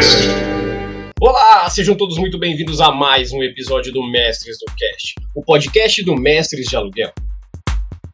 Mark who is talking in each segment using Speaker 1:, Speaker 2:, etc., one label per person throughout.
Speaker 1: Cast. Olá, sejam todos muito bem-vindos a mais um episódio do Mestres do Cast, o podcast do Mestres de Aluguel.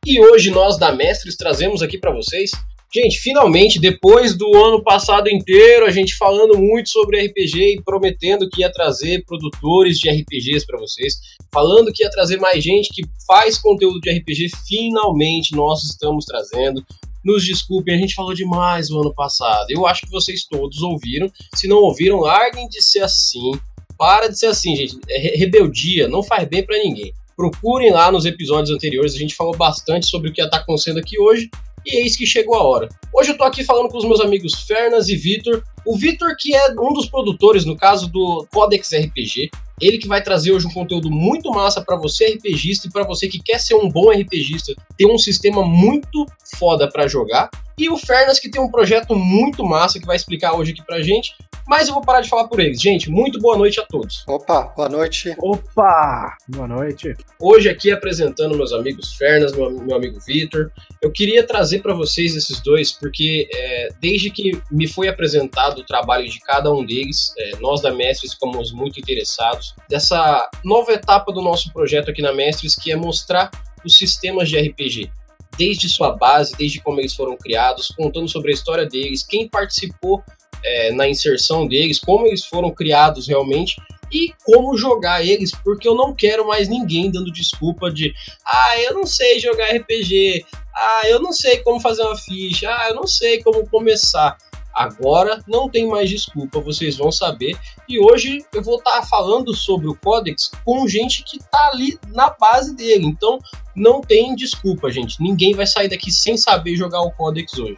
Speaker 1: E hoje nós da Mestres trazemos aqui para vocês Gente, finalmente, depois do ano passado inteiro, a gente falando muito sobre RPG e prometendo que ia trazer produtores de RPGs para vocês, falando que ia trazer mais gente que faz conteúdo de RPG, finalmente nós estamos trazendo. Nos desculpem, a gente falou demais o ano passado. Eu acho que vocês todos ouviram. Se não ouviram, larguem de ser assim. Para de ser assim, gente. É rebeldia não faz bem para ninguém. Procurem lá nos episódios anteriores, a gente falou bastante sobre o que está acontecendo aqui hoje e eis que chegou a hora. Hoje eu tô aqui falando com os meus amigos Fernas e Vitor. O Vitor, que é um dos produtores, no caso do Codex RPG, ele que vai trazer hoje um conteúdo muito massa para você RPGista e para você que quer ser um bom RPGista, ter um sistema muito foda para jogar. E o Fernas que tem um projeto muito massa que vai explicar hoje aqui pra gente. Mas eu vou parar de falar por eles. Gente, muito boa noite a todos.
Speaker 2: Opa, boa noite.
Speaker 3: Opa, boa noite.
Speaker 1: Hoje aqui apresentando meus amigos Fernas, meu, meu amigo Vitor. Eu queria trazer para vocês esses dois porque é, desde que me foi apresentado o trabalho de cada um deles, é, nós da Mestres ficamos muito interessados dessa nova etapa do nosso projeto aqui na Mestres, que é mostrar os sistemas de RPG desde sua base, desde como eles foram criados, contando sobre a história deles, quem participou é, na inserção deles, como eles foram criados realmente e como jogar eles, porque eu não quero mais ninguém dando desculpa de ah, eu não sei jogar RPG, ah, eu não sei como fazer uma ficha, ah, eu não sei como começar. Agora não tem mais desculpa, vocês vão saber. E hoje eu vou estar tá falando sobre o Codex com gente que está ali na base dele. Então não tem desculpa, gente. Ninguém vai sair daqui sem saber jogar o Codex hoje.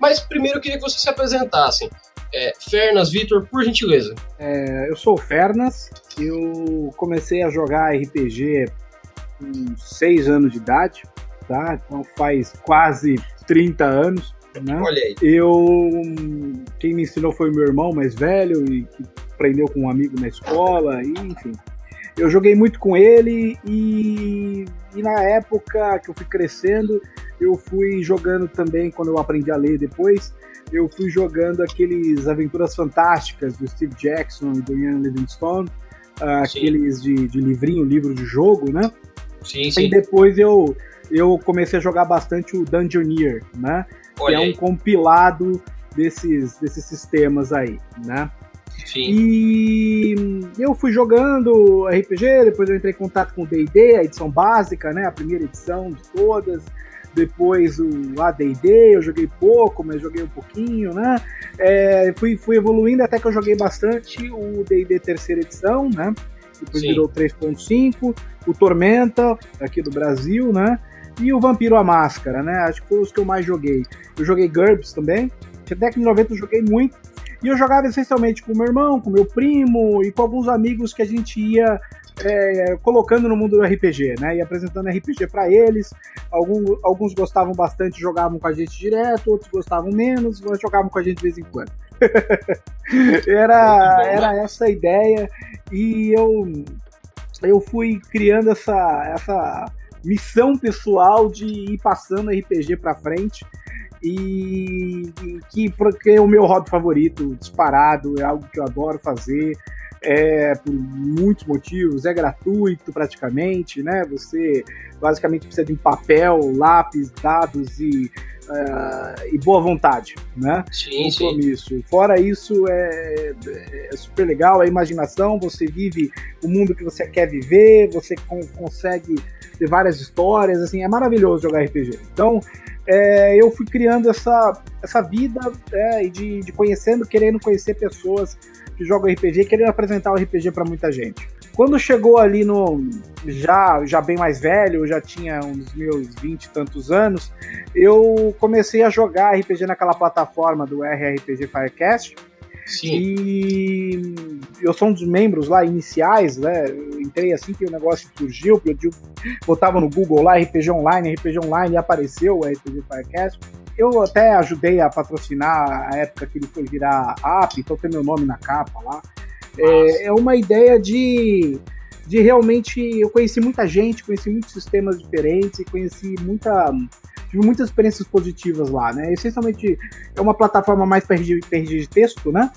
Speaker 1: Mas primeiro eu queria que vocês se apresentassem. É, Fernas, Vitor, por gentileza.
Speaker 3: É, eu sou o Fernas, eu comecei a jogar RPG com 6 anos de idade, tá? Então faz quase 30 anos. Né?
Speaker 1: Olha aí.
Speaker 3: Eu. Quem me ensinou foi o meu irmão mais velho e que aprendeu com um amigo na escola, e, enfim. Eu joguei muito com ele e, e na época que eu fui crescendo, eu fui jogando também, quando eu aprendi a ler depois, eu fui jogando aqueles Aventuras Fantásticas do Steve Jackson e do Ian Livingstone, uh, aqueles de, de livrinho, livro de jogo, né?
Speaker 1: Sim, sim.
Speaker 3: E depois eu, eu comecei a jogar bastante o Dungeoneer, né? Olha que é um compilado desses, desses sistemas aí, né?
Speaker 1: Sim.
Speaker 3: E eu fui jogando RPG, depois eu entrei em contato com o D&D, a edição básica, né? A primeira edição de todas depois o AD&D, eu joguei pouco, mas joguei um pouquinho, né? É, fui, fui evoluindo até que eu joguei bastante o D&D terceira edição, né? Depois Sim. virou 3.5, o Tormenta, aqui do Brasil, né? E o Vampiro à Máscara, né? Acho que foram os que eu mais joguei. Eu joguei GURPS também, até que em 90 eu joguei muito, e eu jogava essencialmente com meu irmão, com meu primo e com alguns amigos que a gente ia é, colocando no mundo do RPG, né? E apresentando RPG para eles. Alguns, alguns gostavam bastante, jogavam com a gente direto, outros gostavam menos, mas jogavam com a gente de vez em quando. era, era essa a ideia e eu, eu fui criando essa, essa missão pessoal de ir passando RPG para frente e, e que porque é o meu hobby favorito, disparado, é algo que eu adoro fazer é, por muitos motivos, é gratuito praticamente, né? Você basicamente precisa de um papel, lápis, dados e, uh, e boa vontade, né?
Speaker 1: Sim,
Speaker 3: Compromisso. Sim. Fora isso, é, é, super legal, a imaginação, você vive o mundo que você quer viver, você con consegue ter várias histórias, assim, é maravilhoso jogar RPG. Então, é, eu fui criando essa, essa vida é, de, de conhecendo, querendo conhecer pessoas que jogam RPG, querendo apresentar o RPG para muita gente. Quando chegou ali no já já bem mais velho, eu já tinha uns meus 20 e tantos anos, eu comecei a jogar RPG naquela plataforma do RRPG Firecast.
Speaker 1: Sim.
Speaker 3: E eu sou um dos membros lá iniciais, né? Eu entrei assim que o negócio surgiu, eu botava no Google lá RPG Online, RPG Online e apareceu o RPG Firecast eu até ajudei a patrocinar a época que ele foi virar app, então tem meu nome na capa lá. É, é, uma ideia de, de realmente. Eu conheci muita gente, conheci muitos sistemas diferentes, conheci muita. Tive muitas experiências positivas lá, né? Essencialmente é uma plataforma mais para de texto, né?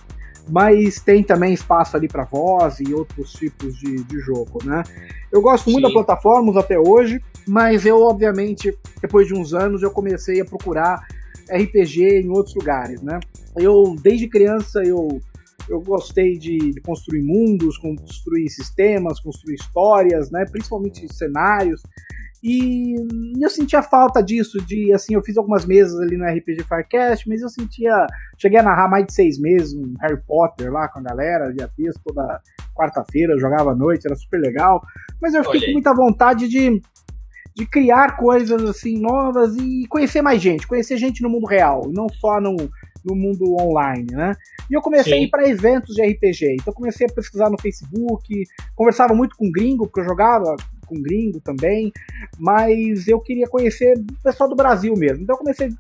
Speaker 3: Mas tem também espaço ali para voz e outros tipos de, de jogo, né? Eu gosto muito Sim. da plataforma até hoje, mas eu, obviamente, depois de uns anos, eu comecei a procurar RPG em outros lugares, né? Eu, desde criança, eu eu gostei de, de, construir mundos, construir sistemas, construir histórias, né? Principalmente cenários. E eu sentia falta disso, de assim, eu fiz algumas mesas ali no RPG Firecast, mas eu sentia. Cheguei a narrar mais de seis meses um Harry Potter lá com a galera, via texto toda quarta-feira, jogava à noite, era super legal. Mas eu fiquei Olhei. com muita vontade de, de criar coisas assim novas e conhecer mais gente, conhecer gente no mundo real, não só no, no mundo online, né? E eu comecei Sim. a ir para eventos de RPG. Então comecei a pesquisar no Facebook, conversava muito com gringo, porque eu jogava com gringo também, mas eu queria conhecer o pessoal do Brasil mesmo. Então eu comecei a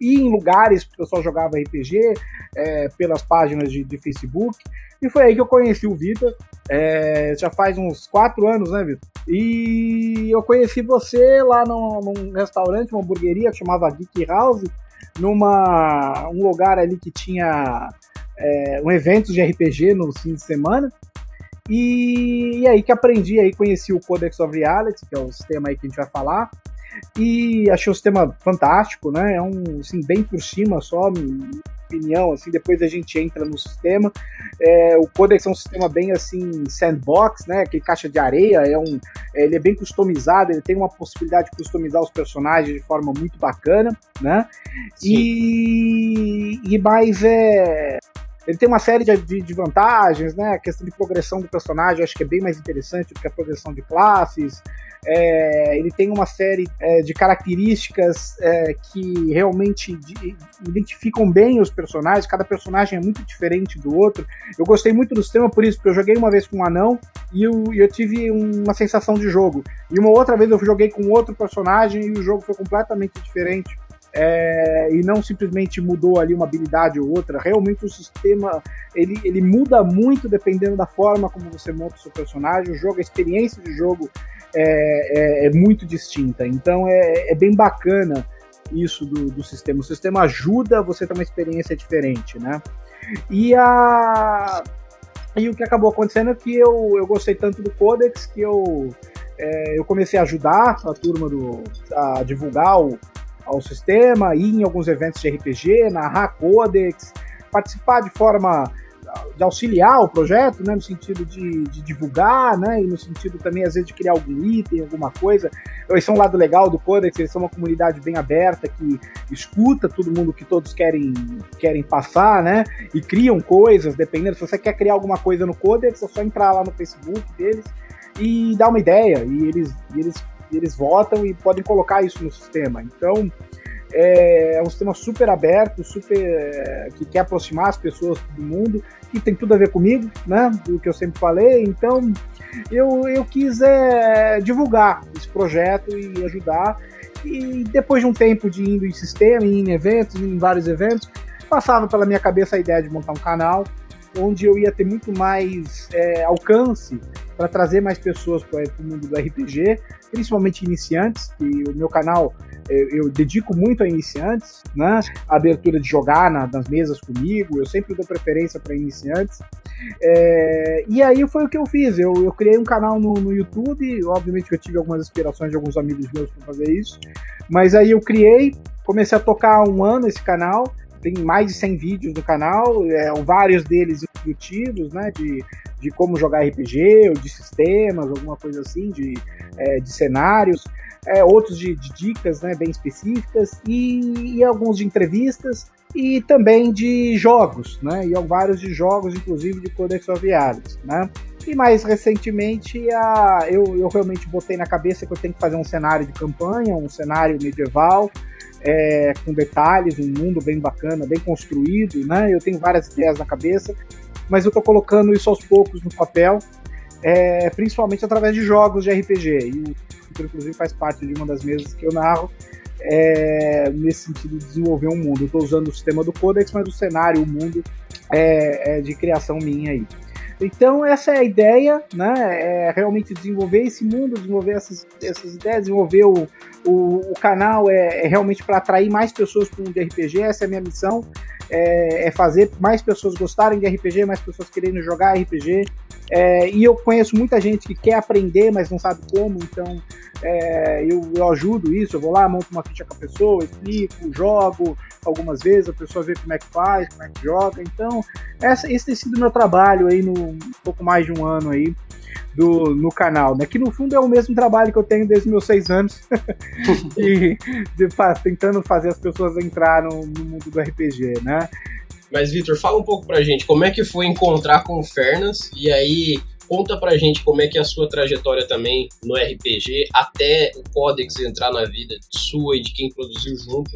Speaker 3: ir em lugares que o pessoal jogava RPG, é, pelas páginas de, de, Facebook, e foi aí que eu conheci o Vitor. É, já faz uns quatro anos, né, Vitor? E eu conheci você lá num, num restaurante, uma hamburgueria que chamava Geek House, numa um lugar ali que tinha é, um evento de RPG no fim de semana. E, e, aí que aprendi, aí conheci o Codex of Reality, que é o sistema aí que a gente vai falar, e achei o sistema fantástico, né? É um, assim, bem por cima só, minha opinião, assim, depois a gente entra no sistema. É, o Codex é um sistema bem, assim, sandbox, né? Aquele caixa de areia, é um, ele é bem customizado, ele tem uma possibilidade de customizar os personagens de forma muito bacana, né? Sim. E, e mais é ele tem uma série de, de, vantagens, né? A questão de progressão do personagem acho que é bem mais interessante do que a progressão de classes. É, ele tem uma série é, de características é, que realmente de, identificam bem os personagens, cada personagem é muito diferente do outro. Eu gostei muito do sistema por isso, porque eu joguei uma vez com um anão e eu, eu tive uma sensação de jogo. E uma outra vez eu joguei com outro personagem e o jogo foi completamente diferente é, e não simplesmente mudou ali uma habilidade ou outra. Realmente o sistema ele, ele muda muito dependendo da forma como você monta o seu personagem. O jogo, a experiência de jogo é, é, é muito distinta. Então é, é bem bacana isso do, do, sistema. O sistema ajuda você a ter uma experiência diferente, né? E a e o que acabou acontecendo é que eu, eu gostei tanto do Codex que eu, é, eu comecei a ajudar a turma do, a divulgar o, ao sistema, ir em alguns eventos de RPG, narrar codex, participar de forma de auxiliar o projeto, né, no sentido de, de, divulgar, né, e no sentido também, às vezes, de criar algum item, alguma coisa. Esse é um lado legal do Codex, eles são uma comunidade bem aberta, que escuta todo mundo que todos querem, querem passar, né, e criam coisas, dependendo, se você quer criar alguma coisa no Codex, é só entrar lá no Facebook deles e dar uma ideia, e eles, e eles eles votam e podem colocar isso no sistema. Então, é, é um sistema super aberto, super é, que quer aproximar as pessoas do mundo, que tem tudo a ver comigo, né? Do que eu sempre falei. Então, eu, eu quis é, divulgar esse projeto e ajudar. E depois de um tempo de indo em sistema, em eventos, em vários eventos, passava pela minha cabeça a ideia de montar um canal onde eu ia ter muito mais é, alcance para trazer mais pessoas para o mundo do RPG, principalmente iniciantes, e o meu canal eu, eu dedico muito a iniciantes, né? A abertura de jogar na, nas mesas comigo, eu sempre dou preferência para iniciantes. É, e aí foi o que eu fiz, eu, eu criei um canal no, no YouTube, obviamente que eu tive algumas inspirações de alguns amigos meus para fazer isso, mas aí eu criei, comecei a tocar há um ano esse canal, tem mais de 100 vídeos no canal, é, vários deles instrutivos, né, de, de como jogar RPG, ou de sistemas, alguma coisa assim, de, é, de cenários, é, outros de, de, dicas né, bem específicas, e, e, alguns de entrevistas, e também de jogos, né, e vários de jogos, inclusive de Codex of né. E mais recentemente, a, eu, eu realmente botei na cabeça que eu tenho que fazer um cenário de campanha, um cenário medieval, é, com detalhes, um mundo bem bacana, bem construído, né? Eu tenho várias ideias na cabeça, mas eu estou colocando isso aos poucos no papel, é, principalmente através de jogos de RPG. E o Futuro, inclusive, faz parte de uma das mesas que eu narro, é, nesse sentido de desenvolver um mundo. Eu estou usando o sistema do Codex, mas o cenário, o mundo é, é de criação minha aí. Então, essa é a ideia, né? É realmente desenvolver esse mundo, desenvolver essas, essas ideias, desenvolver o, o, o canal é, é realmente para atrair mais pessoas para o mundo de RPG, essa é a minha missão. É, é, fazer mais pessoas gostarem de RPG, mais pessoas querendo jogar RPG. É, e eu conheço muita gente que quer aprender, mas não sabe como, então é, eu, eu, ajudo isso, eu vou lá, monto uma ficha com a pessoa, explico, jogo algumas vezes, a pessoa vê como é que faz, como é que joga. Então, essa, esse tem sido meu trabalho aí no um pouco mais de um ano aí do, no canal, né? Que no fundo é o mesmo trabalho que eu tenho desde meus seis anos e de, tentando fazer as pessoas entrar no, no mundo do RPG, né?
Speaker 1: Mas, Vitor, fala um pouco pra gente, como é que foi encontrar com o Fernas e aí conta pra gente como é que é a sua trajetória também no RPG, até o Codex entrar na vida sua e de quem produziu junto,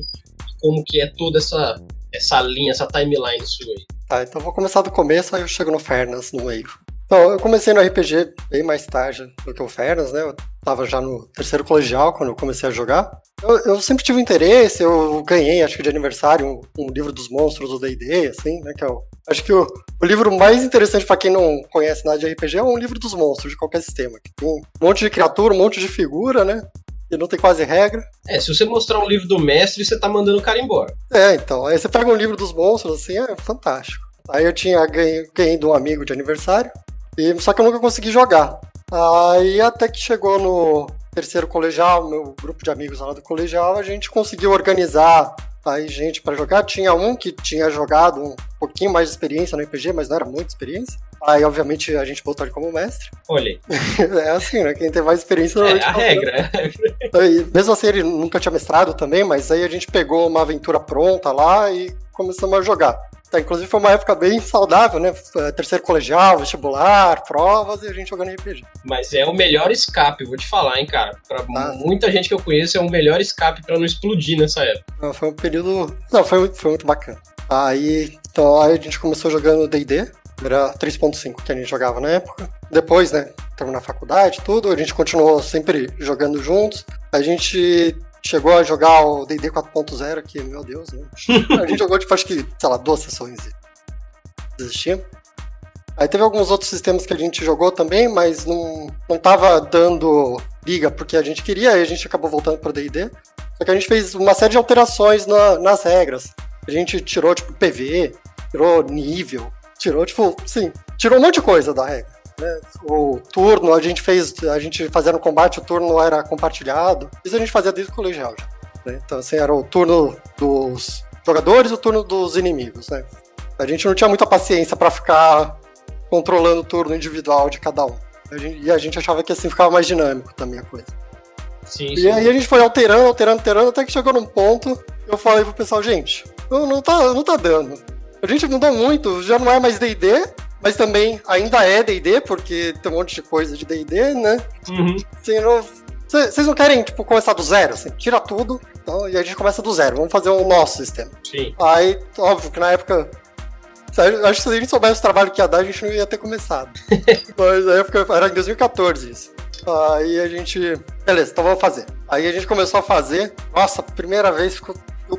Speaker 1: como que é toda essa, essa linha, essa timeline sua aí.
Speaker 2: Tá, então vou começar do começo, aí eu chego no Fernas no meio. Então, eu comecei no RPG bem mais tarde do que o Fernas, né? Eu tava já no terceiro colegial quando eu comecei a jogar. Eu, eu sempre tive interesse, eu ganhei, acho que de aniversário, um, um livro dos monstros do D&D, assim, né? Que é o, acho que o, o livro mais interessante para quem não conhece nada de RPG é um livro dos monstros de qualquer sistema. Que tem um monte de criatura, um monte de figura, né? E não tem quase regra.
Speaker 1: É, se você mostrar um livro do mestre, você tá mandando o cara embora.
Speaker 2: É, então. Aí você pega um livro dos monstros, assim, é fantástico. Aí eu tinha ganhei, ganhei de um amigo de aniversário. E, só que eu nunca consegui jogar. Aí até que chegou no terceiro colegial, meu grupo de amigos lá do colegial, a gente conseguiu organizar aí gente para jogar. Tinha um que tinha jogado um pouquinho mais de experiência no RPG, mas não era muita experiência. Aí, obviamente, a gente botou ele como mestre.
Speaker 1: Olha.
Speaker 2: é assim, né? Quem tem mais experiência...
Speaker 1: É a regra.
Speaker 2: E, mesmo assim, ele nunca tinha mestrado também, mas aí a gente pegou uma aventura pronta lá e começamos a jogar. Tá, inclusive foi uma época bem saudável, né? Terceiro colegial, vestibular, provas e a gente jogando RPG.
Speaker 1: Mas é o melhor escape, vou te falar, hein, cara. Pra ah, muita gente que eu conheço, é o melhor escape para não explodir nessa época.
Speaker 2: Não, foi um período. Não, foi, foi muito bacana. Aí, então, aí a gente começou jogando DD. Era 3.5 que a gente jogava na época. Depois, né, terminar a faculdade tudo, a gente continuou sempre jogando juntos. A gente chegou a jogar o D&D 4.0 que, meu Deus, né? A gente jogou, tipo, acho que, sei lá, duas sessões desistia. Aí teve alguns outros sistemas que a gente jogou também, mas não, não tava dando liga porque a gente queria, e a gente acabou voltando pro D&D. Só que a gente fez uma série de alterações na, nas regras. A gente tirou, tipo, PV, tirou nível, tirou, tipo, sim, tirou um monte de coisa da regra. Né? O turno, a gente fez, a gente fazia no combate, o turno era compartilhado. Isso a gente fazia desde o colegial já. Né? Então, assim, era o turno dos jogadores e o turno dos inimigos, né? A gente não tinha muita paciência para ficar controlando o turno individual de cada um. A gente, e a gente achava que assim ficava mais dinâmico também a coisa.
Speaker 1: Sim,
Speaker 2: e aí a gente foi alterando, alterando, alterando, até que chegou num ponto, eu falei pro pessoal, gente, não, não, tá, não tá dando. A gente mudou muito, já não é mais D&D, mas também ainda é D&D, porque tem um monte de coisa de D&D, né?
Speaker 1: Uhum.
Speaker 2: Assim, vocês não querem, tipo, começar do zero, assim? Tira tudo então, e a gente começa do zero. Vamos fazer o nosso sistema.
Speaker 1: Sim.
Speaker 2: Aí, óbvio que na época... Acho que se a gente soubesse o trabalho que ia dar, a gente não ia ter começado. Mas na época era em 2014 isso. Aí a gente. Beleza, então vamos fazer. Aí a gente começou a fazer. Nossa, primeira vez ficou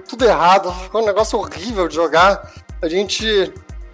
Speaker 2: tudo errado. Ficou um negócio horrível de jogar. A gente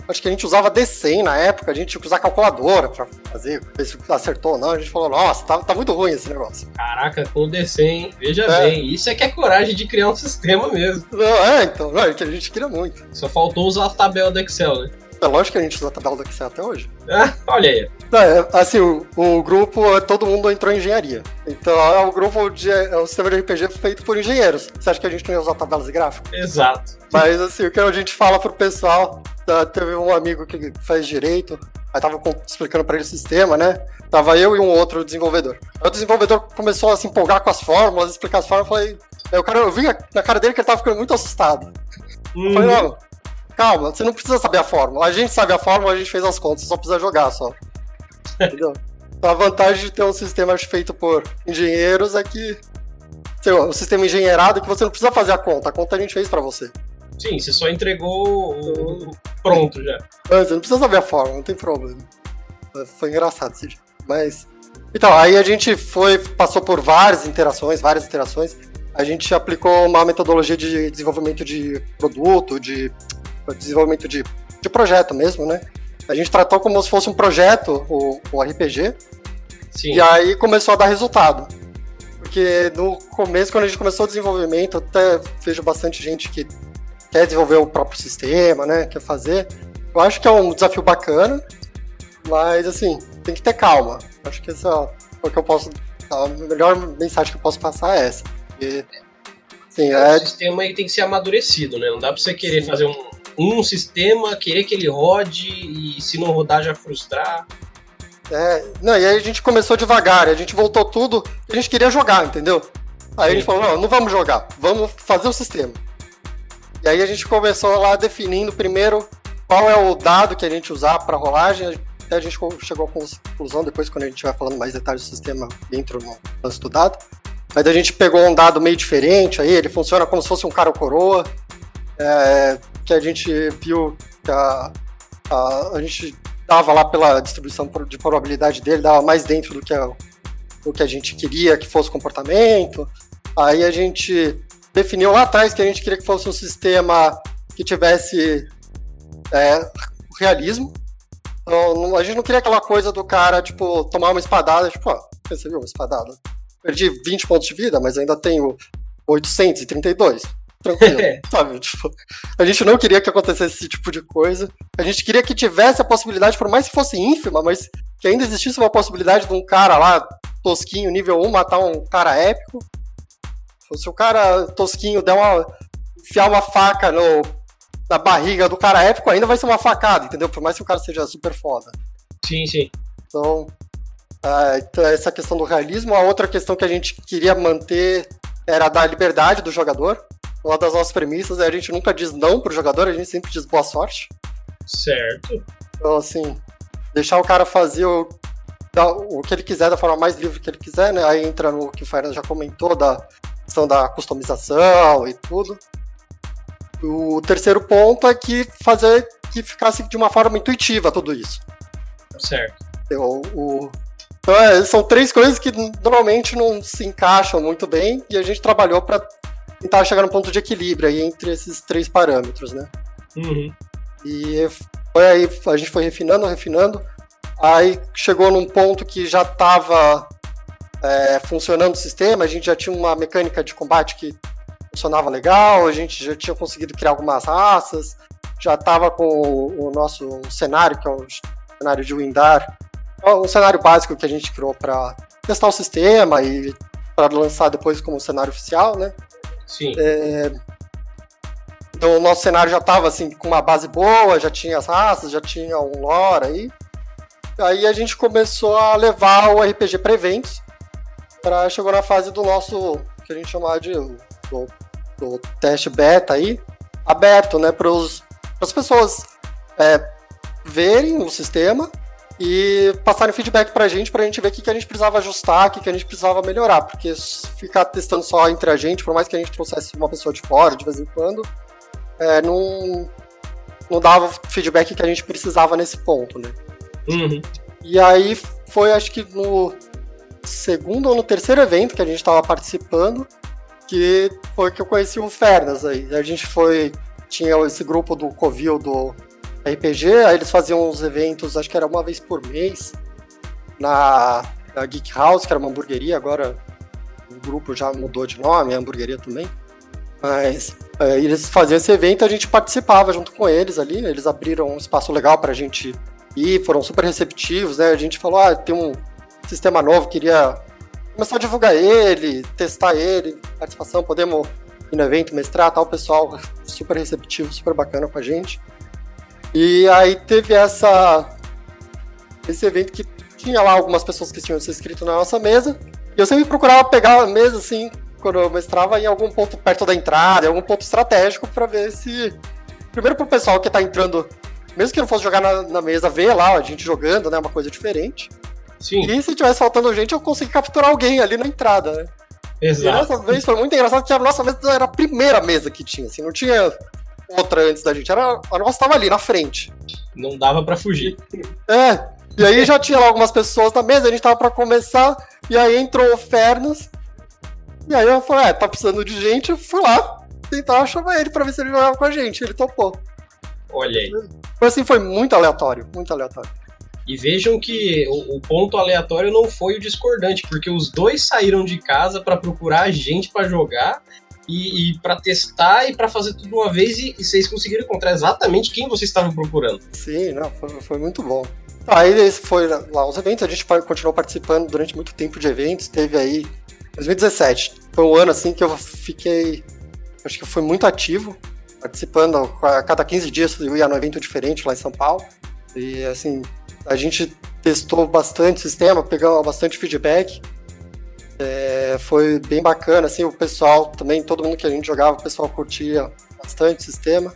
Speaker 2: acho que a gente usava D100 na época, a gente tinha que usar calculadora pra fazer, ver se acertou ou não. A gente falou, nossa, tá, tá muito ruim esse negócio.
Speaker 1: Caraca, com D100, veja é. bem, isso é que é coragem de criar um sistema mesmo.
Speaker 2: Não, é, então, é que a gente queria muito.
Speaker 1: Só faltou usar a tabela do Excel, né?
Speaker 2: É lógico que a gente usa a tabela do Excel até hoje.
Speaker 1: Ah, olha aí.
Speaker 2: É, assim, o, o, grupo, todo mundo entrou em engenharia. Então, é o grupo de. É o sistema de RPG feito por engenheiros. Você acha que a gente não ia usar tabelas de gráfico?
Speaker 1: Exato.
Speaker 2: Mas, assim, o que a gente fala pro pessoal. Tá, teve um amigo que faz direito, aí tava explicando para ele o sistema, né? Tava eu e um outro desenvolvedor. Aí o desenvolvedor começou a se empolgar com as fórmulas, explicar as fórmulas, eu falei. O cara, eu vi na cara dele que ele tava ficando muito assustado. Uhum. Eu falei, não calma, você não precisa saber a fórmula. A gente sabe a fórmula, a gente fez as contas, você só precisa jogar só. Entendeu? Então, a vantagem de ter um sistema feito por engenheiros é que sei lá, um sistema engenheirado é que você não precisa fazer a conta, a conta a gente fez para você.
Speaker 1: Sim, você só entregou o... pronto já.
Speaker 2: É, você não precisa saber a fórmula, não tem problema. Foi engraçado esse dia. Mas. Então, aí a gente foi, passou por várias interações, várias interações. A gente aplicou uma metodologia de desenvolvimento de produto, de desenvolvimento de, de projeto mesmo, né? A gente tratou como se fosse um projeto, o, o RPG,
Speaker 1: Sim.
Speaker 2: e aí começou a dar resultado. Porque no começo, quando a gente começou o desenvolvimento, até vejo bastante gente que quer desenvolver o próprio sistema, né? Quer fazer. Eu acho que é um desafio bacana, mas assim, tem que ter calma. Acho que essa é o que eu posso. A melhor mensagem que eu posso passar é essa. Porque, assim,
Speaker 1: O
Speaker 2: é,
Speaker 1: sistema aí tem que ser amadurecido, né? Não dá pra você querer fazer um, um sistema, querer que ele rode e se não rodar já frustrar.
Speaker 2: É, não, e aí a gente começou devagar, a gente voltou tudo, a gente queria jogar, entendeu? Aí a
Speaker 1: Sim.
Speaker 2: gente falou, não, não vamos jogar, vamos fazer o sistema. E aí a gente começou lá definindo primeiro qual é o dado que a gente usar para rolagem, até a gente chegou à conclusão, depois quando a gente vai falando mais detalhes do sistema, entro no lance do dado. Mas a gente pegou um dado meio diferente aí, ele funciona como se fosse um cara ou coroa, é, que a gente viu que a, a, a gente dava lá pela distribuição de probabilidade dele, dava mais dentro do que a, do que a gente queria que fosse comportamento. Aí a gente definiu lá atrás que a gente queria que fosse um sistema que tivesse é, realismo. Então, a gente não queria aquela coisa do cara, tipo, tomar uma espadada, tipo, ó, viu uma espadada? Perdi 20 pontos de vida, mas ainda tenho 832. Tranquilo, sabe? Tipo, a gente não queria que acontecesse esse tipo de coisa. A gente queria que tivesse a possibilidade, por mais que fosse ínfima, mas que ainda existisse uma possibilidade de um cara lá, tosquinho, nível 1, matar um cara épico. Se o cara tosquinho der uma. enfiar uma faca no, na barriga do cara épico, ainda vai ser uma facada, entendeu? Por mais que o cara seja super foda.
Speaker 1: Sim, sim.
Speaker 2: Então, ah, então, essa questão do realismo. A outra questão que a gente queria manter era a da liberdade do jogador. Uma das nossas premissas é a gente nunca diz não pro jogador, a gente sempre diz boa sorte.
Speaker 1: Certo.
Speaker 2: Então, assim, deixar o cara fazer o, o que ele quiser da forma mais livre que ele quiser, né? Aí entra no que o Fernando já comentou da questão da customização e tudo. O terceiro ponto é que fazer que ficasse de uma forma intuitiva tudo isso.
Speaker 1: Certo.
Speaker 2: O, o- Então, é, são três coisas que normalmente não se encaixam muito bem e a gente trabalhou para tentar chegar num ponto de equilíbrio aí entre esses três parâmetros, né?
Speaker 1: Uhum.
Speaker 2: E foi aí, a gente foi refinando, refinando. Aí chegou num ponto que já estava funcionando o sistema, a gente já tinha uma mecânica de combate que funcionava legal, a gente já tinha conseguido criar algumas raças, já estava com o, o nosso cenário, que é o cenário de Windar, é um cenário básico que a gente criou para testar o sistema e para lançar depois como cenário oficial, né?
Speaker 1: Sim.
Speaker 2: Então o nosso cenário já estava assim com uma base boa, já tinha as raças, já tinha um lore aí. Aí a gente começou a levar o RPG para eventos, para chegou na fase do nosso que a gente chamava de do, do teste beta aí, aberto, né, para as pessoas é, verem o sistema e passarem feedback pra gente, pra gente ver o que, que a gente precisava ajustar, o que, que a gente precisava melhorar, porque ficar testando só entre a gente, por mais que a gente trouxesse uma pessoa de fora de vez em quando, é, não, não dava feedback que a gente precisava nesse ponto, né?
Speaker 1: Uhum.
Speaker 2: E aí foi, acho que no segundo ou no terceiro evento que a gente estava participando, que foi que eu conheci o Fernas aí. A gente foi, tinha esse grupo do Covil do RPG, aí eles faziam uns eventos, acho que era uma vez por mês, na, na Geek House, que era uma hamburgueria, agora o grupo já mudou de nome, é hamburgueria também. Mas é, eles faziam esse evento, a gente participava junto com eles ali, eles abriram um espaço legal pra gente ir, foram super receptivos, né? A gente falou, ah, tem um sistema novo, queria começar a divulgar ele, testar ele, participação, podemos ir no evento, mestrar, tal, o pessoal super receptivo, super bacana com a gente. E aí teve essa esse evento que tinha lá algumas pessoas que tinham se inscrito na nossa mesa, e eu sempre procurava pegar a mesa assim, quando eu mestrava em algum ponto perto da entrada, em algum ponto estratégico para ver se primeiro pro pessoal que tá entrando, mesmo que não fosse jogar na, na mesa, ver lá a gente jogando, né, uma coisa diferente.
Speaker 1: Sim,
Speaker 2: E se tivesse faltando gente, eu consegui capturar alguém ali na entrada, né? E
Speaker 1: exato.
Speaker 2: dessa vez foi muito engraçado que a nossa mesa era a primeira mesa que tinha, assim, não tinha outra antes da gente. Era, a nossa tava ali na frente.
Speaker 1: Não dava pra fugir.
Speaker 2: É. E aí já tinha lá algumas pessoas na mesa, a gente tava pra começar, e aí entrou o Fernas. E aí eu falei, é, tá precisando de gente, eu fui lá tentar chamar ele pra ver se ele jogava com a gente. Ele topou.
Speaker 1: Olha aí.
Speaker 2: Foi assim, foi muito aleatório, muito aleatório.
Speaker 1: E vejam que o, o ponto aleatório não foi o discordante, porque os dois saíram de casa para procurar a gente para jogar e, e para testar e para fazer tudo uma vez e, e, vocês conseguiram encontrar exatamente quem vocês estavam procurando.
Speaker 2: Sim, não, foi, foi muito bom. Aí esse foi lá os eventos, a gente continuou participando durante muito tempo de eventos, teve aí 2017. Foi um ano assim que eu fiquei acho que foi muito ativo, participando a cada 15 dias eu ia num evento diferente lá em São Paulo. E assim, a gente testou bastante o sistema, pegamos bastante feedback. É, foi bem bacana, assim, o pessoal também, todo mundo que a gente jogava, o pessoal curtia bastante o sistema.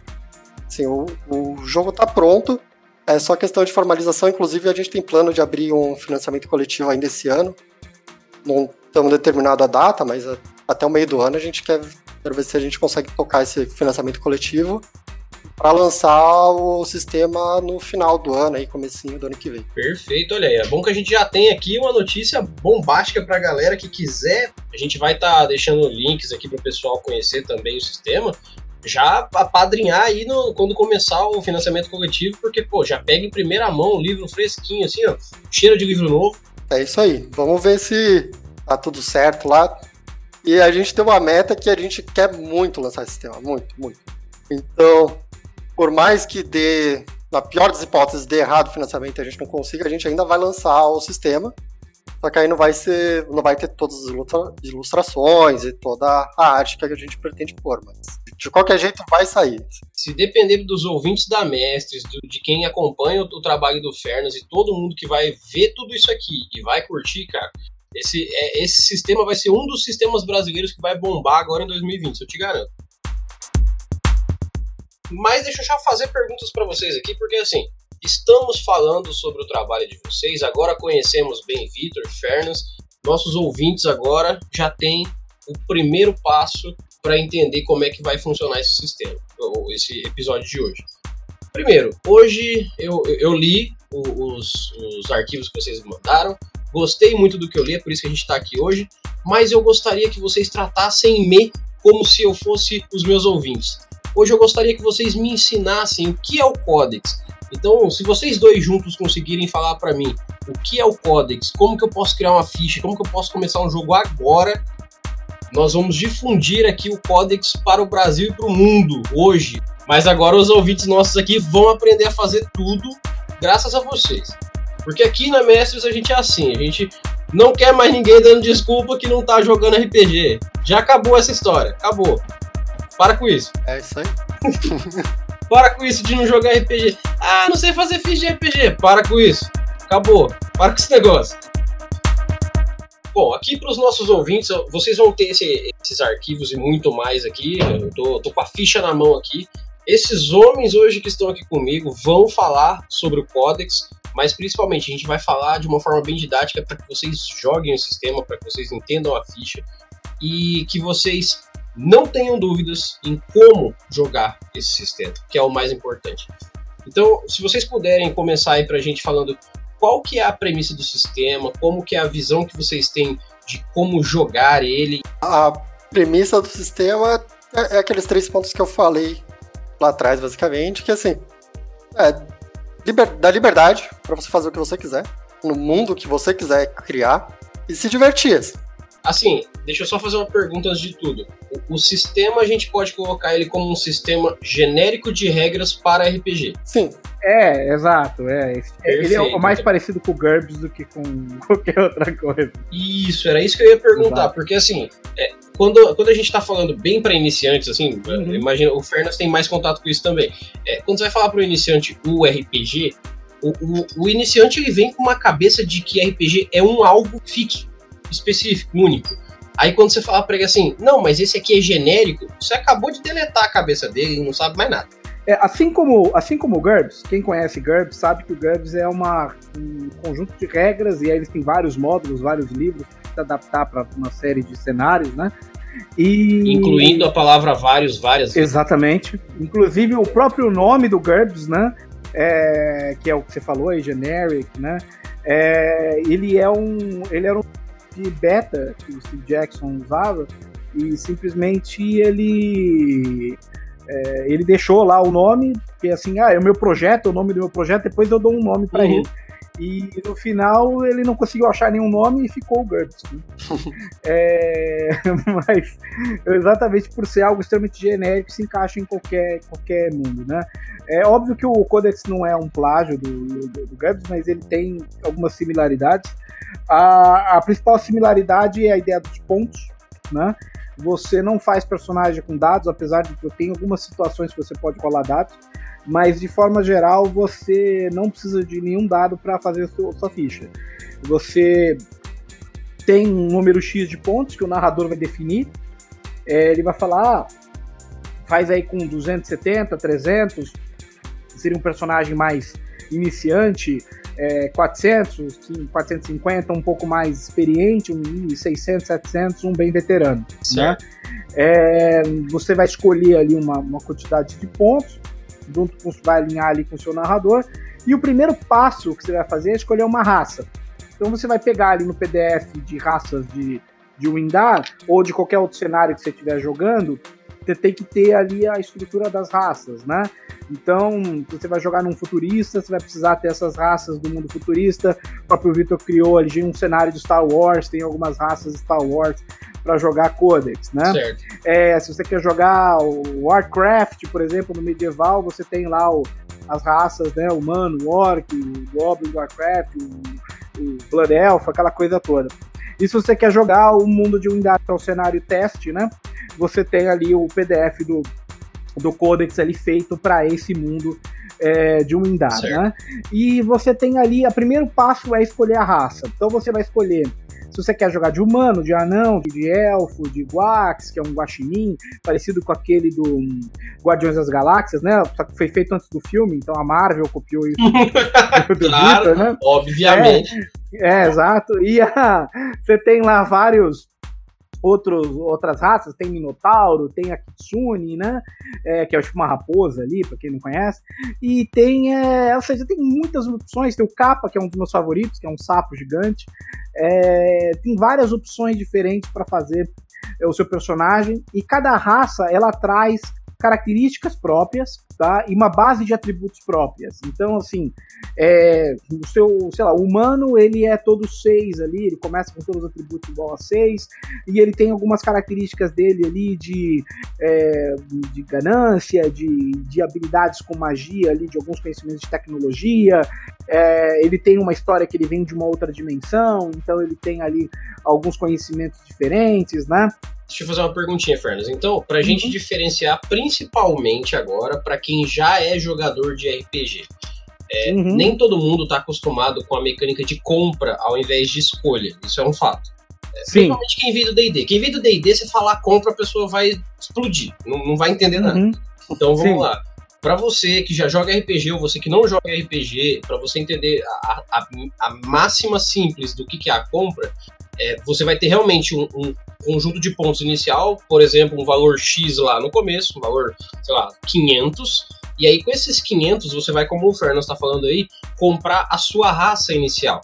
Speaker 2: Assim, o, o jogo está pronto, é só questão de formalização, inclusive a gente tem plano de abrir um financiamento coletivo ainda esse ano. Não estamos determinado a data, mas até o meio do ano a gente quer, quer ver se a gente consegue tocar esse financiamento coletivo para lançar o sistema no final do ano, aí, comecinho do ano que vem.
Speaker 1: Perfeito, olha aí. É bom que a gente já tem aqui uma notícia bombástica para a galera que quiser. A gente vai estar tá deixando links aqui para o pessoal conhecer também o sistema. Já apadrinhar aí no, quando começar o financiamento coletivo, porque, pô, já pega em primeira mão o livro fresquinho, assim, ó, cheiro de livro novo.
Speaker 2: É isso aí. Vamos ver se tá tudo certo lá. E a gente tem uma meta que a gente quer muito lançar esse sistema, muito, muito. Então, por mais que dê, na pior das hipóteses, dê errado o financiamento e a gente não consiga, a gente ainda vai lançar o sistema. Só que aí não vai ser, não vai ter todas as ilustrações e toda a arte que a gente pretende pôr, mas de qualquer jeito vai sair.
Speaker 1: Se depender dos ouvintes da Mestres, do, de quem acompanha o, o, trabalho do Fernas e todo mundo que vai ver tudo isso aqui e vai curtir, cara, esse, é, esse sistema vai ser um dos sistemas brasileiros que vai bombar agora em 2020, eu te garanto. Mas deixa eu já fazer perguntas para vocês aqui, porque assim, estamos falando sobre o trabalho de vocês, agora conhecemos bem Vitor, Fernas, nossos ouvintes agora já têm o primeiro passo para entender como é que vai funcionar esse sistema, ou esse episódio de hoje. Primeiro, hoje eu, eu li os, os arquivos que vocês mandaram, gostei muito do que eu li, é por isso que a gente está aqui hoje, mas eu gostaria que vocês tratassem me como se eu fosse os meus ouvintes. Hoje eu gostaria que vocês me ensinassem o que é o Codex. Então, se vocês dois juntos conseguirem falar para mim o que é o Codex, como que eu posso criar uma ficha, como que eu posso começar um jogo agora, nós vamos difundir aqui o Codex para o Brasil e para o mundo hoje. Mas agora os ouvintes nossos aqui vão aprender a fazer tudo graças a vocês. Porque aqui na Mestres a gente é assim, a gente não quer mais ninguém dando desculpa que não tá jogando RPG. Já acabou essa história, acabou. Para com isso.
Speaker 2: É isso aí.
Speaker 1: Para com isso de não jogar RPG. Ah, não sei fazer ficha de RPG. Para com isso. Acabou. Para com esse negócio. Bom, aqui para os nossos ouvintes, vocês vão ter esse, esses arquivos e muito mais aqui. Eu tô, tô com a ficha na mão aqui. Esses homens hoje que estão aqui comigo vão falar sobre o Codex, mas principalmente a gente vai falar de uma forma bem didática para que vocês joguem o sistema, para que vocês entendam a ficha e que vocês não tenham dúvidas em como jogar esse sistema, que é o mais importante. Então, se vocês puderem começar aí para a gente falando qual que é a premissa do sistema, como que é a visão que vocês têm de como jogar ele.
Speaker 2: A premissa do sistema é, é aqueles três pontos que eu falei lá atrás, basicamente, que assim, é liber, dá liberdade para você fazer o que você quiser, no mundo que você quiser criar, e se divertir. Assim.
Speaker 1: Deixa eu só fazer uma pergunta antes de tudo. O, o, sistema a gente pode colocar ele como um sistema genérico de regras para RPG.
Speaker 2: Sim.
Speaker 3: É, exato. É. Perfeito, ele é o mais parecido com o GURPS do que com qualquer outra coisa.
Speaker 1: Isso, era isso que eu ia perguntar, exato. porque assim, é, quando, quando a gente está falando bem para iniciantes, assim, uhum. imagina, o Fernas tem mais contato com isso também. É, quando você vai falar para o iniciante o RPG, o, o, o iniciante ele vem com uma cabeça de que RPG é um algo fixo específico, único. Aí quando você fala pra ele assim, não, mas esse aqui é genérico, você acabou de deletar a cabeça dele e não sabe mais nada.
Speaker 3: É, assim como assim como o GURPS, quem conhece GURPS sabe que o GURPS é uma, um conjunto de regras e aí eles têm vários módulos, vários livros para adaptar para uma série de cenários, né?
Speaker 1: E... Incluindo a palavra vários, várias.
Speaker 3: Exatamente. Inclusive o próprio nome do GURPS, né? É, que é o que você falou aí, generic, né? É, ele é um ele era um de beta que o Steve Jackson usava e simplesmente ele É, ele deixou lá o nome, que assim, ah, é o meu projeto, é o nome do meu projeto, depois eu dou um nome para uhum. ele. E no final ele não conseguiu achar nenhum nome e ficou o GURPS. Né? é, mas exatamente por ser algo extremamente genérico, se encaixa em qualquer, qualquer mundo. Né? É óbvio que o Codex não é um plágio do, do, do GURPS, mas ele tem algumas similaridades. A, a principal similaridade é a ideia dos pontos. Né? Você não faz personagem com dados, apesar de que tenho algumas situações que você pode colar dados mas de forma geral você não precisa de nenhum dado para fazer sua, sua, ficha. Você tem um número X de pontos que o narrador vai definir, é, ele vai falar, ah, faz aí com 270, 300, seria um personagem mais iniciante, é, 400, 450, um pouco mais experiente, um 600, 700, um bem veterano. Né? É, você vai escolher ali uma, uma quantidade de pontos, junto com vai alinhar ali com o seu narrador. E o primeiro passo que você vai fazer é escolher uma raça. Então você vai pegar ali no PDF de raças de, de Windar ou de qualquer outro cenário que você estiver jogando, você tem que ter ali a estrutura das raças, né? Então, você vai jogar num futurista, você vai precisar ter essas raças do mundo futurista. O próprio Victor criou ali um cenário de Star Wars, tem algumas raças de Star Wars para jogar Codex, né? Certo. É, se você quer jogar o Warcraft, por exemplo, no medieval, você tem lá o, as raças, né? Humano, orc, o goblin do Warcraft, o, o Blood Elf, aquela coisa toda. E se você quer jogar o mundo de Windar, que é o cenário teste, né? Você tem ali o PDF do, do Codex ali feito para esse mundo é, de Windar, né? E você tem ali, o primeiro passo é escolher a raça. Então você vai escolher se você quer jogar de humano, de anão, de elfo, de guax, que é um guaxinim, parecido com aquele do Guardiões das Galáxias, né? Só que foi feito antes do filme, então a Marvel copiou isso
Speaker 1: do claro, Victor, né? Obviamente.
Speaker 3: É, é, exato. E a, você tem lá vários outros, outras raças, tem Minotauro, tem a Kitsune, né? É, que é tipo uma raposa ali, para quem não conhece. E tem, é, ou seja, tem muitas opções. Tem o Kappa, que é um dos meus favoritos, que é um sapo gigante. É, tem várias opções diferentes para fazer o seu personagem. E cada raça, ela traz características próprias, tá? E uma base de atributos próprias. Então, assim, é, o seu, sei lá, o humano, ele é todo 6 ali, ele começa com todos os atributos igual a 6, e ele tem algumas características dele ali de, é, de ganância, de, de habilidades com magia ali, de alguns conhecimentos de tecnologia, é, ele tem uma história que ele vem de uma outra dimensão, então ele tem ali alguns conhecimentos diferentes, né?
Speaker 1: Deixa eu fazer uma perguntinha, Fernandes. Então, pra uhum. gente diferenciar principalmente agora para quem já é jogador de RPG. É, uhum. Nem todo mundo tá acostumado com a mecânica de compra ao invés de escolha. Isso é um fato. É, principalmente quem veio do D&D. Quem veio do D&D, você falar compra, a pessoa vai explodir. Não, não vai entender nada. Uhum. Então, vamos Sim. lá. Para você que já joga RPG ou você que não joga RPG, para você entender a, a, a, máxima simples do que, que é a compra, é, você vai ter realmente um, um, conjunto de pontos inicial, por exemplo, um valor X lá no começo, um valor, sei lá, 500, e aí com esses 500 você vai, como o Fernando está falando aí, comprar a sua raça inicial.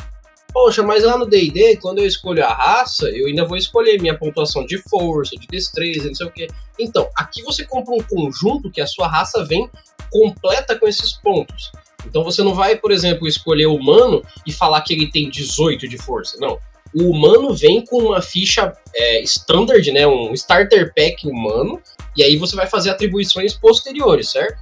Speaker 1: Poxa, mas lá no D&D, quando eu escolho a raça, eu ainda vou escolher minha pontuação de força, de destreza, não sei o quê. Então, aqui você compra um conjunto que a sua raça vem completa com esses pontos. Então você não vai, por exemplo, escolher o humano e falar que ele tem 18 de força. Não o humano vem com uma ficha é, standard, né? Um starter pack humano, e aí você vai fazer atribuições posteriores, certo?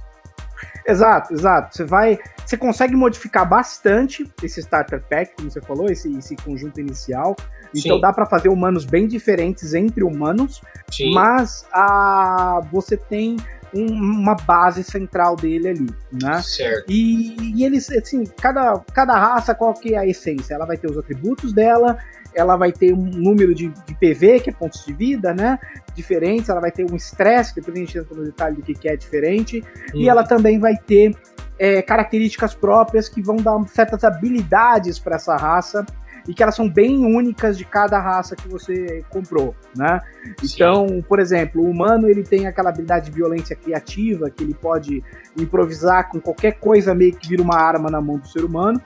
Speaker 3: Exato, exato. Você vai. Você consegue modificar bastante esse starter pack, como você falou, esse, esse conjunto inicial. Então Sim. dá para fazer humanos bem diferentes entre humanos, Sim. mas a, você tem um, uma base central dele ali, né?
Speaker 1: Certo.
Speaker 3: E, e, eles, assim, cada, cada raça, qual que é a essência? Ela vai ter os atributos dela, ela vai ter um número de, de PV, que é pontos de vida, né? Diferentes, ela vai ter um estresse, depois a gente entra no detalhe do que, que é diferente, e ela também vai ter é, características próprias que vão dar certas habilidades para essa raça e que elas são bem únicas de cada raça que você comprou, né? Sim. Então, por exemplo, o humano ele tem aquela habilidade de violência criativa que ele pode improvisar com qualquer coisa meio que vira uma arma na mão do ser humano.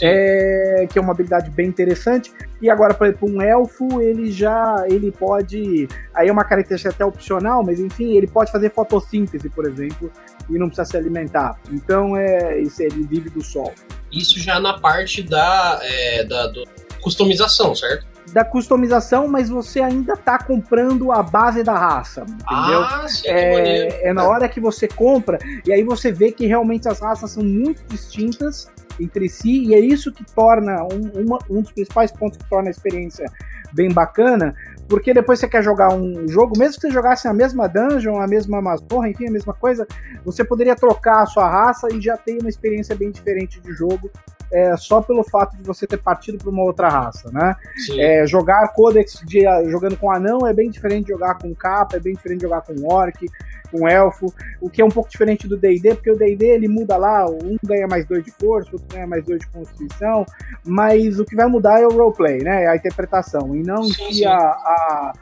Speaker 3: É, que é uma habilidade bem interessante. E agora, para um elfo, ele já ele pode. Aí é uma característica até opcional, mas enfim, ele pode fazer fotossíntese, por exemplo, e não precisa se alimentar. Então é isso, ele vive do sol.
Speaker 1: Isso já na parte da, é, da do, customização, certo?
Speaker 3: Da customização, mas você ainda tá comprando a base da raça, entendeu?
Speaker 1: Ah, sim,
Speaker 3: é, é na hora que você compra, e aí você vê que realmente as raças são muito distintas entre si, e é isso que torna um, uma, um dos principais pontos que torna a experiência bem bacana, porque depois você quer jogar um jogo, mesmo que você jogasse a mesma dungeon, a mesma masmorra, enfim, a mesma coisa, você poderia trocar a sua raça e já ter uma experiência bem diferente de jogo, é, só pelo fato de você ter partido para uma outra raça, né? É, jogar Codex de, jogando com anão é bem diferente de jogar com capa, é bem diferente de jogar com orc, com elfo, o que é um pouco diferente do D&D, porque o D&D ele muda lá, um ganha mais dois de força, o outro ganha mais dois de constituição, mas o que vai mudar é o roleplay, né? É a interpretação, e não sim, sim. A, a,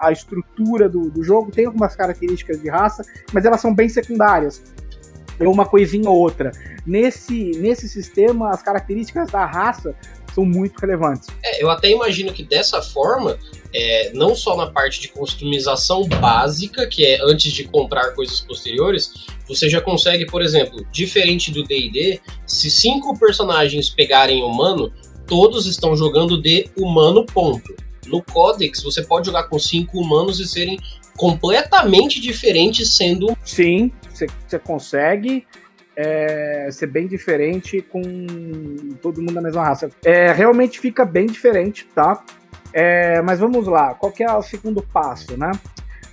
Speaker 3: a, estrutura do, do jogo. Tem algumas características de raça, mas elas são bem secundárias é uma coisinha ou outra. Nesse, nesse sistema, as características da raça são muito relevantes.
Speaker 1: É, eu até imagino que dessa forma, é, não só na parte de customização básica, que é antes de comprar coisas posteriores, você já consegue, por exemplo, diferente do D&D, se cinco personagens pegarem humano, todos estão jogando de humano ponto. No Codex, você pode jogar com cinco humanos e serem completamente diferentes sendo...
Speaker 3: Sim, você consegue é, ser bem diferente com todo mundo da mesma raça. É, realmente fica bem diferente, tá? É, mas vamos lá, qual que é o segundo passo, né?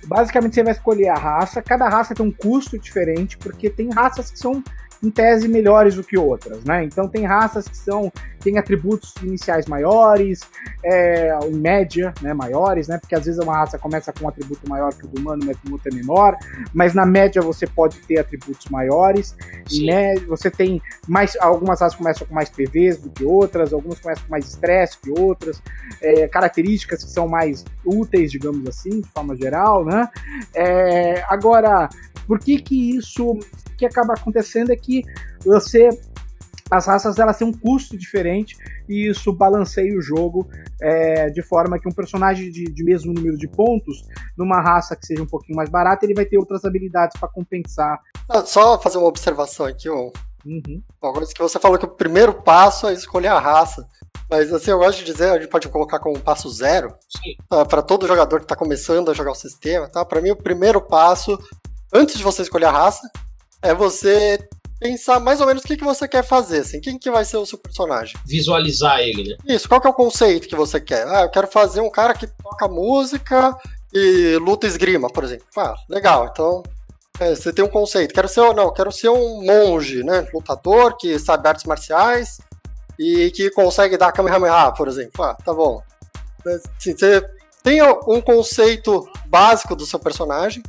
Speaker 3: Basicamente você vai escolher a raça, cada raça tem um custo diferente, porque tem raças que são em tese melhores do que outras, né? Então tem raças que são têm atributos iniciais maiores, é, em média, né, maiores, né? Porque às vezes uma raça começa com um atributo maior que o do humano, mas o outro é menor, mas na média você pode ter atributos maiores. Né? Você tem mais algumas raças começam com mais PVs do que outras, algumas começam com mais estresse que outras, é, características que são mais úteis, digamos assim, de forma geral, né? É, agora, por que que isso que acaba acontecendo é que você as raças elas têm um custo diferente e isso balanceia o jogo é, de forma que um personagem de, de, mesmo número de pontos, numa raça que seja um pouquinho mais barata, ele vai ter outras habilidades para compensar.
Speaker 2: Ah, só fazer uma observação aqui, um. Uhum. Agora que você falou que o primeiro passo é escolher a raça. Mas assim, eu gosto de dizer, a gente pode colocar como passo zero uh, para todo jogador que está começando a jogar o sistema, tá? Para mim, o primeiro passo, antes de você escolher a raça, é você pensar mais ou menos o que, que você quer fazer, assim, quem que vai ser o seu personagem.
Speaker 1: Visualizar ele, né?
Speaker 2: Isso, qual que é o conceito que você quer? Ah, eu quero fazer um cara que toca música e luta esgrima, por exemplo. Ah, legal, então é, você tem um conceito. Quero ser, não, quero ser um monge, né, lutador que sabe artes marciais e que consegue dar Kamehameha, por exemplo. Ah, tá bom. Assim, você tem um conceito básico do seu personagem,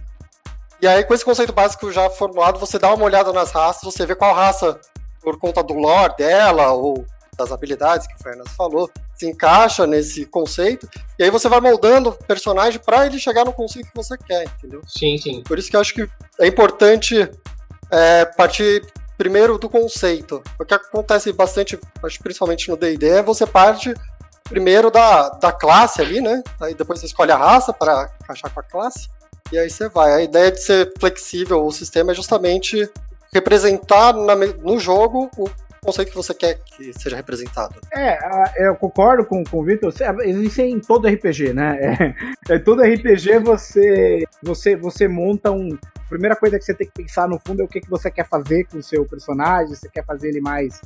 Speaker 2: e aí, com esse conceito básico já formulado, você dá uma olhada nas raças, você vê qual raça, por conta do lore dela, ou das habilidades que o Fernando falou, se encaixa nesse conceito, e aí você vai moldando o personagem para ele chegar no conceito que você quer, entendeu?
Speaker 1: Sim, sim.
Speaker 2: Por isso que eu acho que é importante é, partir primeiro do conceito. O que acontece bastante, acho principalmente no D&D, é você parte primeiro da, da classe ali, né? Aí depois você escolhe a raça para encaixar com a classe. E aí você vai. A ideia de ser flexível o sistema é justamente representar na, no jogo o conceito que você quer que seja representado.
Speaker 3: É, eu concordo com, com o Vitor. Existe em todo RPG, né? É, é, todo RPG você, você, você monta um. A primeira coisa que você tem que pensar no fundo é o que, que você quer fazer com o seu personagem. Você quer fazer ele mais,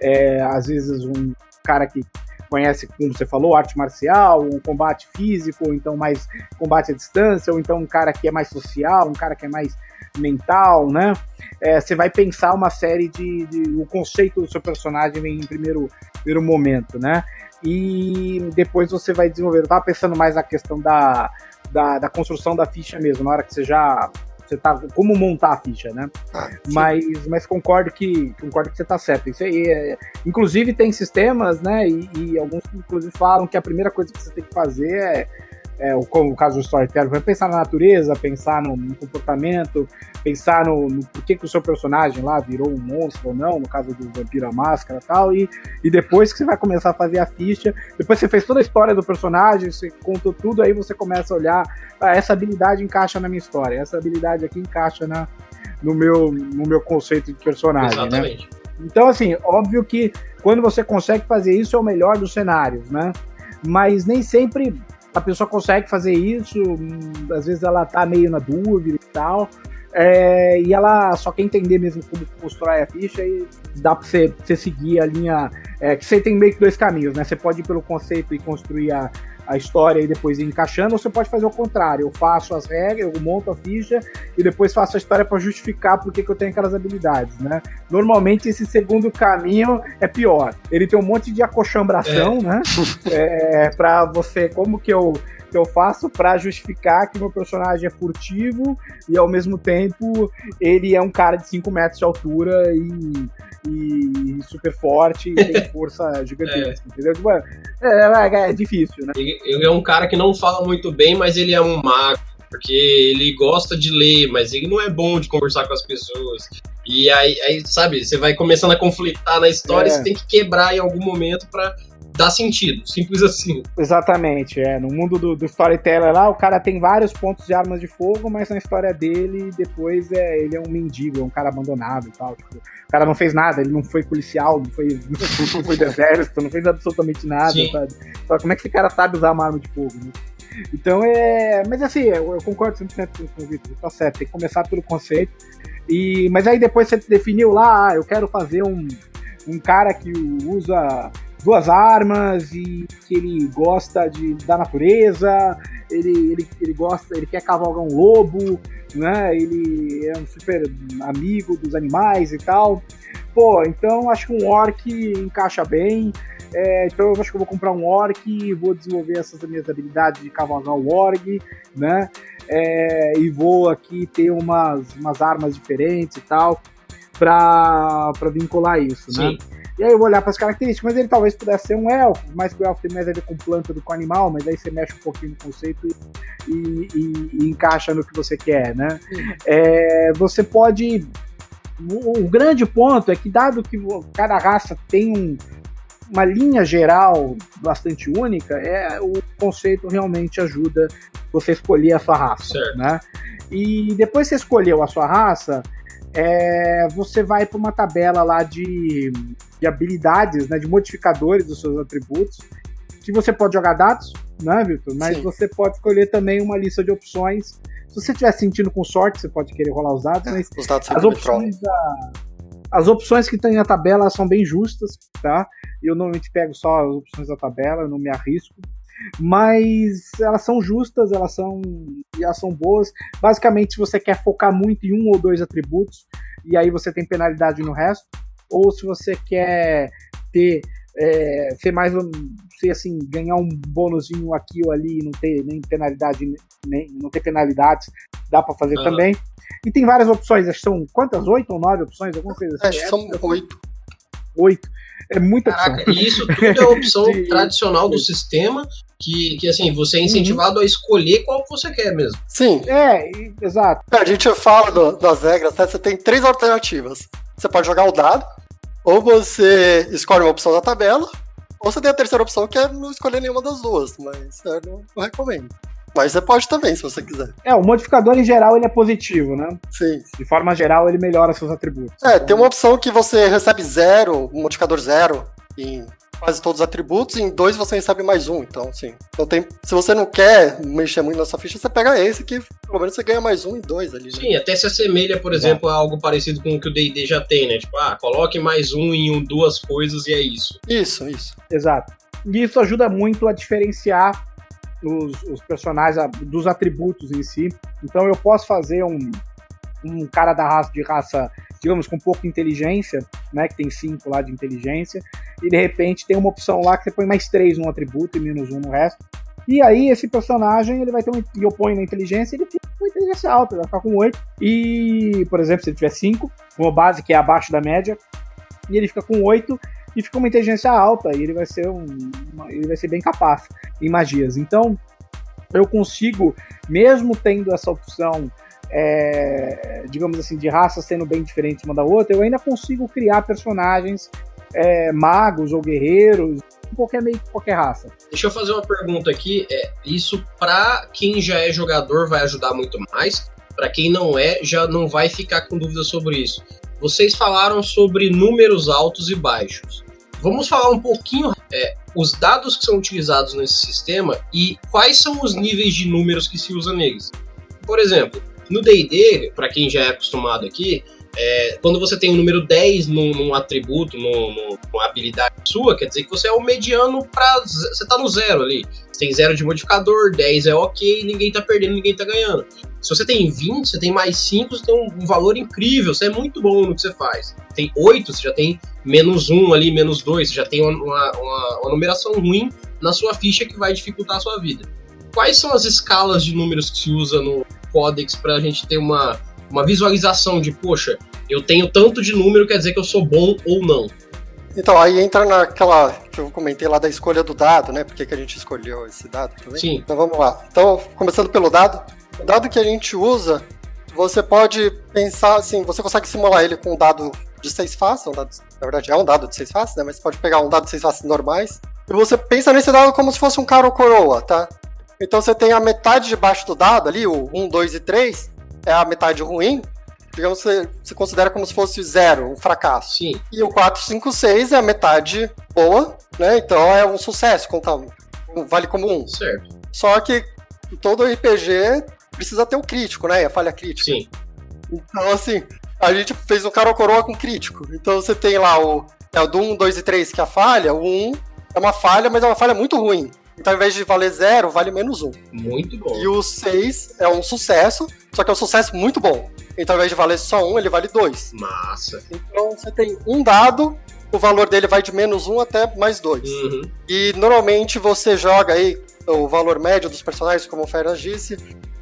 Speaker 3: é, às vezes, um cara que conhece, como você falou, arte marcial, um combate físico, ou então mais combate à distância, ou então um cara que é mais social, um cara que é mais mental, né? É, você vai pensar uma série de, de, O conceito do seu personagem em primeiro, primeiro momento, né? E depois você vai desenvolver. Eu tava pensando mais na questão da, da, da construção da ficha mesmo, na hora que você já você tá como montar a ficha, né? Ah, mas, mas concordo que concordo que você tá certo. Isso aí é, inclusive tem sistemas, né? E, e, alguns inclusive falam que a primeira coisa que você tem que fazer é é, como o caso do storytelling, vai pensar na natureza, pensar no, no comportamento, pensar no, no porquê que o seu personagem lá virou um monstro ou não, no caso do Vampiro Máscara e tal, e, e depois que você vai começar a fazer a ficha, depois você fez toda a história do personagem, você contou tudo, aí você começa a olhar, ah, essa habilidade encaixa na minha história, essa habilidade aqui encaixa na, no, meu, no meu conceito de personagem, né? Exatamente. né? Então, assim, óbvio que quando você consegue fazer isso é o melhor dos cenários, né? Mas nem sempre a pessoa consegue fazer isso, hum, às vezes ela tá meio na dúvida e tal. É, e ela só quer entender mesmo como constrói a ficha e dá pra você, você seguir a linha. É, que você tem meio que dois caminhos, né? Você pode ir pelo conceito e construir a, a história e depois ir encaixando, ou você pode fazer o contrário. Eu faço as regras, eu monto a ficha e depois faço a história para justificar por que eu tenho aquelas habilidades, né? Normalmente esse segundo caminho é pior. Ele tem um monte de acochambração, é. né? É, para você, como que eu que eu faço para justificar que meu personagem é furtivo e ao mesmo tempo ele é um cara de 5 metros de altura e, e super forte e tem força gigantesca, é. entendeu? Tipo, é, é, é, difícil, né?
Speaker 1: Ele é um cara que não fala muito bem, mas ele é um mago. Porque ele gosta de ler, mas ele não é bom de conversar com as pessoas. E aí, aí sabe, você vai começando a conflitar na história, é. você tem que quebrar em algum momento para dá sentido, simples assim.
Speaker 3: Exatamente, é. No mundo do, do storyteller lá, o cara tem vários pontos de armas de fogo, mas na história dele, depois é, ele é um mendigo, é um cara abandonado e tal. Tipo, o cara não fez nada, ele não foi policial, não foi, não foi do exército, não fez absolutamente nada, Sim. sabe? Só como é que esse cara sabe usar uma arma de fogo, né? Então é. Mas assim, eu, eu concordo 100% com o Vitor, tá certo, tem que começar pelo conceito. E, mas aí depois você definiu lá, ah, eu quero fazer um, um cara que usa duas armas e que ele gosta de, da natureza, ele, ele, ele gosta, ele quer cavalgar um lobo, né? Ele é um super amigo dos animais e tal. Pô, então acho que um orc encaixa bem. É, então eu acho que eu vou comprar um orc vou desenvolver essas minhas habilidades de cavalgar o orc, né? É, e vou aqui ter umas, umas armas diferentes e tal para vincular isso, né? Sim. né? E aí eu vou olhar para as características, mas ele talvez pudesse ser um elfo, mas que o elfo tem mais a ver com planta do que com animal, mas aí você mexe um pouquinho no conceito e, e, e encaixa no que você quer, né? É, você pode. O, o, grande ponto é que, dado que cada raça tem um, uma linha geral bastante única, é, o conceito realmente ajuda você escolher a sua raça, certo. né? E depois que você escolheu a sua raça, é, você vai para uma tabela lá de, de habilidades, né, de modificadores dos seus atributos, que você pode jogar dados, né, Vitor? Mas Sim. você pode escolher também uma lista de opções. Se você estiver sentindo com sorte, você pode querer rolar os dados, mas os dados as opções da, as opções que tem na tabela são bem justas, tá? Eu normalmente pego só as opções da tabela, não me arrisco mas elas são justas, elas são, elas são boas. Basicamente, se você quer focar muito em um ou dois atributos, e aí você tem penalidade no resto, ou se você quer ter é, ser mais ser assim ganhar um bônusinho aqui ou ali não ter nem penalidade nem não ter penalidades dá para fazer uhum. também. E tem várias opções acho que são quantas? Oito ou nove opções? Alguma coisa
Speaker 2: assim acho que são oito.
Speaker 3: Oito é muita
Speaker 1: Caraca, opção. E isso tudo é opção de... tradicional do sistema, que, que assim, você é incentivado uhum. a escolher qual que você quer mesmo.
Speaker 2: Sim.
Speaker 3: É, exato.
Speaker 2: A gente fala do, das regras, né? Você tem três alternativas. Você pode jogar o dado, ou você escolhe uma opção da tabela, ou você tem a terceira opção, que é não escolher nenhuma das duas, mas eu não, não recomendo. Mas você pode também, se você quiser.
Speaker 3: É, o modificador em geral ele é positivo, né?
Speaker 2: Sim.
Speaker 3: De forma geral, ele melhora seus atributos.
Speaker 2: É, então... tem uma opção que você recebe zero, um modificador zero em quase todos os atributos, e em dois você recebe mais um, então sim. Então tem, se você não quer mexer muito na sua ficha, você pega esse que pelo menos você ganha mais um e dois ali. Né?
Speaker 1: Sim, até se assemelha, por exemplo, é. a algo parecido com o que o D&D já tem, né? Tipo, ah, coloque mais um em um, duas coisas e é isso.
Speaker 2: Isso, isso.
Speaker 3: Exato. E isso ajuda muito a diferenciar os, os personagens dos atributos em si. Então eu posso fazer um, um cara da raça de raça, digamos, com pouca inteligência, né? Que tem cinco lá de inteligência, e de repente tem uma opção lá que você põe mais três num atributo e menos um no resto. E aí esse personagem ele vai ter um. E eu ponho na inteligência, ele fica com inteligência alta, vai ficar com 8. E, por exemplo, se ele tiver 5, uma base que é abaixo da média, e ele fica com 8, e fica uma inteligência alta e ele vai ser um, uma, ele vai ser bem capaz em magias. Então, eu consigo, mesmo tendo essa opção, é, digamos assim, de raças sendo bem diferentes uma da outra, eu ainda consigo criar personagens é, magos ou guerreiros, qualquer meio qualquer raça.
Speaker 1: Deixa eu fazer uma pergunta aqui. É, isso para quem já é jogador vai ajudar muito mais. Para quem não é, já não vai ficar com dúvida sobre isso. Vocês falaram sobre números altos e baixos. Vamos falar um pouquinho é, os dados que são utilizados nesse sistema e quais são os níveis de números que se usa neles. Por exemplo, no D&D, para quem já é acostumado aqui, é, quando você tem o um número 10 num, num atributo, num, numa habilidade sua, quer dizer que você é o mediano para Você tá no zero ali. Você tem zero de modificador, 10 é ok, ninguém tá perdendo, ninguém tá ganhando. Se você tem 20, você tem mais 5, você tem um, um valor incrível, você é muito bom no que você faz. Tem 8, você já tem menos 1 ali, menos 2, você já tem uma, uma, uma numeração ruim na sua ficha que vai dificultar a sua vida. Quais são as escalas de números que se usa no Codex para a gente ter uma, uma visualização de, poxa, eu tenho tanto de número, quer dizer que eu sou bom ou não?
Speaker 2: Então, aí entra naquela que eu comentei lá da escolha do dado, né? Por que, que a gente escolheu esse dado também?
Speaker 1: Sim.
Speaker 2: Então vamos lá. Então, começando pelo dado, dado que a gente usa, você pode pensar assim, você consegue simular ele com um dado de seis faces, um dado, na verdade é um dado de seis faces, né? Mas você pode pegar um dado de seis faces normais, e você pensa nesse dado como se fosse um cara ou coroa, tá? Então você tem a metade de baixo do dado ali, o 1, 2 e 3, é a metade ruim. Digamos que você, considera como se fosse zero, um fracasso.
Speaker 1: Sim.
Speaker 2: E o 4, 5, 6 é a metade boa, né? Então é um sucesso, conta, vale como um.
Speaker 1: Certo.
Speaker 2: Só que todo RPG precisa ter um crítico, né? A falha crítica.
Speaker 1: Sim.
Speaker 2: Então, assim, a gente fez um cara ou coroa com crítico. Então você tem lá o, é o do 1, 2 e 3 que é a falha. O 1 é uma falha, mas é uma falha muito ruim. Então, ao invés de valer 0, vale menos 1.
Speaker 1: Muito bom.
Speaker 2: E o 6 é um sucesso, só que é um sucesso muito bom. Então, ao invés de valer só 1, ele vale 2.
Speaker 1: Massa.
Speaker 2: Então, você tem um dado, o valor dele vai de menos 1 até mais 2.
Speaker 1: Uhum.
Speaker 2: E normalmente você joga aí o valor médio dos personagens, como o Feras disse,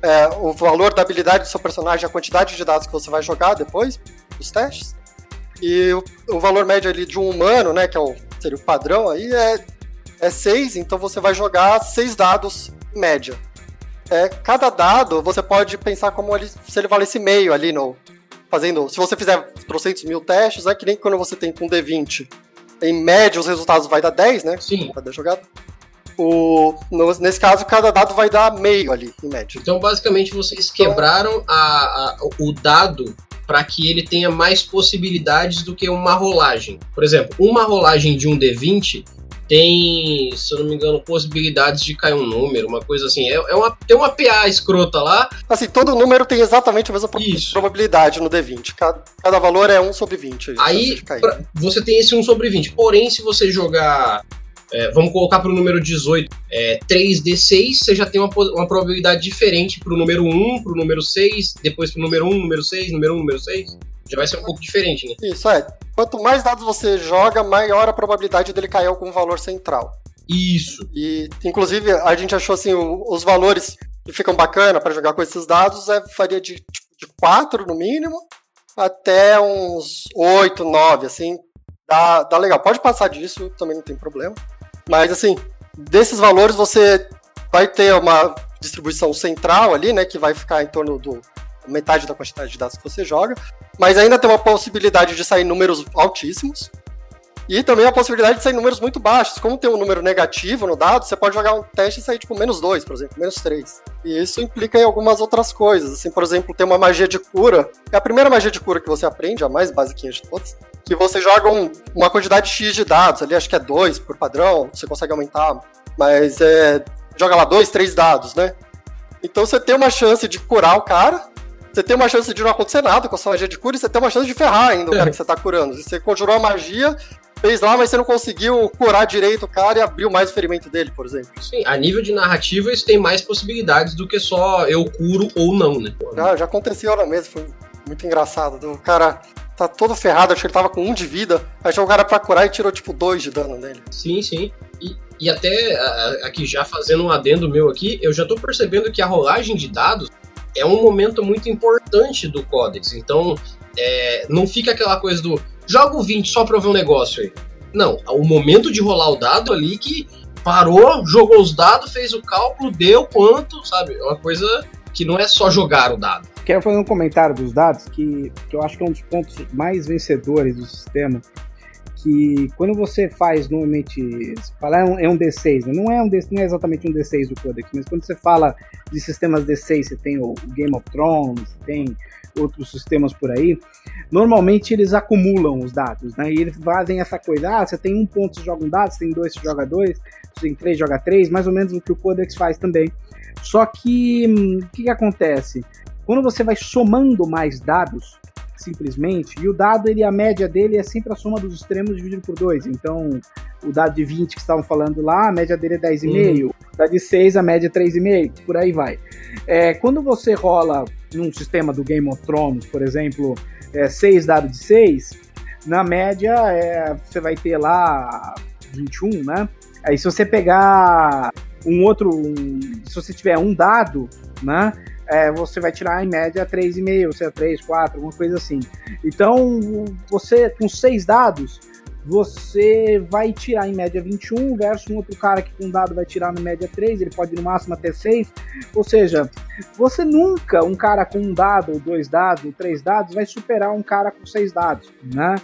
Speaker 2: é, o valor da habilidade do seu personagem, a quantidade de dados que você vai jogar depois dos testes. E o, o valor médio ali de um humano, né, que é o, seria o padrão aí, é, é 6, então você vai jogar 6 dados em média. É, cada dado você pode pensar como ele, se ele valesse meio ali no. Fazendo. Se você fizer trocentos mil testes, é que nem quando você tem com um D20. Em média, os resultados vai dar 10, né?
Speaker 1: Sim.
Speaker 2: Cada jogada. O, no, nesse caso, cada dado vai dar meio ali, em média.
Speaker 1: Então, basicamente, vocês quebraram a, a, o dado para que ele tenha mais possibilidades do que uma rolagem. Por exemplo, uma rolagem de um D20 tem, se eu não me engano, possibilidades de cair um número, uma coisa assim. É, é uma, tem uma PA escrota lá.
Speaker 2: Assim, todo número tem exatamente a mesma
Speaker 1: Isso.
Speaker 2: probabilidade no D20. Cada, cada valor é 1 sobre 20. a
Speaker 1: Aí pra- você tem esse 1 sobre 20. Porém, se você jogar. É, vamos colocar para o número 18, é, 3D6, você já tem uma, uma probabilidade diferente para o número 1, para o número 6, depois para o número 1, número 6, número 1, número 6. Já vai ser um pouco diferente, né?
Speaker 2: Isso é. Quanto mais dados você joga, maior a probabilidade dele cair algum valor central.
Speaker 1: Isso.
Speaker 2: E, inclusive, a gente achou assim, os valores que ficam bacana para jogar com esses dados é, faria de, tipo, de 4 no mínimo até uns 8, 9, assim. Dá, dá legal. Pode passar disso, também não tem problema. Mas, assim, desses valores você vai ter uma distribuição central ali, né, que vai ficar em torno do metade da quantidade de dados que você joga, mas ainda tem uma possibilidade de sair números altíssimos. E também a possibilidade de sair números muito baixos. Como tem um número negativo no dado, você pode jogar um teste e sair tipo menos 2, por exemplo, menos 3. E isso implica em algumas outras coisas. Assim, por exemplo, tem uma magia de cura. É a primeira magia de cura que você aprende, a mais basiquinha de todas. Que você joga um- uma quantidade X de dados, ali acho que é 2 por padrão, você consegue aumentar. Mas é. Joga lá dois, três dados, né? Então você tem uma chance de curar o cara, você tem uma chance de não acontecer nada com a sua magia de cura e você tem uma chance de ferrar ainda o cara que você tá curando. Você conjurou a magia, fez lá, mas você não conseguiu curar direito o cara e abriu mais o ferimento dele, por exemplo.
Speaker 1: Sim, a nível de narrativa isso tem mais possibilidades do que só eu curo ou não, né?
Speaker 2: Já, já aconteceu na mesa, foi muito engraçado. O cara tá todo ferrado, acho que ele tava com um de vida, achou o cara pra curar e tirou tipo dois de dano nele.
Speaker 1: Sim, sim. E, e até aqui já fazendo um adendo meu aqui, eu já tô percebendo que a rolagem de dados é um momento muito importante do Codex. Então, é, não fica aquela coisa do joga o 20 só pra ver um negócio aí. Não, o momento de rolar o dado ali que parou, jogou os dados, fez o cálculo, deu quanto, sabe? É uma coisa que não é só jogar o dado.
Speaker 3: Quero fazer um comentário dos dados que, que eu acho que é um dos pontos mais vencedores do sistema. Que quando você faz normalmente. Falar é um, é um D6, né? não, é um D, não é exatamente um D6 do Codex, mas quando você fala de sistemas D6, você tem o Game of Thrones, tem outros sistemas por aí, normalmente eles acumulam os dados, né? E eles fazem essa coisa, ah, você tem um ponto, você joga um dado, você tem dois, você joga dois, você tem três, joga três, mais ou menos o que o Codex faz também. Só que hum, o que, que acontece? Quando você vai somando mais dados, simplesmente, e o dado, ele, a média dele é sempre a soma dos extremos dividido por 2. Então, o dado de 20 que estavam falando lá, a média dele é 10,5. Uhum. O dado de 6, a média é 3,5. Por aí vai. É, quando você rola num sistema do Game of Thrones, por exemplo, é, 6 dados de 6, na média é, você vai ter lá 21, né? Aí se você pegar um outro, um, se você tiver um dado, né? É, você vai tirar em média 3,5, seja 3, 4, alguma coisa assim. Então, você com seis dados, você vai tirar em média 21 versus um outro cara que com dado vai tirar na média 3, ele pode no máximo até 6. Ou seja, você nunca, um cara com um dado, ou dois dados, ou três dados, vai superar um cara com seis dados, né?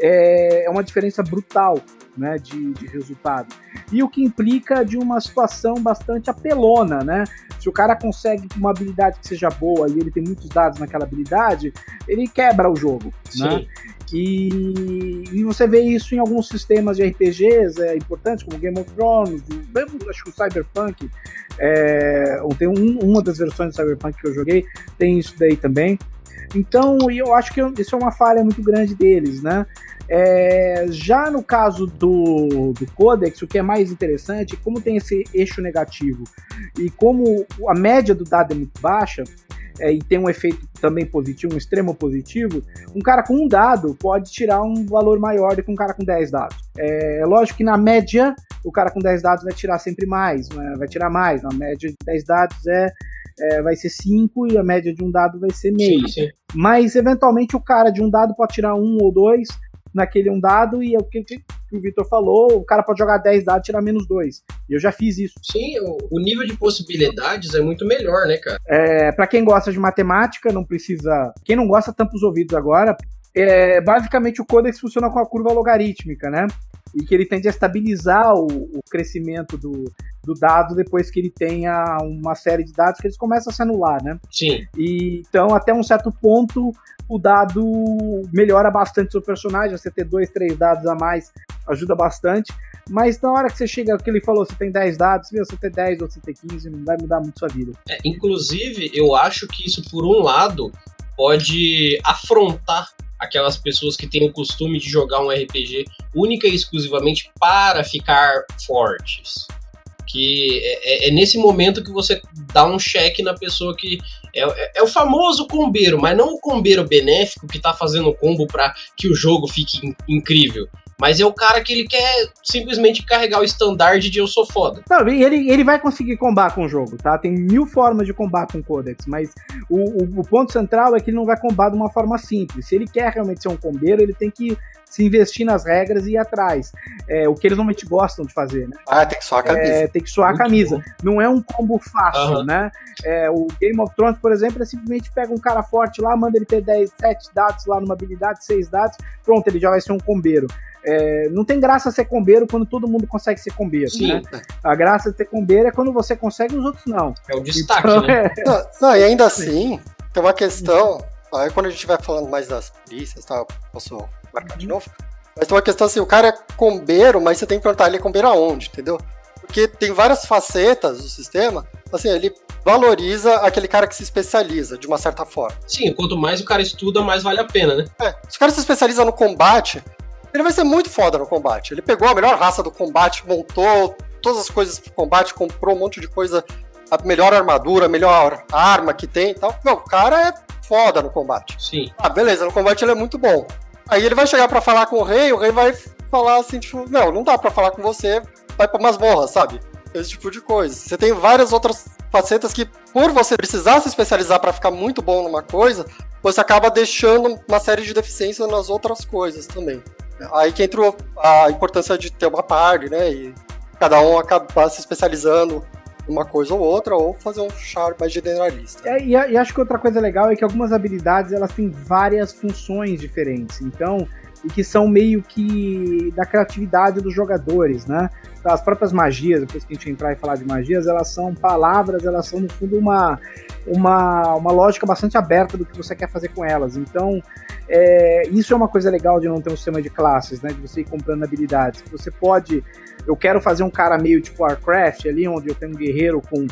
Speaker 3: É, é uma diferença brutal né, de, de resultado. E o que implica de uma situação bastante apelona, né? Se o cara consegue uma habilidade que seja boa e ele tem muitos dados naquela habilidade, ele quebra o jogo, Sim. né? E, e, você vê isso em alguns sistemas de RPGs é, importantes, como Game of Thrones, acho que o Cyberpunk, é, tem um, uma das versões do Cyberpunk que eu joguei, tem isso daí também. Então, eu acho que isso é uma falha muito grande deles, né? É, já no caso do, do Codex, o que é mais interessante, como tem esse eixo negativo e como a média do dado é muito baixa, é, e tem um efeito também positivo, um extremo positivo, um cara com um dado pode tirar um valor maior do que um cara com 10 dados. É, é lógico que na média, o cara com 10 dados vai tirar sempre mais, né? vai tirar mais. Na média de 10 dados é, é, vai ser 5 e a média de um dado vai ser meio. Sim, sim. Mas eventualmente o cara de um dado pode tirar um ou dois naquele um dado e é o que, que o Vitor falou, o cara pode jogar 10 dados e tirar menos 2. E eu já fiz isso.
Speaker 1: Sim, o, o, nível de possibilidades é muito melhor, né, cara?
Speaker 3: É, para quem gosta de matemática, não precisa. Quem não gosta, tampa os ouvidos agora. É, basicamente o Codex funciona com a curva logarítmica, né? E que ele tende a estabilizar o, o crescimento do, do dado depois que ele tenha uma série de dados que eles começam a se anular, né?
Speaker 1: Sim.
Speaker 3: E, então, até um certo ponto, o dado melhora bastante o seu personagem. Você ter dois, três dados a mais ajuda bastante. Mas na hora que você chega, que ele falou, você tem 10 dados, você tem 10 ou você tem 15, não vai mudar muito sua vida.
Speaker 1: É, inclusive, eu acho que isso, por um lado, pode afrontar aquelas pessoas que têm o costume de jogar um RPG única e exclusivamente para ficar fortes que é, é, é, nesse momento que você dá um cheque na pessoa que é, é, é o famoso combeiro, mas não o combeiro benéfico que tá fazendo combo para que o jogo fique in, incrível. Mas é o cara que ele quer simplesmente carregar o estandarte de eu sou foda.
Speaker 3: Não, ele, ele vai conseguir combar com o jogo, tá? Tem mil formas de combar com o Codex, mas o, o, o ponto central é que ele não vai combar de uma forma simples. Se ele quer realmente ser um combeiro, ele tem que se investir nas regras e ir atrás. É, o que eles normalmente gostam de fazer, né?
Speaker 2: Ah, tem que suar a camisa.
Speaker 3: É, tem que suar Muito a camisa. Bom. Não é um combo fácil, uhum. né? É, o Game of Thrones, por exemplo, é simplesmente pega um cara forte lá, manda ele ter 10, 7 dados lá numa habilidade, 6 dados, pronto, ele já vai ser um combeiro. É, não tem graça ser combeiro quando todo mundo consegue ser combeiro, Sim. né? A graça de ser combeiro é quando você consegue e os outros não.
Speaker 1: É o destaque, então, né?
Speaker 2: É... Não, não, e ainda assim, tem uma questão, aí quando a gente vai falando mais das polícias, tá? Posso marcar de novo? Mas tem uma questão assim, o cara é combeiro, mas você tem que perguntar ele é combeiro aonde, entendeu? Porque tem várias facetas do sistema, assim, ele valoriza aquele cara que se especializa, de uma certa forma.
Speaker 1: Sim, quanto mais o cara estuda, mais vale a pena, né?
Speaker 2: É, se o cara se especializa no combate, ele vai ser muito foda no combate. Ele pegou a melhor raça do combate, montou todas as coisas pro combate, comprou um monte de coisa, a melhor armadura, a melhor arma que tem e tal. Não, o cara é foda no combate.
Speaker 1: Sim.
Speaker 2: Ah, beleza, no combate ele é muito bom. Aí ele vai chegar para falar com o rei, o rei vai falar assim, tipo, não, não dá para falar com você, vai pra masmorra, sabe? Esse tipo de coisa. Você tem várias outras facetas que, por você precisar se especializar para ficar muito bom numa coisa, você acaba deixando uma série de deficiências nas outras coisas também. Aí que entra a importância de ter uma party, né? E cada um acabar se especializando uma coisa ou outra, ou fazer um char mais generalista.
Speaker 3: É, e, e, acho que outra coisa legal é que algumas habilidades elas têm várias funções diferentes. Então, e que são meio que da criatividade dos jogadores, né? As próprias magias, depois que a gente entrar e falar de magias, elas são palavras, elas são no fundo uma, uma, uma lógica bastante aberta do que você quer fazer com elas. Então, é, isso é uma coisa legal de não ter um sistema de classes, né? De você ir comprando habilidades. Você pode. Eu quero fazer um cara meio tipo Warcraft ali, onde eu tenho um guerreiro com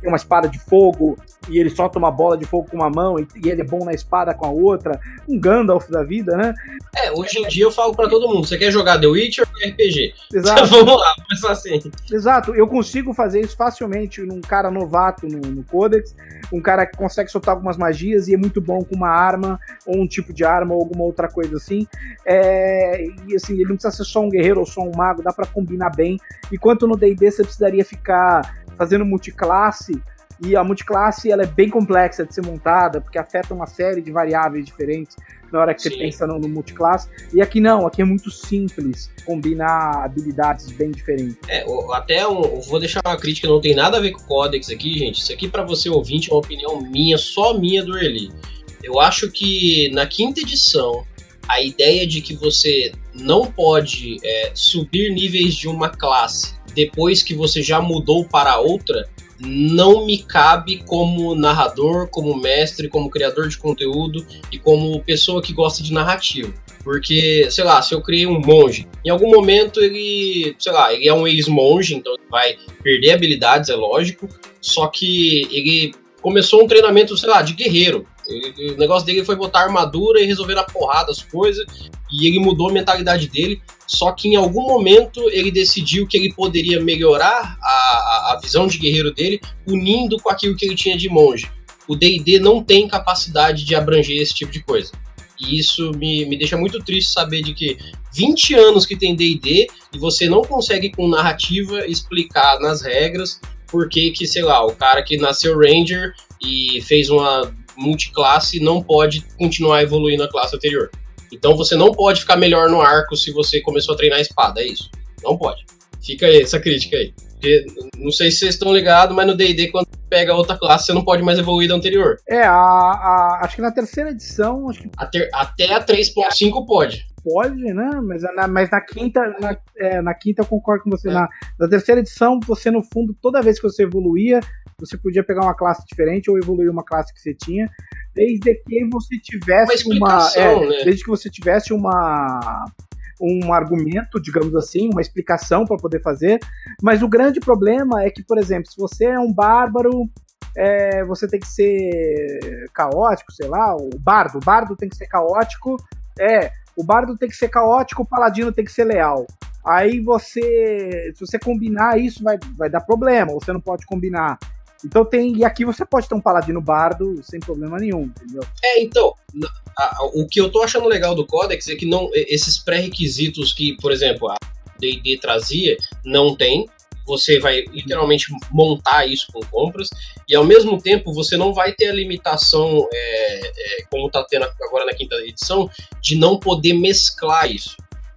Speaker 3: tem uma espada de fogo e ele solta uma bola de fogo com uma mão e, e, ele é bom na espada com a outra, um Gandalf da vida, né?
Speaker 1: É, hoje em dia eu falo para todo mundo, você quer jogar The Witcher ou RPG?
Speaker 3: Exato.
Speaker 1: Vamos lá, começar assim.
Speaker 3: Exato, eu consigo fazer isso facilmente num cara novato no, no Codex, um cara que consegue soltar algumas magias e é muito bom com uma arma, ou um tipo de arma, ou alguma outra coisa assim. É, e assim, ele não precisa ser só um guerreiro ou só um mago, dá para combinar bem. Enquanto no D&D você precisaria ficar fazendo multiclasse, e a multiclasse ela é bem complexa de ser montada, porque afeta uma série de variáveis diferentes na hora que Sim. você pensa no, no multiclasse. E aqui não, aqui é muito simples combinar habilidades bem diferentes.
Speaker 1: É, até vou deixar uma crítica, não tem nada a ver com o Codex aqui, gente. Isso aqui para você ouvinte é uma opinião minha, só minha do Early. Eu acho que na quinta edição, a ideia de que você não pode é, subir níveis de uma classe depois que você já mudou para outra, não me cabe como narrador, como mestre, como criador de conteúdo e como pessoa que gosta de narrativa. Porque, sei lá, se eu criei um monge, em algum momento ele, sei lá, ele é um ex-monge, então vai perder habilidades, é lógico, só que ele começou um treinamento, sei lá, de guerreiro. Ele, o negócio dele foi botar armadura e resolver na porrada as coisas, e ele mudou a mentalidade dele. Só que em algum momento ele decidiu que ele poderia melhorar a, a visão de guerreiro dele, unindo com aquilo que ele tinha de monge. O DD não tem capacidade de abranger esse tipo de coisa. E isso me, me deixa muito triste saber de que 20 anos que tem DD e você não consegue, com narrativa, explicar nas regras por que, sei lá, o cara que nasceu Ranger e fez uma multiclasse não pode continuar evoluindo a classe anterior. Então você não pode ficar melhor no arco se você começou a treinar a espada, é isso. Não pode. Fica aí essa crítica aí. Porque, não sei se vocês estão ligados, mas no D&D, quando pega outra classe, você não pode mais evoluir da anterior.
Speaker 3: É, a, a acho que na terceira edição...
Speaker 1: Que... A ter, até a 3.5 pode.
Speaker 3: Pode, né? Mas na, mas na quinta, na, é, na quinta eu concordo com você. É. Na, na terceira edição, você, no fundo, toda vez que você evoluía, você podia pegar uma classe diferente ou evoluir uma classe que você tinha, desde que você tivesse uma, uma é, né? desde que você tivesse uma um argumento, digamos assim, uma explicação para poder fazer. Mas o grande problema é que, por exemplo, se você é um bárbaro, é, você tem que ser caótico, sei lá, o bardo, o bardo tem que ser caótico, é, o bardo tem que ser caótico, o paladino tem que ser leal. Aí você, se você combinar isso, vai, vai dar problema, você não pode combinar então tem. E aqui você pode ter um paladino bardo sem problema nenhum, entendeu?
Speaker 1: É, então. A, o que eu tô achando legal do Codex é que não esses pré-requisitos que, por exemplo, a DD trazia, não tem. Você vai literalmente montar isso com compras, e ao mesmo tempo você não vai ter a limitação, é, é, como tá tendo agora na quinta edição, de não poder mesclar isso.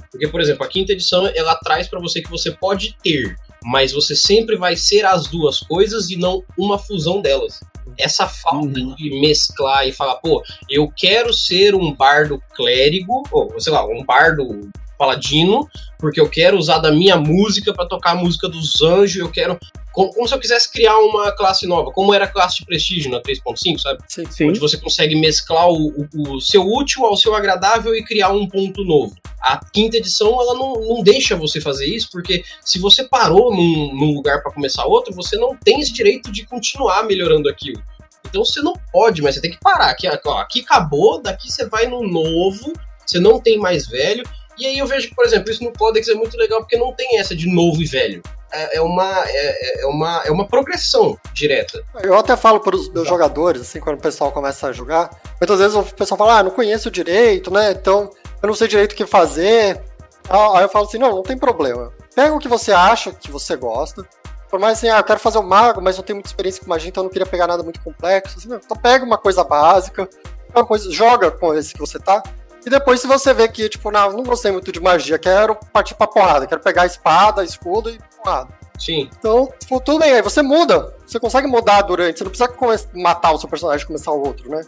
Speaker 1: Porque, por exemplo, a quinta edição ela traz para você que você pode ter mas você sempre vai ser as duas coisas e não uma fusão delas. Essa falta uhum. de mesclar e falar, pô, eu quero ser um bardo clérigo, ou sei lá, um bardo paladino, porque eu quero usar da minha música para tocar a música dos anjos, eu quero. Como, como, se eu quisesse criar uma classe nova, como era a classe de prestígio na 3.5, sabe?
Speaker 3: Sim, sim.
Speaker 1: Onde você consegue mesclar o, o, o, seu útil ao seu agradável e criar um ponto novo. A quinta edição, ela não, não deixa você fazer isso, porque se você parou num, num lugar para começar outro, você não tem esse direito de continuar melhorando aquilo. Então você não pode, mas você tem que parar. Aqui, ó, aqui acabou, daqui você vai no novo, você não tem mais velho. E aí eu vejo que, por exemplo, isso no Codex é muito legal porque não tem essa de novo e velho. É, é uma, é, é, uma, é uma progressão direta.
Speaker 2: Eu até falo para os meus jogadores, assim, quando o pessoal começa a jogar, muitas vezes o pessoal fala, ah, não conheço direito, né? Então eu não sei direito o que fazer. Aí eu falo assim, não, não tem problema. Pega o que você acha que você gosta. Por mais assim, ah, eu quero fazer o um mago, mas não tenho muita experiência com magia, então eu não queria pegar nada muito complexo. Assim, não, então pega uma coisa básica, uma coisa, joga com esse que você tá. E depois, se você vê que, tipo, não, não gostei muito de magia, quero partir pra porrada, quero pegar a espada, escudo e ocupado.
Speaker 1: Sim.
Speaker 2: Então, tipo, tudo bem, aí você muda. Você consegue mudar durante. Você não precisa matar o seu personagem e começar o outro, né?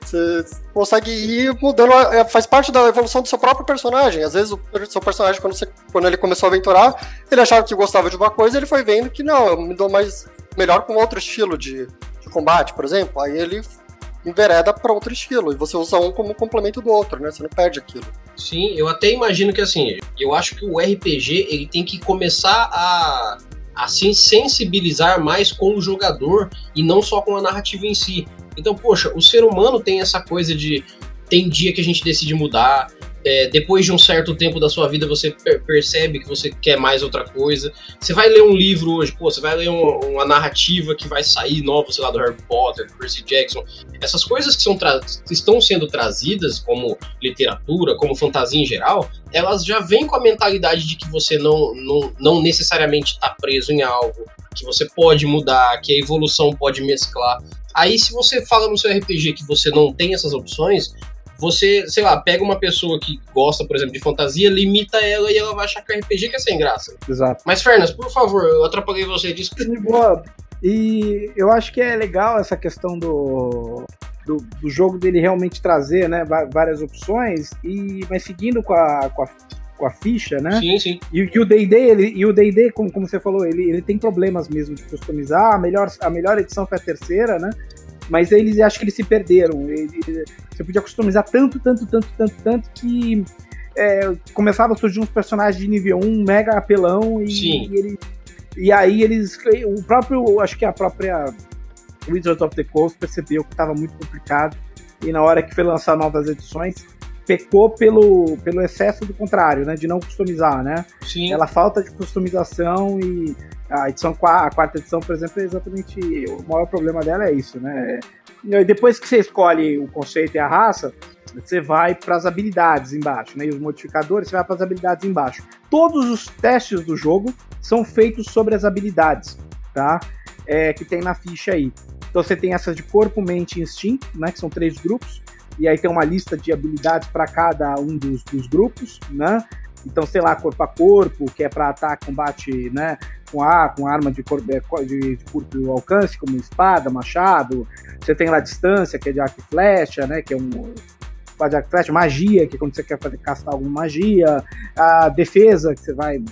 Speaker 2: Você consegue ir mudando, é, faz parte da evolução do seu próprio personagem. Às vezes o seu personagem, quando, você, quando ele começou a aventurar, ele achava que gostava de uma coisa, ele foi vendo que não, eu me dou mais melhor com outro estilo de, de combate, por exemplo. Aí ele envereda para outro estilo e você usa um como complemento do outro, né? Você não perde aquilo.
Speaker 1: Sim, eu até imagino que assim, eu acho que o RPG ele tem que começar a a se sensibilizar mais com o jogador e não só com a narrativa em si. Então, poxa, o ser humano tem essa coisa de tem dia que a gente decide mudar, é, depois de um certo tempo da sua vida você per percebe que você quer mais outra coisa. Você vai ler um livro hoje, pô, você vai ler um, uma narrativa que vai sair nova, sei lá, do Harry Potter, do Percy Jackson. Essas coisas que, são que estão sendo trazidas como literatura, como fantasia em geral, elas já vêm com a mentalidade de que você não, não, não necessariamente está preso em algo, que você pode mudar, que a evolução pode mesclar. Aí, se você fala no seu RPG que você não tem essas opções, você, sei lá, pega uma pessoa que gosta, por exemplo, de fantasia, limita ela e ela vai achar que o RPG que é sem graça.
Speaker 3: Exato.
Speaker 1: Mas, Fernas, por favor, eu atrapalhei você disso.
Speaker 3: De boa. E eu acho que é legal essa questão do, do, do, jogo dele realmente trazer né, várias opções, e mas seguindo com a, com a, com a ficha, né?
Speaker 1: Sim, sim.
Speaker 3: E, e o D&D, ele, e o D&D, como, como você falou, ele, ele tem problemas mesmo de customizar. A melhor, a melhor edição foi a terceira, né? Mas eles acho que eles se perderam. Ele, você podia customizar tanto, tanto, tanto, tanto, tanto que é, começava a surgir uns personagens de nível 1 mega apelão e,
Speaker 1: Sim.
Speaker 3: e, ele, e aí eles. O próprio. Acho que a própria Wizards of the Coast percebeu que estava muito complicado. E na hora que foi lançar novas edições, pecou pelo, pelo excesso do contrário, né? De não customizar, né?
Speaker 1: Sim.
Speaker 3: Ela falta de customização e a edição a quarta edição, por exemplo, é exatamente o maior problema dela é isso, né? E depois que você escolhe o conceito e a raça, você vai para as habilidades embaixo, né? E os modificadores, você vai para as habilidades embaixo. Todos os testes do jogo são feitos sobre as habilidades, tá? É, que tem na ficha aí. Então você tem essas de corpo, mente e instinto, né? Que são três grupos. E aí tem uma lista de habilidades para cada um dos, dos grupos, né? Então, sei lá, corpo a corpo, que é para ataque, combate, né, com a com arma de, cor, de, de, curto alcance, como espada, machado. Você tem lá distância, que é de arco e flecha, né, que é um de arco e flecha, magia, que é quando você quer fazer castar alguma magia, a defesa, que você vai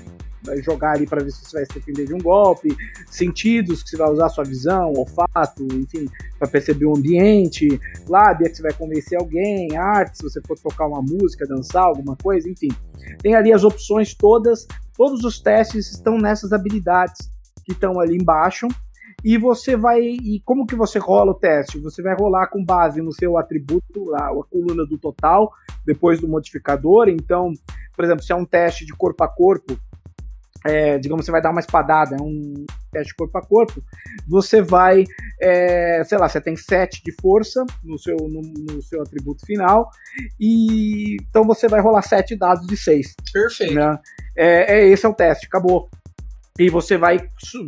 Speaker 3: jogar ali para ver se você vai se defender de um golpe, sentidos que você vai usar sua visão, olfato, enfim, para perceber o ambiente, lábia que você vai convencer alguém, arte, se você for tocar uma música, dançar, alguma coisa, enfim. Tem ali as opções todas, todos os testes estão nessas habilidades que estão ali embaixo. E você vai. E como que você rola o teste? Você vai rolar com base no seu atributo, a, a coluna do total, depois do modificador. Então, por exemplo, se é um teste de corpo a corpo, é, digamos, você vai dar uma espadada, é um teste corpo a corpo, você vai, é, sei lá, você tem 7 de força no seu, no, no, seu atributo final, e então você vai rolar 7 dados de 6.
Speaker 1: Perfeito.
Speaker 3: Né? É, é, esse é o teste, acabou. E você vai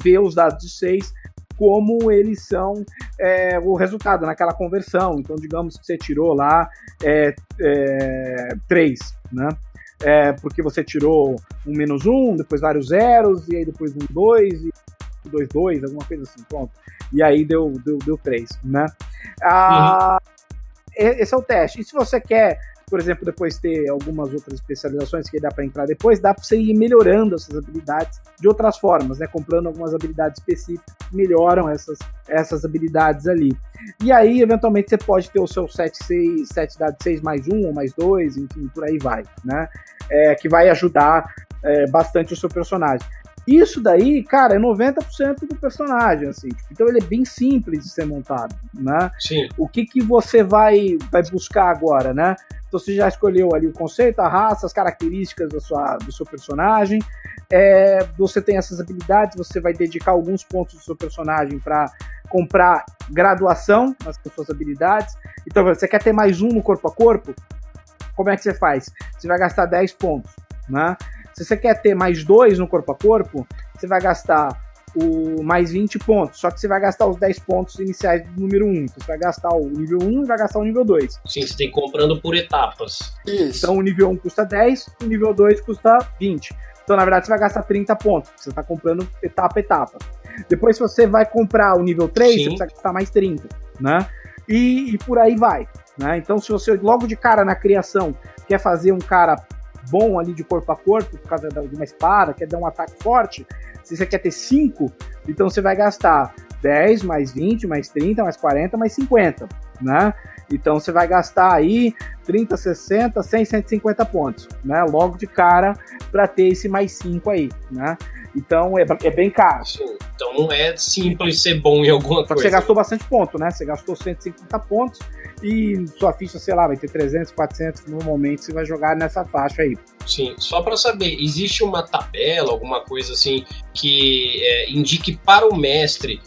Speaker 3: ver os dados de 6 como eles são é, o resultado naquela conversão. Então, digamos que você tirou lá é, é, 3, né? É, porque você tirou um menos um, depois vários zeros, e aí depois um dois, e dois, dois, alguma coisa assim, pronto. E aí deu, deu, deu três, né? Ah, uhum. Esse é o teste. E se você quer por exemplo, depois ter algumas outras especializações que dá para entrar depois, dá para você ir melhorando essas habilidades de outras formas, né? Comprando algumas habilidades específicas que melhoram essas, essas habilidades ali. E aí, eventualmente, você pode ter o seu 7, 6, 7 dados 6 mais 1 ou mais 2, enfim, por aí vai, né? É, que vai ajudar é, bastante o seu personagem. Isso daí, cara, é 90% do personagem, assim. Tipo, então ele é bem simples de ser montado, né?
Speaker 1: Sim.
Speaker 3: O que que você vai, vai buscar agora, né? Então você já escolheu ali o conceito, a raça, as características da sua, do seu personagem. É, você tem essas habilidades, você vai dedicar alguns pontos do seu personagem para comprar graduação nas suas habilidades. Então você quer ter mais um no corpo a corpo? Como é que você faz? Você vai gastar 10 pontos, né? Se você quer ter mais dois no corpo a corpo, você vai gastar o mais 20 pontos. Só que você vai gastar os 10 pontos iniciais do número 1. Então você vai gastar o nível 1 e vai gastar o nível 2.
Speaker 1: Sim, você tem comprando por etapas.
Speaker 3: Isso. Então o nível 1 custa 10, o nível 2 custa 20. Então, na verdade, você vai gastar 30 pontos. Você está comprando etapa a etapa. Depois, se você vai comprar o nível 3, Sim. você precisa gastar mais 30, né? E, e por aí vai. Né? Então, se você logo de cara na criação quer fazer um cara bom ali de corpo a corpo, por causa de uma espada, quer dar um ataque forte, se você quer ter 5, então você vai gastar 10, mais 20, mais 30, mais 40, mais 50, né? Então você vai gastar aí 30, 60, 100, 150 pontos, né? Logo de cara para ter esse mais 5 aí, né? Então é, é bem caro.
Speaker 1: Sim. Então não é simples ser bom em alguma Só
Speaker 3: coisa. Você gastou bastante ponto, né? Você gastou 150 pontos e sua ficha, sei lá, vai ter 300, 400. Normalmente você vai jogar nessa faixa aí.
Speaker 1: Sim, só para saber, existe uma tabela, alguma coisa assim que é, indique para o mestre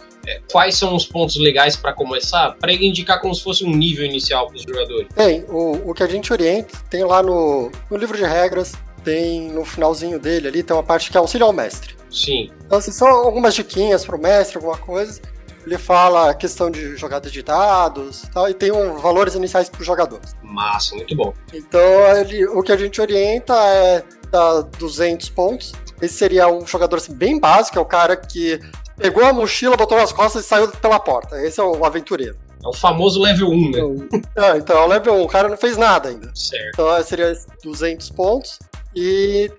Speaker 1: quais são os pontos legais para começar, para ele indicar como se fosse um nível inicial para os jogadores?
Speaker 2: Tem, o, o que a gente orienta, tem lá no, no livro de regras, tem no finalzinho dele ali, tem uma parte que é auxílio ao mestre.
Speaker 1: Sim.
Speaker 2: Então, assim, são algumas diquinhas pro mestre, alguma coisa. Ele fala a questão de jogada de dados tal, e tem um, valores iniciais para os jogadores.
Speaker 1: Massa, muito bom.
Speaker 2: Então, ele, o que a gente orienta é dar 200 pontos. Esse seria um jogador assim, bem básico, é o cara que pegou a mochila, botou nas costas e saiu pela porta. Esse é o aventureiro.
Speaker 1: É o famoso level 1, né?
Speaker 2: Então, é, então é o level 1. O cara não fez nada ainda.
Speaker 1: Certo.
Speaker 2: Então seria 200 pontos. E.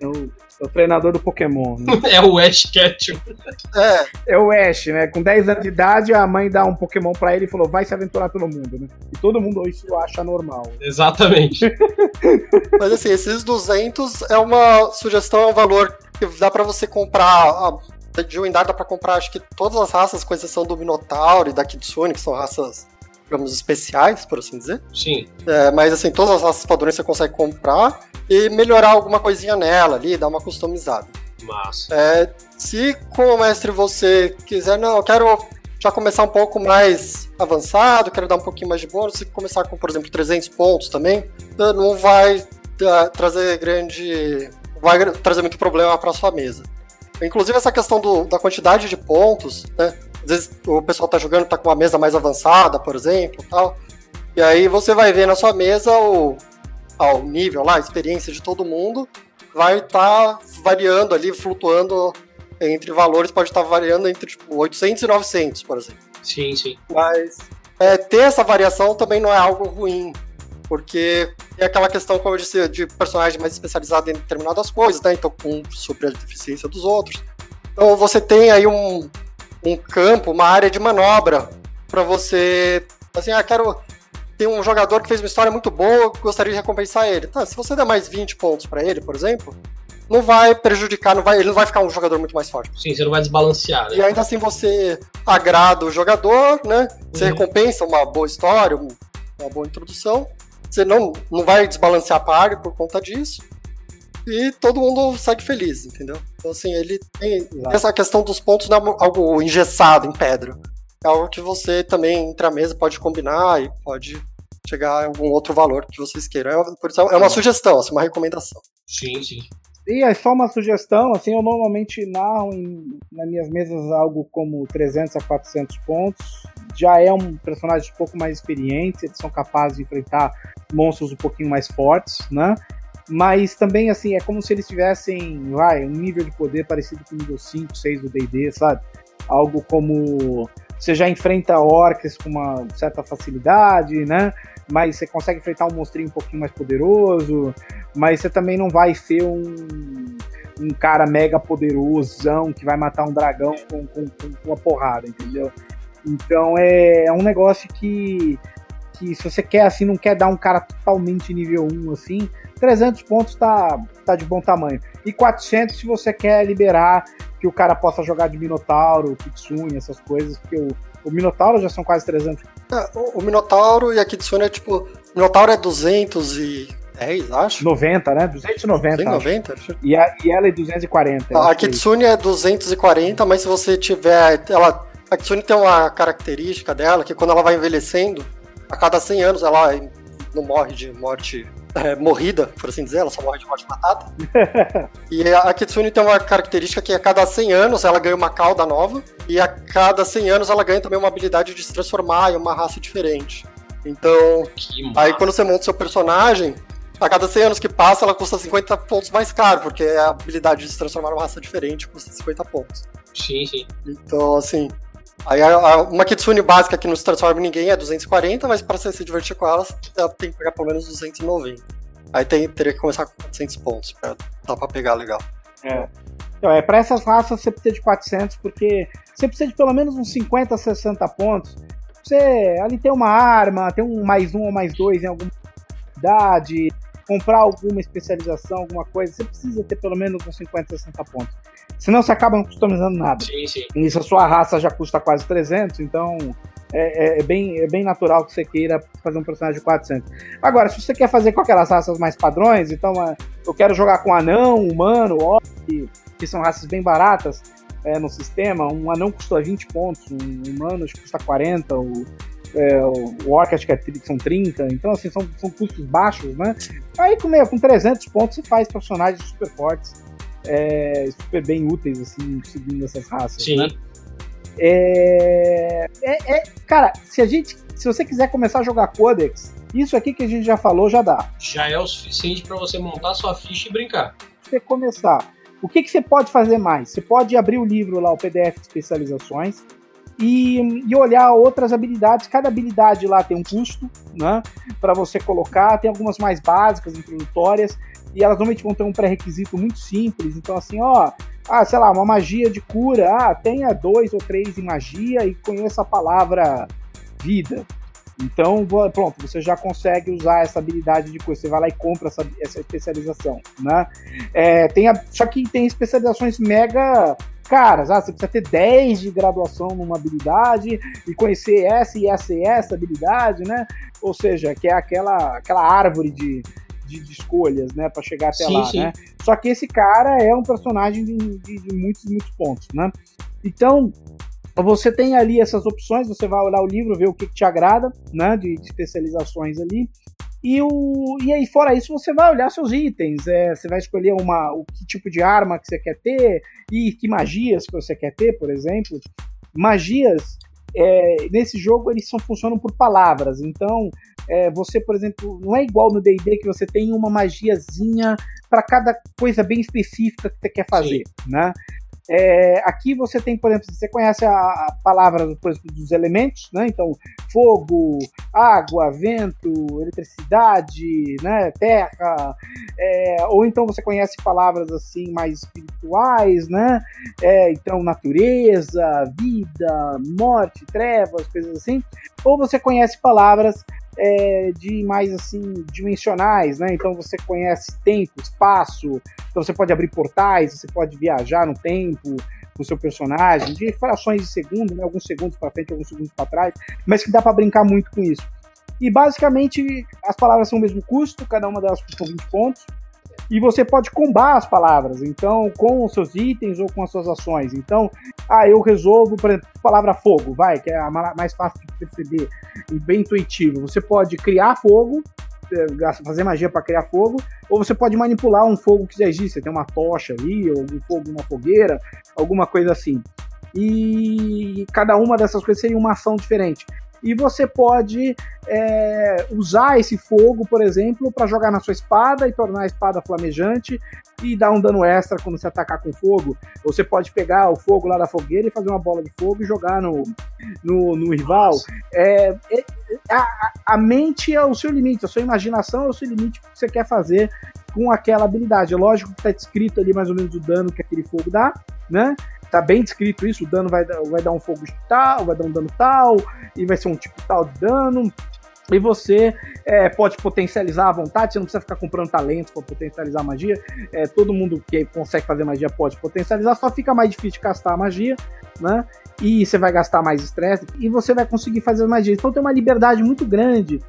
Speaker 3: É o treinador do Pokémon. Né?
Speaker 1: é o Ash Ketchum.
Speaker 3: É. É o Ash, né? Com 10 anos de idade, a mãe dá um Pokémon pra ele e falou: vai se aventurar pelo mundo, né? E todo mundo isso acha normal.
Speaker 1: Exatamente.
Speaker 2: Mas assim, esses 200 é uma sugestão, é um valor que dá pra você comprar. De Windar dá pra comprar, acho que todas as raças, com exceção do Minotauro e da Kitsune, que são raças digamos, especiais, por assim dizer.
Speaker 1: Sim.
Speaker 2: É, mas assim, todas as raças padrões você consegue comprar e melhorar alguma coisinha nela ali, dar uma customizada.
Speaker 1: Massa.
Speaker 2: É, se como mestre você quiser, não, eu quero já começar um pouco mais avançado, quero dar um pouquinho mais de bônus, se começar com, por exemplo, 300 pontos também, não vai uh, trazer grande. vai trazer muito problema para sua mesa. Inclusive essa questão do, da quantidade de pontos, né? Às vezes o pessoal tá jogando, tá com uma mesa mais avançada, por exemplo, tal. E aí você vai ver na sua mesa o, ao nível lá, a experiência de todo mundo, vai estar tá variando ali, flutuando entre valores, pode estar tá variando entre tipo, 800 e 900, por exemplo.
Speaker 1: Sim, sim.
Speaker 2: Mas é, ter essa variação também não é algo ruim, porque é aquela questão, como eu disse, de personagem mais especializado em determinadas coisas, né? Então, com suprir a deficiência dos outros. Então, você tem aí um, um campo, uma área de manobra para você, assim, ah, quero tem um jogador que fez uma história muito boa, gostaria de recompensar ele. Tá, se você der mais 20 pontos para ele, por exemplo, não vai prejudicar, não vai, ele não vai ficar um jogador muito mais forte.
Speaker 1: Sim, você não vai desbalancear, né?
Speaker 2: E ainda assim você agrada o jogador, né? Você uhum. recompensa uma boa história, uma boa introdução. Você não, não vai desbalancear a party por conta disso. E todo mundo segue feliz, entendeu? Então, assim, ele tem. Essa questão dos pontos não é algo engessado em pedra é algo que você também, entre a mesa, pode combinar e pode chegar a algum outro valor que vocês queiram. É, por isso, é uma sugestão, assim, uma recomendação.
Speaker 1: Sim, sim.
Speaker 3: E é só uma sugestão, assim, eu normalmente narro em, nas minhas mesas algo como 300 a 400 pontos. Já é um personagem um pouco mais experiente, eles são capazes de enfrentar monstros um pouquinho mais fortes, né? Mas também, assim, é como se eles tivessem, vai, um nível de poder parecido com o nível 5, 6 do D&D, sabe? Algo como você já enfrenta orcs com uma certa facilidade, né? Mas você consegue enfrentar um monstrinho um pouquinho mais poderoso, mas você também não vai ser um, um cara mega poderosão que vai matar um dragão com, com, com uma porrada, entendeu? Então é, é um negócio que, que se você quer assim, não quer dar um cara totalmente nível 1 assim, 300 pontos tá, tá de bom tamanho. E 400 se você quer liberar que o cara possa jogar de Minotauro, Kitsune, essas coisas, porque o, o Minotauro já são quase 300.
Speaker 2: É, o, o, Minotauro e a Kitsune é tipo. O Minotauro é 210, acho.
Speaker 3: 90, né? 290.
Speaker 2: 290?
Speaker 3: E, a, e ela é 240.
Speaker 2: A, a Kitsune é 240, mas se você tiver. Ela, a Kitsune tem uma característica dela que quando ela vai envelhecendo, a cada 100 anos ela não morre de morte é, morrida, por assim dizer, ela só morre de morte matada. e a Kitsune tem uma característica que a cada 100 anos ela ganha uma cauda nova, e a cada 100 anos ela ganha também uma habilidade de se transformar em uma raça diferente. Então, aí quando você monta seu personagem, a cada 100 anos que passa, ela custa 50 pontos mais caro, porque a habilidade de se transformar numa raça diferente custa 50 pontos.
Speaker 1: Sim, sim.
Speaker 2: Então, assim. Aí a, a, uma Kitsune básica que não se transforma em ninguém é 240, mas para você se divertir com elas, tem que pegar pelo menos 290. Aí tem, teria que começar com 400 pontos pra dar pra pegar legal.
Speaker 3: É. Então, é, pra essas raças você precisa de 400, porque você precisa de pelo menos uns 50, 60 pontos. Você ali tem uma arma, tem um mais um ou mais dois em alguma idade, comprar alguma especialização, alguma coisa, você precisa ter pelo menos uns 50, 60 pontos. Senão você acaba não customizando nada.
Speaker 1: Sim, sim.
Speaker 3: Nisso a sua raça já custa quase 300, então é, é, é, bem, é bem natural que você queira fazer um personagem de 400. Agora, se você quer fazer com aquelas raças mais padrões, então é, eu quero jogar com anão, humano, orc, que são raças bem baratas é, no sistema, um anão custa 20 pontos, um humano custa 40, o, é, o orc acho que é, são 30, então assim, são, são custos baixos, né? Aí com, com 300 pontos você faz personagens super fortes, é, super bem úteis, assim, seguindo essas raças,
Speaker 1: Sim.
Speaker 3: né? É, é, é, cara, se a gente, se você quiser começar a jogar Codex, isso aqui que a gente já falou já dá.
Speaker 1: Já é o suficiente para você montar sua ficha e brincar.
Speaker 3: Você começar. O que, que você pode fazer mais? Você pode abrir o livro lá, o PDF de especializações, e, e, olhar outras habilidades. Cada habilidade lá tem um custo, né? Para você colocar. Tem algumas mais básicas, introdutórias, e elas normalmente vão ter um pré-requisito muito simples. Então, assim, ó, ah, sei lá, uma magia de cura, ah, tenha dois ou três em magia e conheça a palavra vida. Então, pronto, você já consegue usar essa habilidade de coisa. Você vai lá e compra essa, essa especialização, né? É, tem a, só que tem especializações mega caras. Ah, você precisa ter 10 de graduação numa habilidade e conhecer essa e essa e essa habilidade, né? Ou seja, que é aquela, aquela árvore de, de, de escolhas, né, para chegar até
Speaker 1: sim,
Speaker 3: lá,
Speaker 1: sim.
Speaker 3: né? Só que esse cara é um personagem de, de, de, muitos, muitos pontos, né? Então, você tem ali essas opções, você vai olhar o livro, ver o que, que te agrada, né, de, de, especializações ali. E, o, e aí, fora isso, você vai olhar seus itens. É, você vai escolher uma, o que tipo de arma que você quer ter e que magias que você quer ter, por exemplo. Magias é, nesse jogo eles são, funcionam por palavras. Então, é, você, por exemplo, não é igual no DD que você tem uma magiazinha para cada coisa bem específica que você quer fazer, Sim. né? É, aqui você tem, por exemplo, você conhece a, a palavra por exemplo, dos elementos, né? Então, fogo, água, vento, eletricidade, né? terra, é, ou então você conhece palavras assim mais espirituais, né? É, então, natureza, vida, morte, trevas, coisas assim. Ou você conhece palavras é, de mais assim dimensionais, né? Então você conhece tempo, espaço, então você pode abrir portais, você pode viajar no tempo com seu personagem, de frações de segundo, né? alguns segundos para frente, alguns segundos para trás, mas que dá para brincar muito com isso. E basicamente as palavras são o mesmo custo, cada uma delas custa 20 pontos e você pode combar as palavras, então, com os seus itens ou com as suas ações. Então, ah, eu resolvo, por exemplo, palavra fogo, vai, que é a mais fácil de perceber e bem intuitivo. Você pode criar fogo, é, fazer magia para criar fogo, ou você pode manipular um fogo que já existe. Você tem uma tocha ali, ou um fogo numa fogueira, alguma coisa assim. E cada uma dessas coisas seria uma ação diferente e você pode é, usar esse fogo, por exemplo, para jogar na sua espada e tornar a espada flamejante e dar um dano extra quando você atacar com fogo. Você pode pegar o fogo lá da fogueira e fazer uma bola de fogo e jogar no, no, no rival. É, é, a, a mente é o seu limite, a sua imaginação é o seu limite que você quer fazer com aquela habilidade. É lógico que está descrito ali mais ou menos o dano que aquele fogo dá, né? Tá bem descrito isso, o dano vai, vai dar um fogo tal, vai dar um dano tal, e vai ser um tipo tal de dano. E você é, pode potencializar à vontade, você não precisa ficar comprando talento para potencializar magia. É, todo mundo que consegue fazer magia pode potencializar, só fica mais difícil castar a magia, né? E você vai gastar mais estresse e você vai conseguir fazer as magias. Então tem uma liberdade muito grande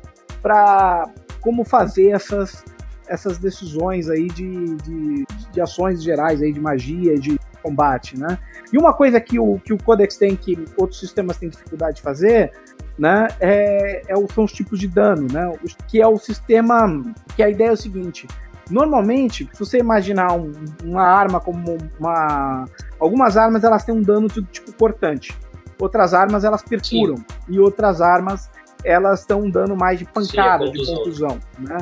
Speaker 3: para como fazer essas, essas decisões aí de, de, de ações gerais aí de magia, de combate, né? E uma coisa que o, que o Codex tem que outros sistemas têm dificuldade de fazer, né, é, é, são os tipos de dano, né? Que é o sistema, que a ideia é o seguinte, normalmente, se você imaginar um, uma arma como uma... Algumas armas, elas têm um dano de tipo cortante. Outras armas, elas perfuram. Sim. E outras armas, elas estão um dano mais de pancada, Sim, de contusão, né?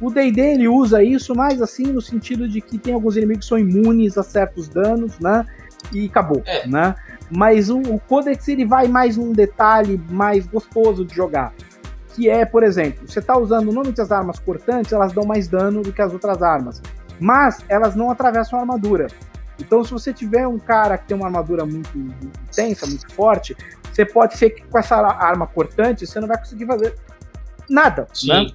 Speaker 3: O D&D ele usa isso mais assim no sentido de que tem alguns inimigos que são imunes a certos danos, né? E acabou,
Speaker 1: É.
Speaker 3: né? Mas o, o Codex ele vai mais num detalhe mais gostoso de jogar. Que é, por exemplo, você tá usando normalmente as armas cortantes, elas dão mais dano do que as outras armas. Mas elas não atravessam a armadura. Então, se você tiver um cara que tem uma armadura muito intensa, muito forte, você pode ser que com essa arma cortante você não vai conseguir fazer nada,
Speaker 1: Sim.
Speaker 3: né?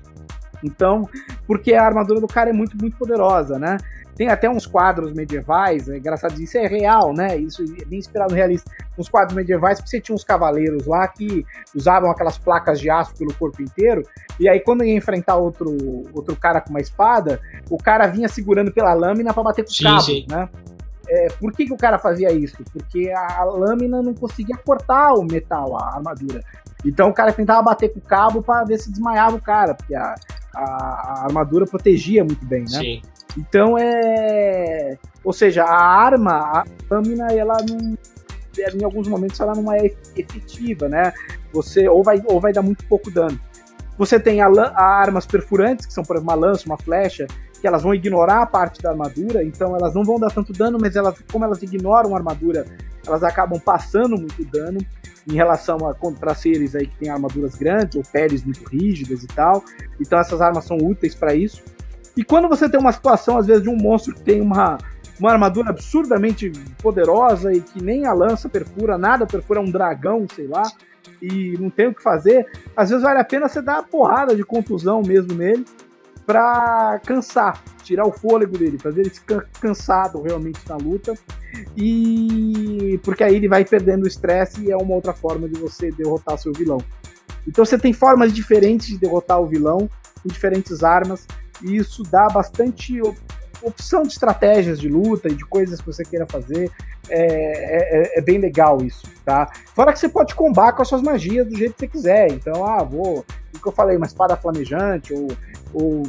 Speaker 3: Então, porque a armadura do cara é muito, muito poderosa, né? Tem até uns quadros medievais, é engraçado, isso é real, né? Isso é bem inspirado no realista. Uns quadros medievais, porque você tinha uns cavaleiros lá que usavam aquelas placas de aço pelo corpo inteiro, e aí quando ia enfrentar outro, outro cara com uma espada, o cara vinha segurando pela lâmina para bater com o cabo,
Speaker 1: sim.
Speaker 3: né? É, por que, que o cara fazia isso? Porque a lâmina não conseguia cortar o metal, a armadura. Então o cara tentava bater com o cabo para ver se desmaiava o cara, porque a, a- a armadura protegia muito bem, né?
Speaker 1: Sim.
Speaker 3: Então é. Ou seja, a arma, a lâmina, ela não. Em alguns momentos ela não é efetiva, né? Você ou vai, ou vai dar muito pouco dano. Você tem a, a armas perfurantes, que são por exemplo, uma lança, uma flecha, que elas vão ignorar a parte da armadura, então elas não vão dar tanto dano, mas elas, como elas ignoram a armadura, elas acabam passando muito dano em relação a contra seres aí que têm armaduras grandes ou peles muito rígidas e tal. Então essas armas são úteis para isso. E quando você tem uma situação, às vezes, de um monstro que tem uma, uma armadura absurdamente poderosa e que nem a lança perfura, nada perfura, é um dragão, sei lá, e não tem o que fazer, às vezes vale a pena você dar uma porrada de contusão mesmo nele pra cansar, tirar o fôlego dele, fazer ele ficar cansado realmente na luta. E porque aí ele vai perdendo o estresse e é uma outra forma de você derrotar seu vilão. Então você tem formas diferentes de derrotar o vilão com diferentes armas e isso dá bastante op- opção de estratégias de luta e de coisas que você queira fazer. É, é- é bem legal isso, tá? Fora que você pode combar com as suas magias do jeito que você quiser. Então, ah, vou. O que eu falei, uma espada flamejante, ou, ou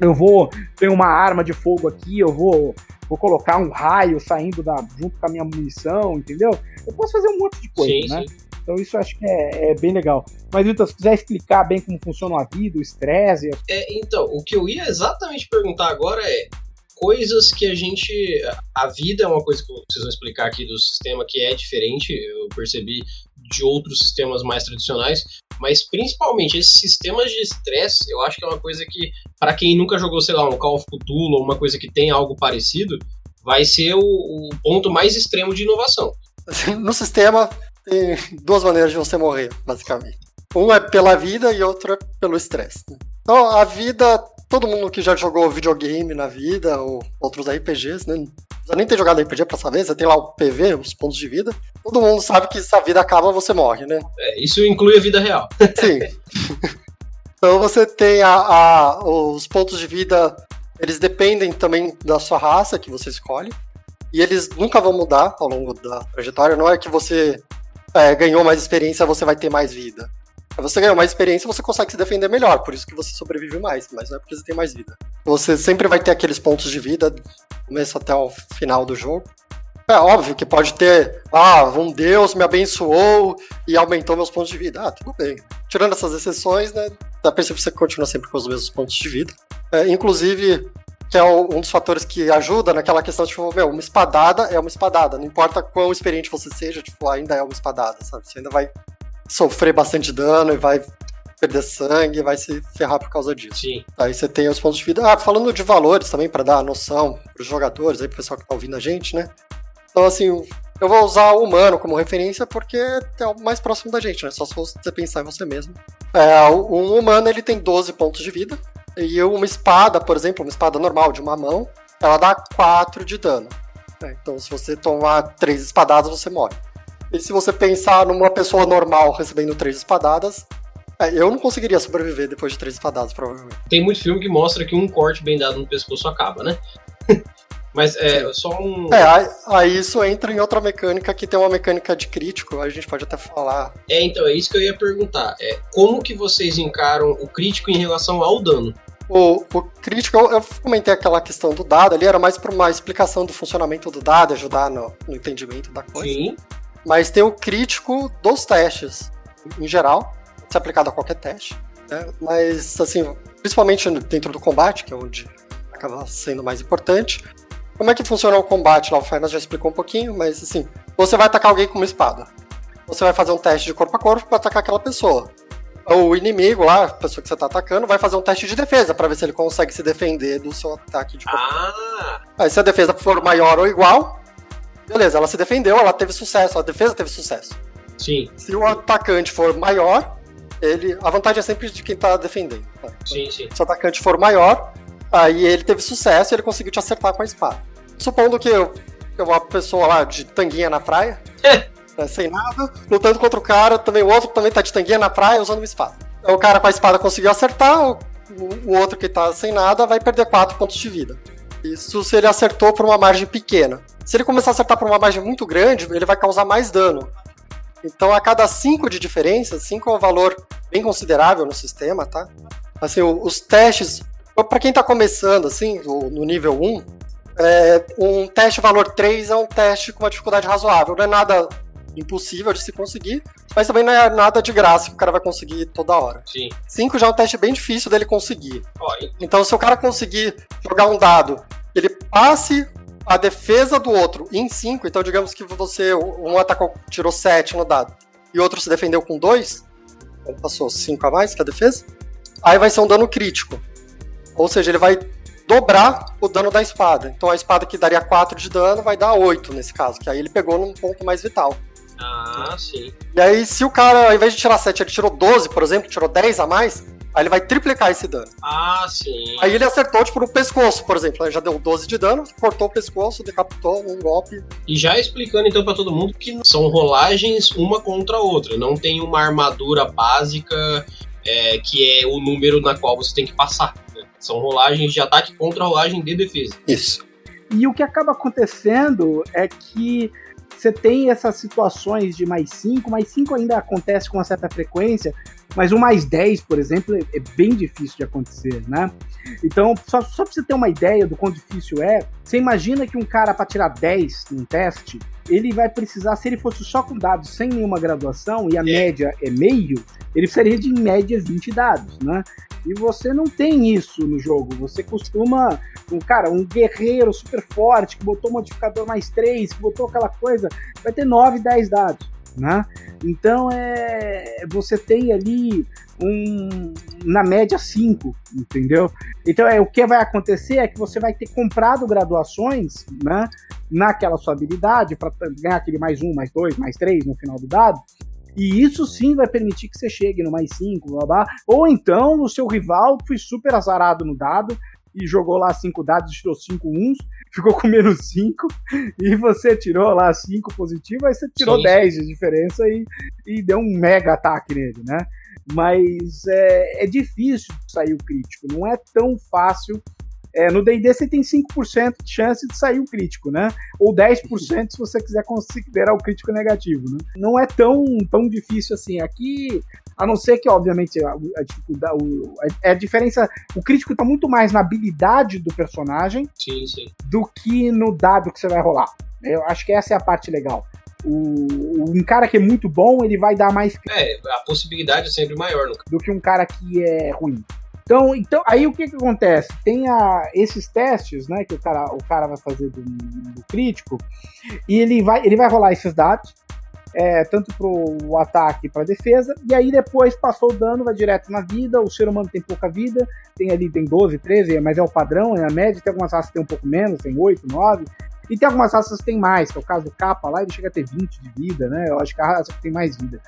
Speaker 3: eu vou. Tenho uma arma de fogo aqui, eu vou. Vou colocar um raio saindo da, junto com a minha munição, entendeu? Eu posso fazer um monte de coisa,
Speaker 1: sim,
Speaker 3: né?
Speaker 1: sim.
Speaker 3: Então isso eu acho que é, é bem legal. Mas, Vitor, se quiser explicar bem como funciona a vida, o estresse,
Speaker 1: É, então, o que eu ia exatamente perguntar agora é coisas que a gente. A vida é uma coisa que vocês vão explicar aqui do sistema que é diferente, eu percebi de outros sistemas mais tradicionais, mas principalmente esses sistemas de estresse, eu acho que é uma coisa que, para quem nunca jogou, sei lá, um Call of Cthulhu ou uma coisa que tem algo parecido, vai ser o, o ponto mais extremo de inovação.
Speaker 2: No sistema, tem duas maneiras de você morrer, basicamente. Um é pela vida e outro é pelo estresse. né? Então, a vida, todo mundo que já jogou videogame na vida, ou outros RPGs, né? Não nem ter jogado RPG pra saber, você tem lá o PV, os pontos de vida. Todo mundo sabe que se a vida acaba, você morre, né?
Speaker 1: É, isso inclui a vida real.
Speaker 2: Sim. então você tem a, a- os pontos de vida, eles dependem também da sua raça que você escolhe. E eles nunca vão mudar ao longo da trajetória. Não é que você é, ganhou mais experiência, você vai ter mais vida. Se você ganhou mais experiência, você consegue se defender melhor. Por isso que você sobrevive mais, mas não é porque você tem mais vida. Você sempre vai ter aqueles pontos de vida, do começo até o final do jogo. É óbvio que pode ter, ah, um Deus me abençoou e aumentou meus pontos de vida. Ah, tudo bem. Tirando essas exceções, né, dá pra perceber que você continua sempre com os mesmos pontos de vida. É, inclusive, que é um dos fatores que ajuda naquela questão, tipo, meu, uma espadada é uma espadada. Não importa quão experiente você seja, tipo, ainda é uma espadada, sabe? Você ainda vai sofrer bastante dano e vai perder sangue, vai se ferrar por causa disso.
Speaker 1: Sim.
Speaker 2: Aí você tem os pontos de vida. Ah, falando de valores também, pra dar noção pros jogadores, aí pro pessoal que tá ouvindo a gente, né? Então, assim, eu vou usar o humano como referência porque é o mais próximo da gente, né? Só se você pensar em você mesmo. É, um humano, ele tem 12 pontos de vida. E uma espada, por exemplo, uma espada normal de uma mão, ela dá 4 de dano. né? Então, se você tomar 3 espadadas, você morre. E se você pensar numa pessoa normal recebendo 3 espadadas, é, eu não conseguiria sobreviver depois de 3 espadadas, provavelmente.
Speaker 1: Tem muito filme que mostra que um corte bem dado no pescoço acaba, né? Mas é só um.
Speaker 2: É, aí, aí isso entra em outra mecânica que tem uma mecânica de crítico, a gente pode até falar.
Speaker 1: É, então, é isso que eu ia perguntar. É, como que vocês encaram o crítico em relação ao dano?
Speaker 2: O, o crítico, eu, eu comentei aquela questão do dado ali, era mais para uma explicação do funcionamento do dado, ajudar no, no entendimento da coisa.
Speaker 1: Sim.
Speaker 2: Mas tem o crítico dos testes, em geral, pode ser aplicado a qualquer teste. né? Mas, assim, principalmente dentro do combate, que é onde acaba sendo mais importante. Como é que funciona o combate lá? O Fernas já explicou um pouquinho, mas assim, você vai atacar alguém com uma espada. Você vai fazer um teste de corpo a corpo para atacar aquela pessoa. O inimigo lá, a pessoa que você tá atacando, vai fazer um teste de defesa para ver se ele consegue se defender do seu ataque de corpo.
Speaker 1: Ah!
Speaker 2: Aí se a defesa for maior ou igual, beleza, ela se defendeu, ela teve sucesso, a defesa teve sucesso.
Speaker 1: Sim.
Speaker 2: Se o atacante for maior, ele. A vantagem é sempre de quem tá defendendo. Tá?
Speaker 1: Sim, sim.
Speaker 2: Se o atacante for maior, aí ele teve sucesso e ele conseguiu te acertar com a espada. Supondo que eu, que uma pessoa lá de tanguinha na praia, né, sem nada, lutando contra o cara, também o outro também tá de tanguinha na praia usando uma espada. Então, o cara com a espada conseguiu acertar, o, o outro que tá sem nada vai perder 4 pontos de vida. Isso se ele acertou por uma margem pequena. Se ele começar a acertar por uma margem muito grande, ele vai causar mais dano. Então, a cada 5 de diferença, 5 é um valor bem considerável no sistema, tá? Assim, os testes, para quem tá começando, assim, no nível 1, é, um teste valor 3 é um teste com uma dificuldade razoável. Não é nada impossível de se conseguir, mas também não é nada de graça que o cara vai conseguir toda hora.
Speaker 1: Sim.
Speaker 2: 5 já é um teste bem difícil dele conseguir. Então, se o cara conseguir jogar um dado, ele passe a defesa do outro em 5, então digamos que você, um atacou, tirou 7 no dado, e o outro se defendeu com 2, então passou 5 a mais que a defesa, aí vai ser um dano crítico. Ou seja, ele vai dobrar o dano da espada. Então a espada que daria 4 de dano vai dar 8 nesse caso, que aí ele pegou num ponto mais vital.
Speaker 1: Ah, sim.
Speaker 2: E aí, se o cara, ao invés de tirar 7, ele tirou 12, por exemplo, tirou 10 a mais, aí ele vai triplicar esse dano.
Speaker 1: Ah, sim.
Speaker 2: Aí ele acertou, tipo, no pescoço, por exemplo. Aí já deu 12 de dano, cortou o pescoço, decapitou um golpe.
Speaker 1: E já explicando então pra todo mundo que são rolagens uma contra a outra. Não tem uma armadura básica é, que é o número na qual você tem que passar. São rolagens de ataque contra rolagem de defesa.
Speaker 2: Isso.
Speaker 3: E o que acaba acontecendo é que você tem essas situações de mais 5, mais 5 ainda acontece com uma certa frequência, mas o mais 10, por exemplo, é, é bem difícil de acontecer, né? Então, só, só pra você ter uma ideia do quão difícil é, você imagina que um cara para tirar 10 num teste, ele vai precisar, se ele fosse só com dados sem nenhuma graduação e a média é meio, ele precisaria de em média 20 dados, né? E você não tem isso no jogo. Você costuma, um cara, um guerreiro super forte que botou modificador mais 3, que botou aquela coisa, vai ter 9, 10 dados, né? Então é, você tem ali um na média 5, entendeu? Então é o que vai acontecer é que você vai ter comprado graduações, né, naquela sua habilidade para ganhar aquele mais um, mais dois, mais três no final do dado. E isso sim vai permitir que você chegue no mais 5, blá blá. Ou então o seu rival foi super azarado no dado e jogou lá cinco dados, tirou cinco uns, ficou com menos 5, e você tirou lá 5 positivo, aí você tirou
Speaker 1: Sim.
Speaker 3: 10 de diferença e, e deu um mega ataque nele, né? Mas é, é difícil sair o crítico, não é tão fácil. É, no D&D você tem 5% de chance de sair o crítico, né? Ou 10% se você quiser considerar o crítico negativo, né? Não é tão, tão difícil assim. Aqui, a não ser que, obviamente, a, a dificuldade, o- a, a diferença, o crítico tá muito mais na habilidade do personagem
Speaker 1: Sim, sim.
Speaker 3: do que no dado que você vai rolar. Eu acho que essa é a parte legal. O, um cara que é muito bom, ele vai dar mais
Speaker 1: É, a possibilidade é sempre maior no
Speaker 3: do que um cara que é ruim. Então, então aí o que, que acontece? Tem a, esses testes, né, que o cara, o cara vai fazer do, do crítico, e ele vai, ele vai rolar esses dados, é, tanto pro ataque e pra defesa, e aí depois passou o dano, vai direto na vida, o ser humano tem pouca vida, tem ali, tem 12, 13, mas é o padrão, é a média, tem algumas raças que tem um pouco menos, tem 8, 9, e tem algumas raças que tem mais, que é o caso do capa lá, ele chega a ter 20 de vida, né, eu acho que a raça que tem mais vida.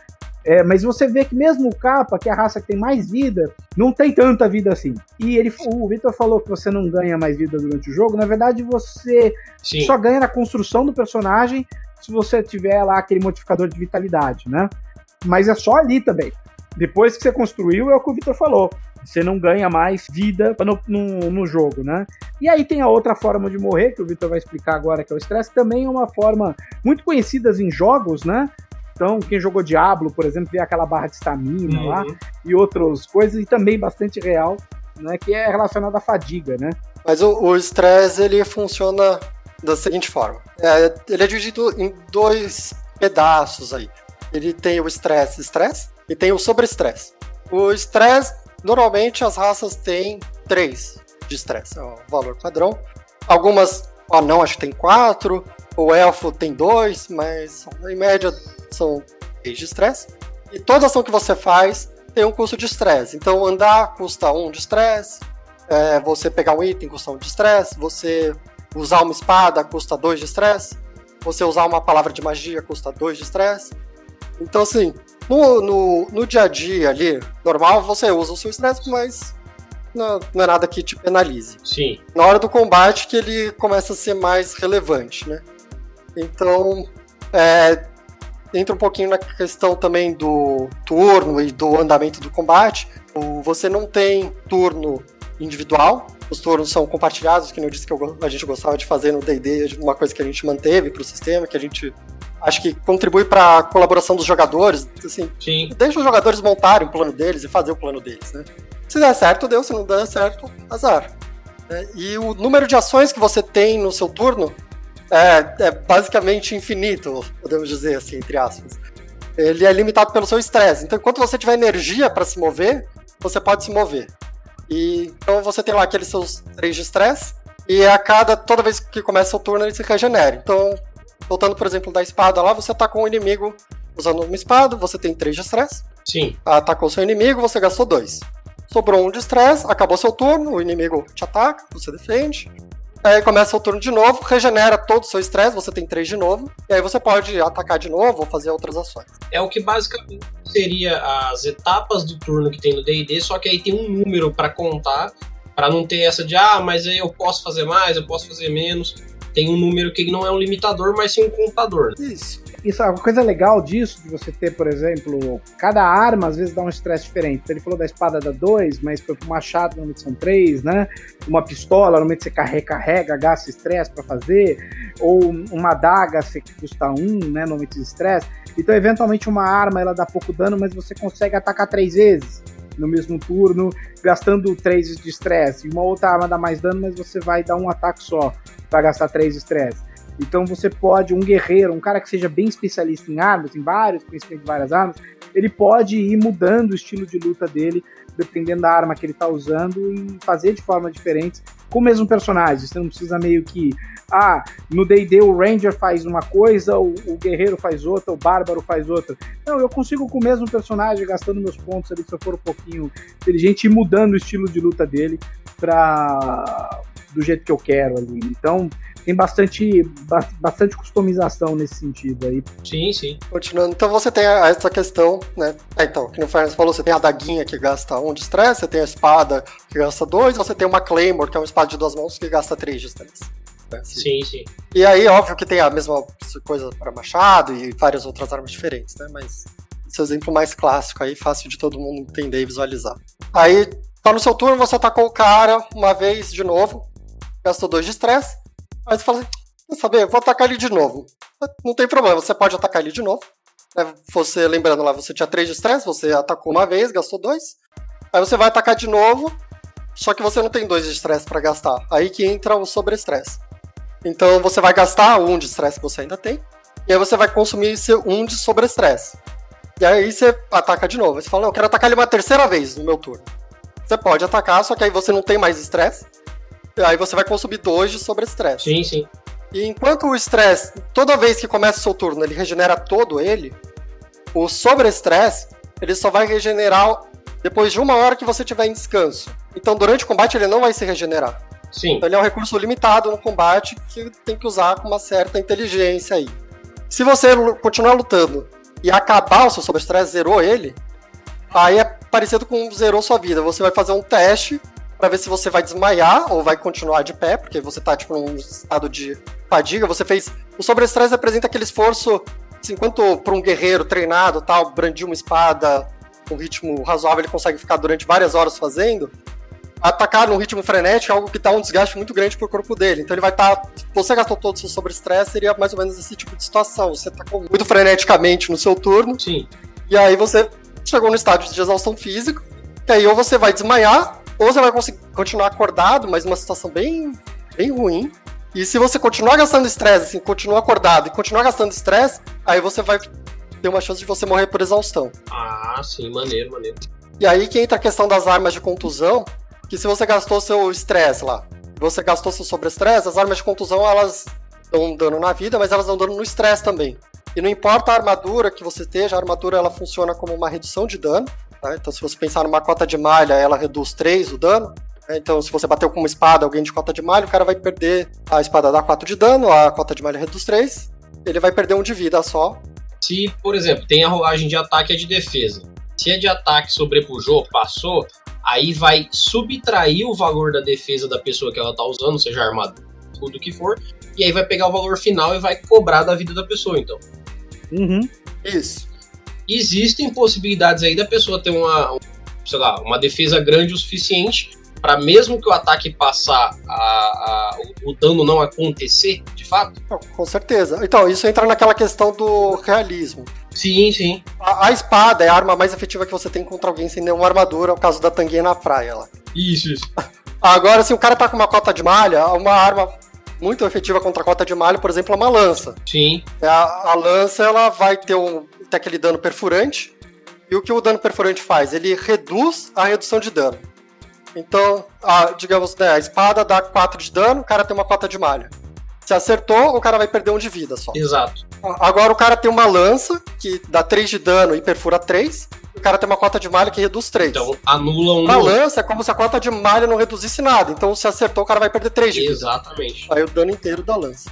Speaker 3: É, mas você vê que mesmo o capa, que é a raça que tem mais vida, não tem tanta vida assim. E ele, o Victor falou que você não ganha mais vida durante o jogo. Na verdade, você
Speaker 1: Sim.
Speaker 3: só ganha na construção do personagem se você tiver lá aquele modificador de vitalidade, né? Mas é só ali também. Depois que você construiu, é o que o Victor falou. Você não ganha mais vida no, no, no jogo, né? E aí tem a outra forma de morrer, que o Victor vai explicar agora, que é o estresse. Também é uma forma muito conhecida em jogos, né? Então, quem jogou Diablo, por exemplo, vê aquela barra de estamina lá
Speaker 1: Uhum.
Speaker 3: e outras coisas, e também bastante real, né? Que é relacionado à fadiga, né?
Speaker 2: Mas o o estresse, ele funciona da seguinte forma. É, ele é dividido em dois pedaços aí. Ele tem o estresse estresse e tem o sobre-estresse. O estresse Normalmente as raças têm 3 de estresse, é o valor padrão. Algumas, ó, não, acho que tem 4. O elfo tem 2, mas em média são 3 de estresse. E toda ação que você faz tem um custo de estresse. Então andar custa 1 de estresse, é, você pegar um item custa 1 de estresse, você usar uma espada custa 2 de estresse, você usar uma palavra de magia custa 2 de estresse. Então assim, no, no, no, dia a dia ali, normal, você usa o seu estresse, mas não, não, é nada que te penalize.
Speaker 1: Sim.
Speaker 2: Na hora do combate que ele começa a ser mais relevante, né? Então, é, entra um pouquinho na questão também do turno e do andamento do combate. Você não tem turno individual, os turnos são compartilhados, que eu disse que eu, a gente gostava de fazer no D&D, uma coisa que a gente manteve para o sistema, que a gente acho que contribui para a colaboração dos jogadores, assim,
Speaker 1: Sim.
Speaker 2: deixa os jogadores montarem o plano deles e fazer o plano deles, né? Se der certo, deu, se não der certo, azar. É, e o número de ações que você tem no seu turno é, é basicamente infinito, podemos dizer assim, entre aspas. Ele é limitado pelo seu estresse. Então, enquanto você tiver energia para se mover, você pode se mover. E então você tem lá aqueles seus três de estresse, e a cada toda vez que começa o turno ele se regenera. Então, voltando por exemplo da espada lá, você atacou um inimigo usando uma espada, você tem três de estresse.
Speaker 1: Sim.
Speaker 2: Atacou seu inimigo, você gastou dois. Sobrou um de estresse, acabou seu turno, o inimigo te ataca, você defende. Aí começa o turno de novo, regenera todo o seu estresse, você tem 3 de novo, e aí você pode atacar de novo ou fazer outras ações.
Speaker 1: É o que basicamente seria as etapas do turno que tem no D&D, só que aí tem um número para contar, para não ter essa de, ah, mas aí eu posso fazer mais, eu posso fazer menos. Tem um número que não é um limitador, mas sim um contador.
Speaker 2: Isso.
Speaker 3: Isso, a coisa legal disso, de você ter, por exemplo, cada arma às vezes dá um estresse diferente. Então, ele falou da espada da 2, mas para o machado normalmente são 3, né? Uma pistola, normalmente você carrega, carrega gasta estresse para fazer, ou uma adaga você custa 1, um, né? Normalmente estresse. Então, eventualmente, uma arma ela dá pouco dano, mas você consegue atacar três vezes no mesmo turno, gastando 3 de estresse. E uma outra arma dá mais dano, mas você vai dar um ataque só para gastar 3 de estresse. Então você pode, um guerreiro, um cara que seja bem especialista em armas, em vários, principalmente várias armas, ele pode ir mudando o estilo de luta dele, dependendo da arma que ele está usando, e fazer de forma diferente com o mesmo personagem. Você não precisa meio que, ah, no D&D o Ranger faz uma coisa, o, o, guerreiro faz outra, o bárbaro faz outra. Não, eu consigo com o mesmo personagem, gastando meus pontos ali, se eu for um pouquinho inteligente, e mudando o estilo de luta dele para do jeito que eu quero ali. Então, tem bastante, bastante customização nesse sentido aí.
Speaker 1: Sim, sim.
Speaker 2: Continuando, então você tem essa questão, né? É, então, que no Fernandes falou, você tem a daguinha que gasta 1 um de estresse, você tem a espada que gasta 2, você tem uma Claymore, que é uma espada de duas mãos, que gasta 3 de estresse.
Speaker 1: Né? Sim, sim.
Speaker 2: E aí, óbvio que tem a mesma coisa para machado e várias outras armas diferentes, né? Mas esse é o exemplo mais clássico aí, fácil de todo mundo entender e visualizar. Aí, tá no seu turno, você atacou o cara uma vez de novo, gastou 2 de estresse, Aí você fala assim, quer saber, vou atacar ele de novo. Não tem problema, você pode atacar ele de novo. Né? Você, lembrando lá, você tinha 3 de estresse, você atacou uma vez, gastou 2. Aí você vai atacar de novo, só que você não tem 2 de estresse para gastar. Aí que entra o sobre-estresse. Então você vai gastar 1 um de estresse que você ainda tem, e aí você vai consumir esse 1 um de sobre-estresse. E aí você ataca de novo. Aí você fala, eu quero atacar ele uma terceira vez no meu turno. Você pode atacar, só que aí você não tem mais estresse. Aí você vai consumir dois de sobre-estresse.
Speaker 1: Sim, sim.
Speaker 2: E enquanto o estresse, toda vez que começa o seu turno, ele regenera todo ele, o sobre-estresse, ele só vai regenerar depois de uma hora que você tiver em descanso. Então, durante o combate, ele não vai se regenerar.
Speaker 1: Sim.
Speaker 2: Então, ele é um recurso limitado no combate que tem que usar com uma certa inteligência aí. Se você continuar lutando e acabar o seu sobre-estresse, zerou ele, aí é parecido com zerou sua vida. Você vai fazer um teste para ver se você vai desmaiar ou vai continuar de pé, porque você tá, tipo, num estado de fadiga. Você fez. O sobre-estresse representa aquele esforço, assim, enquanto para um guerreiro treinado, tal, brandir uma espada com ritmo razoável, ele consegue ficar durante várias horas fazendo. Atacar num ritmo frenético é algo que dá um desgaste muito grande pro corpo dele. Então ele vai estar. Tá, você gastou todo o seu sobre-estresse, seria mais ou menos esse tipo de situação. Você tá muito freneticamente no seu turno.
Speaker 1: Sim.
Speaker 2: E aí você chegou no estágio de exaustão física. E aí ou você vai desmaiar, ou você vai conseguir continuar acordado, mas numa situação bem, bem ruim. E se você continuar gastando estresse, assim, continuar acordado e continuar gastando estresse, aí você vai ter uma chance de você morrer por exaustão.
Speaker 1: Ah, sim, maneiro, maneiro.
Speaker 2: E aí que entra a questão das armas de contusão, que se você gastou seu estresse lá, você gastou seu sobre-estresse, as armas de contusão elas dão dano na vida, mas elas dão dano no estresse também. E não importa a armadura que você esteja, a armadura ela funciona como uma redução de dano. Tá? Então, se você pensar numa cota de malha, ela reduz 3 o dano. Né? Então, se você bateu com uma espada, alguém de cota de malha, o cara vai perder. A espada dá 4 de dano, a cota de malha reduz 3. Ele vai perder um de vida só.
Speaker 1: Se, por exemplo, tem a rolagem de ataque e de defesa. Se é de ataque sobrepujou, passou, aí vai subtrair o valor da defesa da pessoa que ela tá usando, seja armadura, tudo que for, e aí vai pegar o valor final e vai cobrar da vida da pessoa, então.
Speaker 3: Uhum.
Speaker 2: Isso.
Speaker 1: Existem possibilidades aí da pessoa ter uma, sei lá, uma defesa grande o suficiente para mesmo que o ataque passar, a, a, o, o dano não acontecer, de fato?
Speaker 2: Com certeza. Então, isso entra naquela questão do realismo.
Speaker 1: Sim, sim.
Speaker 2: A, a, espada é a arma mais efetiva que você tem contra alguém sem nenhuma armadura, é o caso da tanguinha na praia lá.
Speaker 1: Isso, isso.
Speaker 2: Agora, se o cara tá com uma cota de malha, uma arma muito efetiva contra a cota de malha, por exemplo, é uma lança.
Speaker 1: Sim.
Speaker 2: É, a, a lança, ela vai ter, um, ter aquele dano perfurante, e o que o dano perfurante faz? Ele reduz a redução de dano. Então, a, digamos, né, a espada dá 4 de dano, o cara tem uma cota de malha. Se acertou, o cara vai perder um de vida só.
Speaker 1: Exato.
Speaker 2: Agora o cara tem uma lança que dá 3 de dano e perfura 3. O cara tem uma cota de malha que reduz 3.
Speaker 1: Então anula um.
Speaker 2: A lança é como se a cota de malha não reduzisse nada. Então se acertou, o cara vai perder 3 de vida.
Speaker 1: Exatamente.
Speaker 2: Aí o dano inteiro da lança.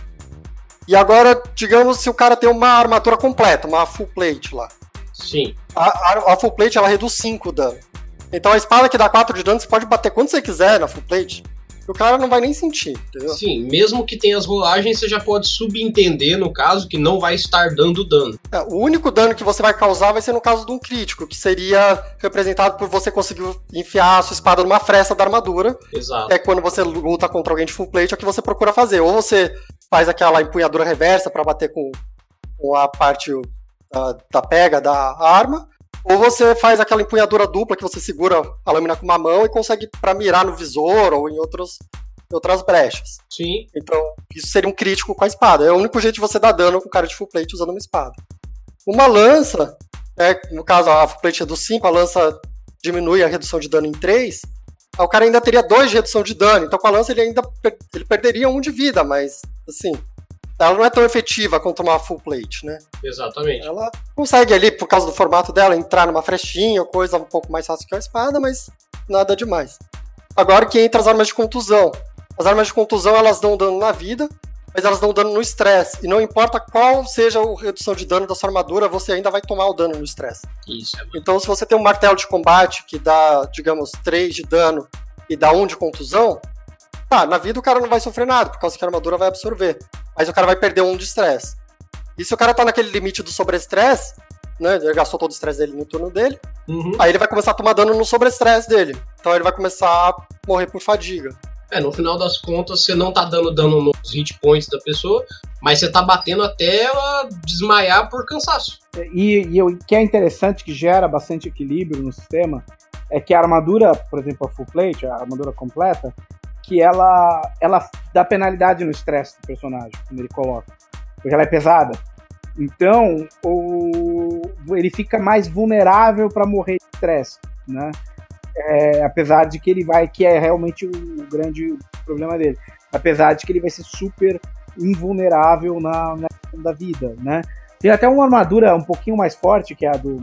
Speaker 2: E agora, digamos, se o cara tem uma armadura completa, uma full plate lá.
Speaker 1: Sim.
Speaker 2: A, a, a full plate ela reduz 5 dano. Então a espada que dá 4 de dano, você pode bater quando você quiser na full plate o cara não vai nem sentir, entendeu?
Speaker 1: Sim, mesmo que tenha as rolagens, você já pode subentender, no caso, que não vai estar dando dano.
Speaker 2: É, o único dano que você vai causar vai ser no caso de um crítico, que seria representado por você conseguir enfiar a sua espada numa fresta da armadura.
Speaker 1: Exato.
Speaker 2: É quando você luta contra alguém de full plate, é o que você procura fazer. Ou você faz aquela empunhadura reversa para bater com, com a parte da, da pega da arma, ou você faz aquela empunhadura dupla que você segura a lâmina com uma mão e consegue para mirar no visor ou em outros, outras brechas.
Speaker 1: Sim.
Speaker 2: Então, isso seria um crítico com a espada. É o único jeito de você dar dano com cara de full plate usando uma espada. Uma lança, é, no caso a full plate é do 5, a lança diminui a redução de dano em 3. O cara ainda teria 2 de redução de dano. Então com a lança ele ainda ele perderia um de vida, mas assim, ela não é tão efetiva quanto uma full plate, né?
Speaker 1: Exatamente.
Speaker 2: Ela consegue ali, por causa do formato dela, entrar numa frestinha, coisa um pouco mais fácil que a espada, mas nada demais. Agora que entra as armas de contusão. As armas de contusão, elas dão dano na vida, mas elas dão dano no estresse. E não importa qual seja a redução de dano da sua armadura, você ainda vai tomar o dano no estresse.
Speaker 1: Isso. É
Speaker 2: então, se você tem um martelo de combate que dá, digamos, 3 de dano e dá 1 de contusão, tá, na vida o cara não vai sofrer nada, por causa que a armadura vai absorver mas o cara vai perder um de estresse. E se o cara tá naquele limite do sobre-estresse, né? Ele gastou todo o estresse dele no turno dele,
Speaker 1: uhum.
Speaker 2: aí ele vai começar a tomar dano no sobre-estresse dele. Então ele vai começar a morrer por fadiga.
Speaker 1: É, no final das contas, você não tá dando dano nos hit points da pessoa, mas você tá batendo até ela desmaiar por cansaço.
Speaker 3: E, e o que é interessante, que gera bastante equilíbrio no sistema, é que a armadura, por exemplo, a full plate, a armadura completa, que ela, ela dá penalidade no estresse do personagem, quando ele coloca. Porque ela é pesada. Então, o, ele fica mais vulnerável para morrer de estresse, né? É, apesar de que ele vai, que é realmente o grande problema dele. Apesar de que ele vai ser super invulnerável na, na da vida, né? Tem até uma armadura um pouquinho mais forte, que é a do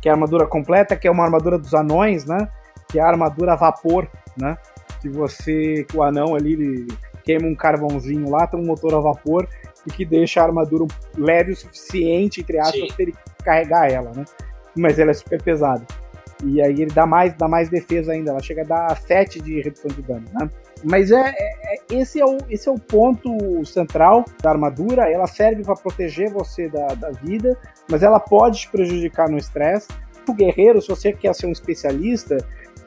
Speaker 3: que é a armadura completa, que é uma armadura dos anões, né? Que é a armadura a vapor, né? Que você, o anão ali queima um carvãozinho lá, tem um motor a vapor e que deixa a armadura leve o suficiente, entre aspas, para ele carregar ela, né? Mas ela é super pesada. E aí ele dá mais, dá mais defesa ainda, ela chega a dar 7 de redução de dano, né? Mas é, é, é esse, é o, esse é o ponto central da armadura, ela serve para proteger você da, da vida, mas ela pode te prejudicar no estresse. O guerreiro, se você quer ser um especialista,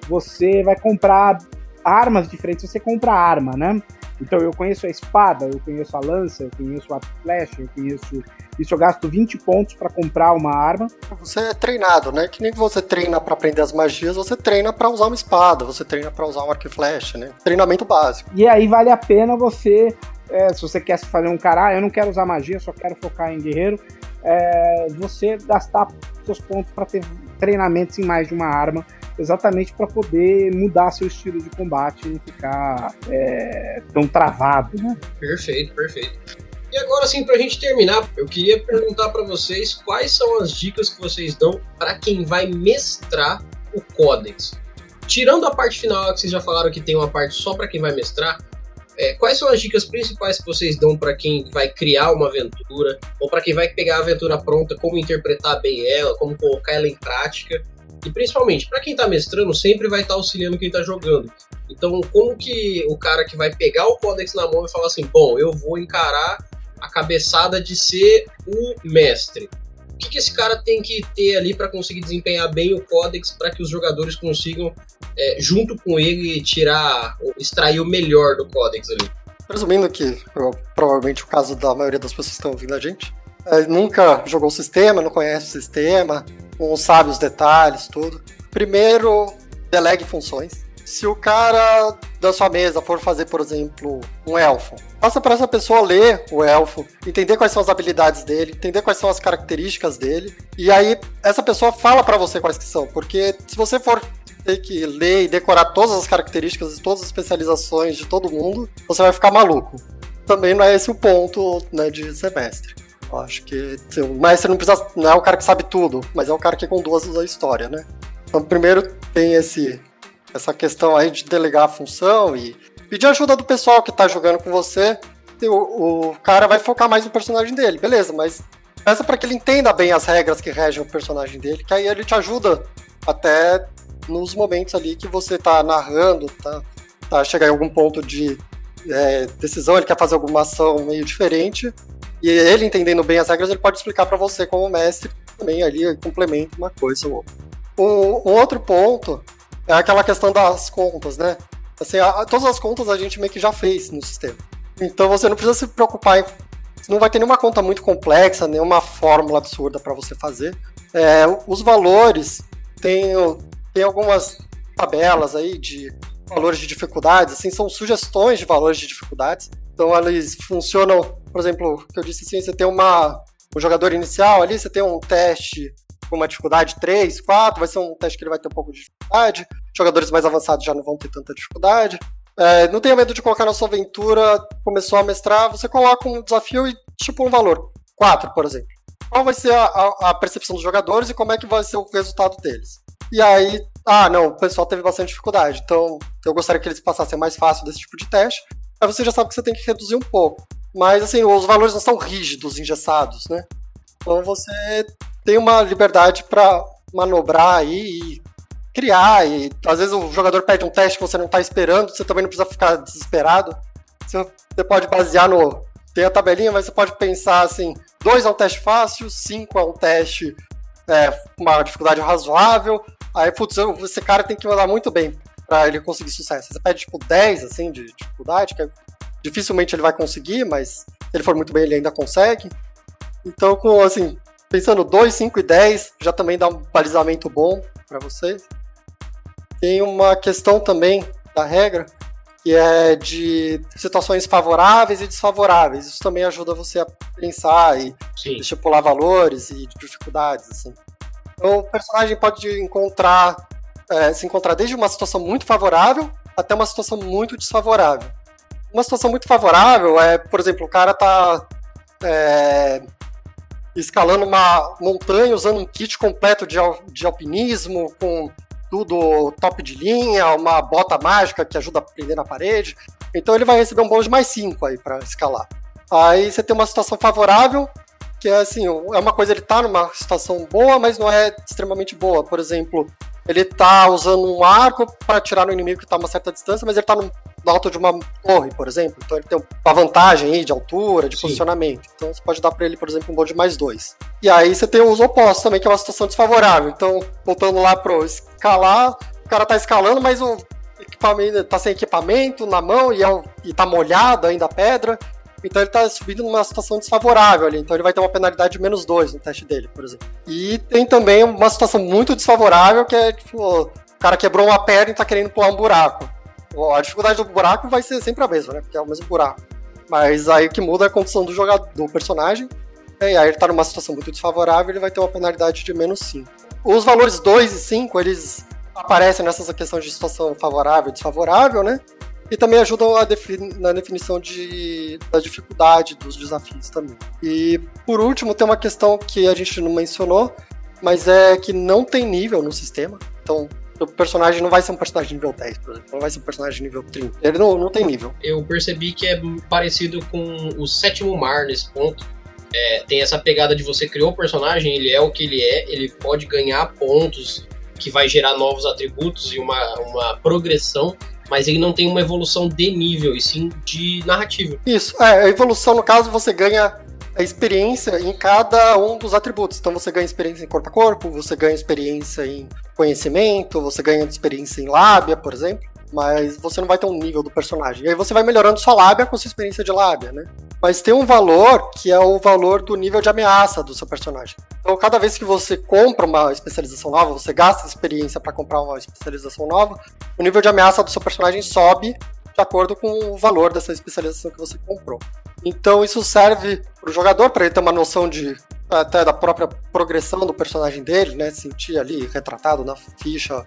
Speaker 3: você vai comprar armas diferentes, você compra arma, né? Então eu conheço a espada, eu conheço a lança, eu conheço o arco flecha, eu conheço. Isso eu gasto 20 pontos para comprar uma arma.
Speaker 2: Você é treinado, né? Que nem você treina para aprender as magias, você treina para usar uma espada, você treina para usar um arco e flecha, né? Treinamento básico.
Speaker 3: E aí vale a pena você, é, se você quer fazer um cara, ah, eu não quero usar magia, só quero focar em guerreiro, é, você gastar seus pontos para ter treinamentos em mais de uma arma, exatamente para poder mudar seu estilo de combate e ficar é, tão travado, né?
Speaker 1: Perfeito, perfeito. E agora sim, para a gente terminar, eu queria perguntar para vocês quais são as dicas que vocês dão para quem vai mestrar o Codex. Tirando a parte final, que vocês já falaram que tem uma parte só para quem vai mestrar, é, quais são as dicas principais que vocês dão para quem vai criar uma aventura ou para quem vai pegar a aventura pronta, como interpretar bem ela, como colocar ela em prática? E principalmente, para quem está mestrando, sempre vai estar tá auxiliando quem está jogando. Então, como que o cara que vai pegar o Codex na mão e falar assim: bom, eu vou encarar a cabeçada de ser o mestre? O que, que esse cara tem que ter ali para conseguir desempenhar bem o Codex para que os jogadores consigam, é, junto com ele, tirar, extrair o melhor do Codex ali?
Speaker 2: Presumindo que provavelmente o caso da maioria das pessoas que estão ouvindo a gente, nunca jogou o sistema, não conhece o sistema, não sabe os detalhes, tudo. Primeiro, delegue funções. Se o cara da sua mesa for fazer, por exemplo, um elfo, passa para essa pessoa ler o elfo, entender quais são as habilidades dele, entender quais são as características dele, e aí essa pessoa fala para você quais que são, porque se você for ter que ler e decorar todas as características e todas as especializações de todo mundo, você vai ficar maluco. Também não é esse o ponto né, de semestre. Eu acho que o mestre não precisa. não é o cara que sabe tudo, mas é o cara que conduz a história, né? Então, primeiro tem esse, essa questão aí de delegar a função e pedir ajuda do pessoal que tá jogando com você. O, o cara vai focar mais no personagem dele, beleza, mas peça para que ele entenda bem as regras que regem o personagem dele, que aí ele te ajuda até nos momentos ali que você tá narrando, tá, tá chegar em algum ponto de é, decisão, ele quer fazer alguma ação meio diferente, e ele entendendo bem as regras, ele pode explicar para você como mestre também ali complementa uma coisa ou outra. Um, um, outro ponto é aquela questão das contas, né? Assim, a, todas as contas a gente meio que já fez no sistema. Então você não precisa se preocupar em. Não vai ter nenhuma conta muito complexa, nenhuma fórmula absurda para você fazer. É, os valores tem, tem algumas tabelas aí de valores de dificuldades, assim, são sugestões de valores de dificuldades. Então eles funcionam, por exemplo, que eu disse assim, você tem uma, um jogador inicial ali, você tem um teste com uma dificuldade 3, 4, vai ser um teste que ele vai ter um pouco de dificuldade. Jogadores mais avançados já não vão ter tanta dificuldade. É, não tenha medo de colocar na sua aventura, começou a mestrar, você coloca um desafio e tipo um valor. 4, por exemplo. Qual vai ser a, a, a percepção dos jogadores e como é que vai ser o resultado deles? E aí, ah, não, o pessoal teve bastante dificuldade, então eu gostaria que eles passassem mais fácil desse tipo de teste aí você já sabe que você tem que reduzir um pouco. Mas, assim, os valores não são rígidos, engessados, né? Então você tem uma liberdade para manobrar aí e criar. E às vezes o jogador pede um teste que você não está esperando, você também não precisa ficar desesperado. Você pode basear no. Tem a tabelinha, mas você pode pensar assim: dois é um teste fácil, cinco é um teste é, uma dificuldade razoável. Aí, putz, esse cara tem que mandar muito bem para ele conseguir sucesso. Você pede tipo 10 assim de dificuldade, que é, dificilmente ele vai conseguir, mas se ele for muito bem ele ainda consegue. Então, com assim, pensando 2, 5 e 10, já também dá um balizamento bom para vocês. Tem uma questão também da regra, que é de situações favoráveis e desfavoráveis. Isso também ajuda você a pensar e Sim. estipular valores e dificuldades, assim. Então, o personagem pode encontrar é, se encontrar desde uma situação muito favorável até uma situação muito desfavorável. Uma situação muito favorável é, por exemplo, o cara tá é, escalando uma montanha usando um kit completo de, de alpinismo, com tudo top de linha, uma bota mágica que ajuda a prender na parede. Então ele vai receber um bônus de mais 5 aí para escalar. Aí você tem uma situação favorável, que é assim, é uma coisa, ele tá numa situação boa, mas não é extremamente boa. Por exemplo, ele tá usando um arco para atirar no inimigo que tá a uma certa distância, mas ele tá no, no alto de uma torre, por exemplo. Então ele tem uma vantagem aí de altura, de Sim. posicionamento. Então você pode dar para ele, por exemplo, um bônus de mais dois. E aí você tem os opostos também, que é uma situação desfavorável. Então, voltando lá pro escalar, o cara tá escalando, mas o equipamento tá sem equipamento na mão e, é, e tá molhado ainda a pedra. Então ele está subindo numa situação desfavorável ali. Então ele vai ter uma penalidade de menos 2 no teste dele, por exemplo. E tem também uma situação muito desfavorável, que é tipo, o cara quebrou uma perna e está querendo pular um buraco. A dificuldade do buraco vai ser sempre a mesma, né? Porque é o mesmo buraco. Mas aí o que muda é a condição do jogador, do personagem. E aí ele está numa situação muito desfavorável, ele vai ter uma penalidade de menos 5. os valores 2 e 5, eles aparecem nessa questão de situação favorável e desfavorável, né? E também ajudam na definição de, da dificuldade dos desafios também. E por último, tem uma questão que a gente não mencionou, mas é que não tem nível no sistema. Então, o personagem não vai ser um personagem nível 10, por exemplo. Não vai ser um personagem nível 30. Ele não, não tem nível.
Speaker 1: Eu percebi que é parecido com o sétimo mar nesse ponto. É, tem essa pegada de você criou o personagem, ele é o que ele é, ele pode ganhar pontos que vai gerar novos atributos e uma, uma progressão, mas ele não tem uma evolução de nível, e sim de narrativa.
Speaker 2: Isso, é, a evolução, no caso, você ganha a experiência em cada um dos atributos. Então você ganha experiência em corpo a corpo, você ganha experiência em conhecimento, você ganha experiência em lábia, por exemplo, mas você não vai ter um nível do personagem. E aí você vai melhorando sua lábia com sua experiência de lábia, né? Mas tem um valor que é o valor do nível de ameaça do seu personagem. Então, cada vez que você compra uma especialização nova, você gasta experiência para comprar uma especialização nova, o nível de ameaça do seu personagem sobe de acordo com o valor dessa especialização que você comprou. Então isso serve para o jogador para ele ter uma noção de até da própria progressão do personagem dele, né? Sentir ali retratado na ficha.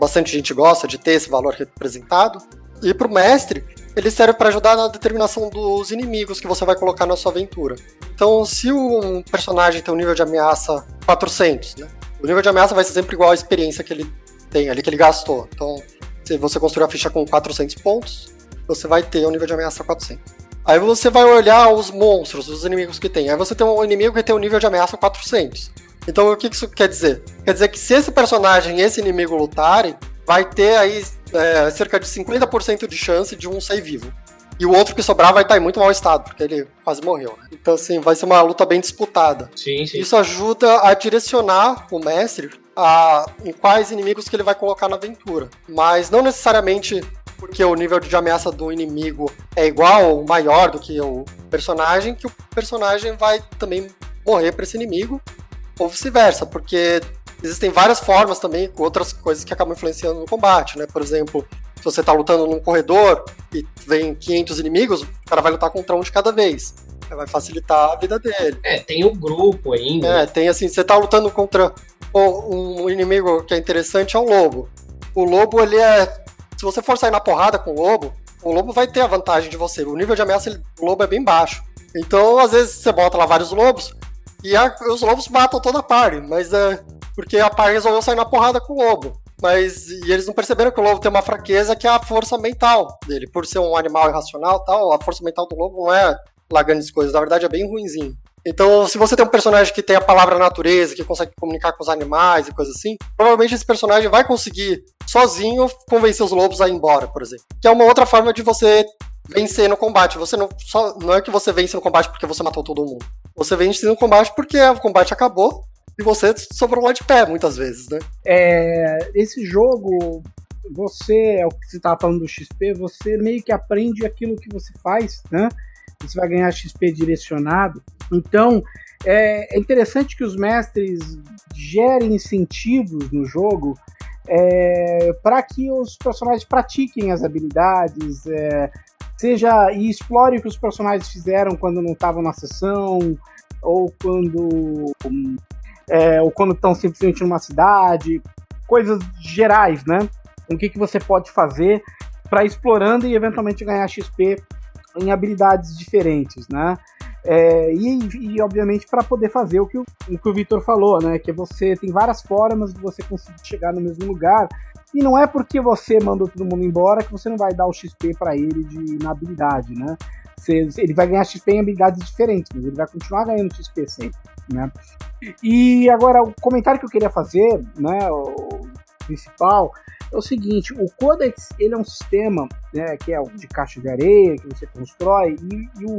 Speaker 2: Bastante gente gosta de ter esse valor representado. E para o mestre, ele serve para ajudar na determinação dos inimigos que você vai colocar na sua aventura. Então, se um personagem tem um nível de ameaça 400, né? O nível de ameaça vai ser sempre igual à experiência que ele tem ali, que ele gastou. Então, se você construir a ficha com 400 pontos, você vai ter um nível de ameaça 400. Aí você vai olhar os monstros, os inimigos que tem. Aí você tem um inimigo que tem um nível de ameaça 400. Então o que isso quer dizer? Quer dizer que se esse personagem e esse inimigo lutarem, vai ter aí é, cerca de 50% de chance de um sair vivo. E o outro que sobrar vai estar em muito mau estado, porque ele quase morreu. Né? Então, assim, vai ser uma luta bem disputada.
Speaker 1: Sim, sim.
Speaker 2: Isso ajuda a direcionar o mestre a, em quais inimigos que ele vai colocar na aventura. Mas não necessariamente porque o nível de ameaça do inimigo é igual ou maior do que o personagem, que o personagem vai também morrer para esse inimigo, ou vice-versa, porque existem várias formas também, com outras coisas que acabam influenciando no combate, né? Por exemplo, se você está lutando num corredor e vem 500 inimigos, o cara vai lutar contra um de cada vez. Vai facilitar a vida dele.
Speaker 1: É, tem o grupo ainda.
Speaker 2: É, tem assim, você está lutando contra um inimigo que é interessante, é o lobo. O lobo, ele é se você for sair na porrada com o lobo, o lobo vai ter a vantagem de você. O nível de ameaça do lobo é bem baixo. Então, às vezes, você bota lá vários lobos e a, os lobos matam toda a party, mas é porque a party resolveu sair na porrada com o lobo. Mas e eles não perceberam que o lobo tem uma fraqueza que é a força mental dele. Por ser um animal irracional tal, a força mental do lobo não é lá grandes coisas. Na verdade, é bem ruinzinho. Então, se você tem um personagem que tem a palavra natureza, que consegue comunicar com os animais e coisas assim, provavelmente esse personagem vai conseguir sozinho convencer os lobos a ir embora, por exemplo. Que é uma outra forma de você vencer no combate. Você não só não é que você vence no combate porque você matou todo mundo. Você vence no combate porque o combate acabou e você sobrou lá de pé muitas vezes, né?
Speaker 3: É, esse jogo você, é o que você estava falando do XP, você meio que aprende aquilo que você faz, né? Você vai ganhar XP direcionado. Então, é, é interessante que os mestres gerem incentivos no jogo é, para que os personagens pratiquem as habilidades, é, seja e explore o que os personagens fizeram quando não estavam na sessão, ou quando é, ou quando estão simplesmente numa cidade, coisas gerais, né? O que, que você pode fazer para explorando e eventualmente ganhar XP em habilidades diferentes, né? É, e, e, obviamente, para poder fazer o que o, o, o Vitor falou, né? Que você tem várias formas de você conseguir chegar no mesmo lugar. E não é porque você mandou todo mundo embora que você não vai dar o XP para ele de, na habilidade, né? Você, ele vai ganhar XP em habilidades diferentes, mas ele vai continuar ganhando XP sempre, né? E agora, o comentário que eu queria fazer, né? Principal é o seguinte: o Codex ele é um sistema, né? Que é de caixa de areia que você constrói e, e o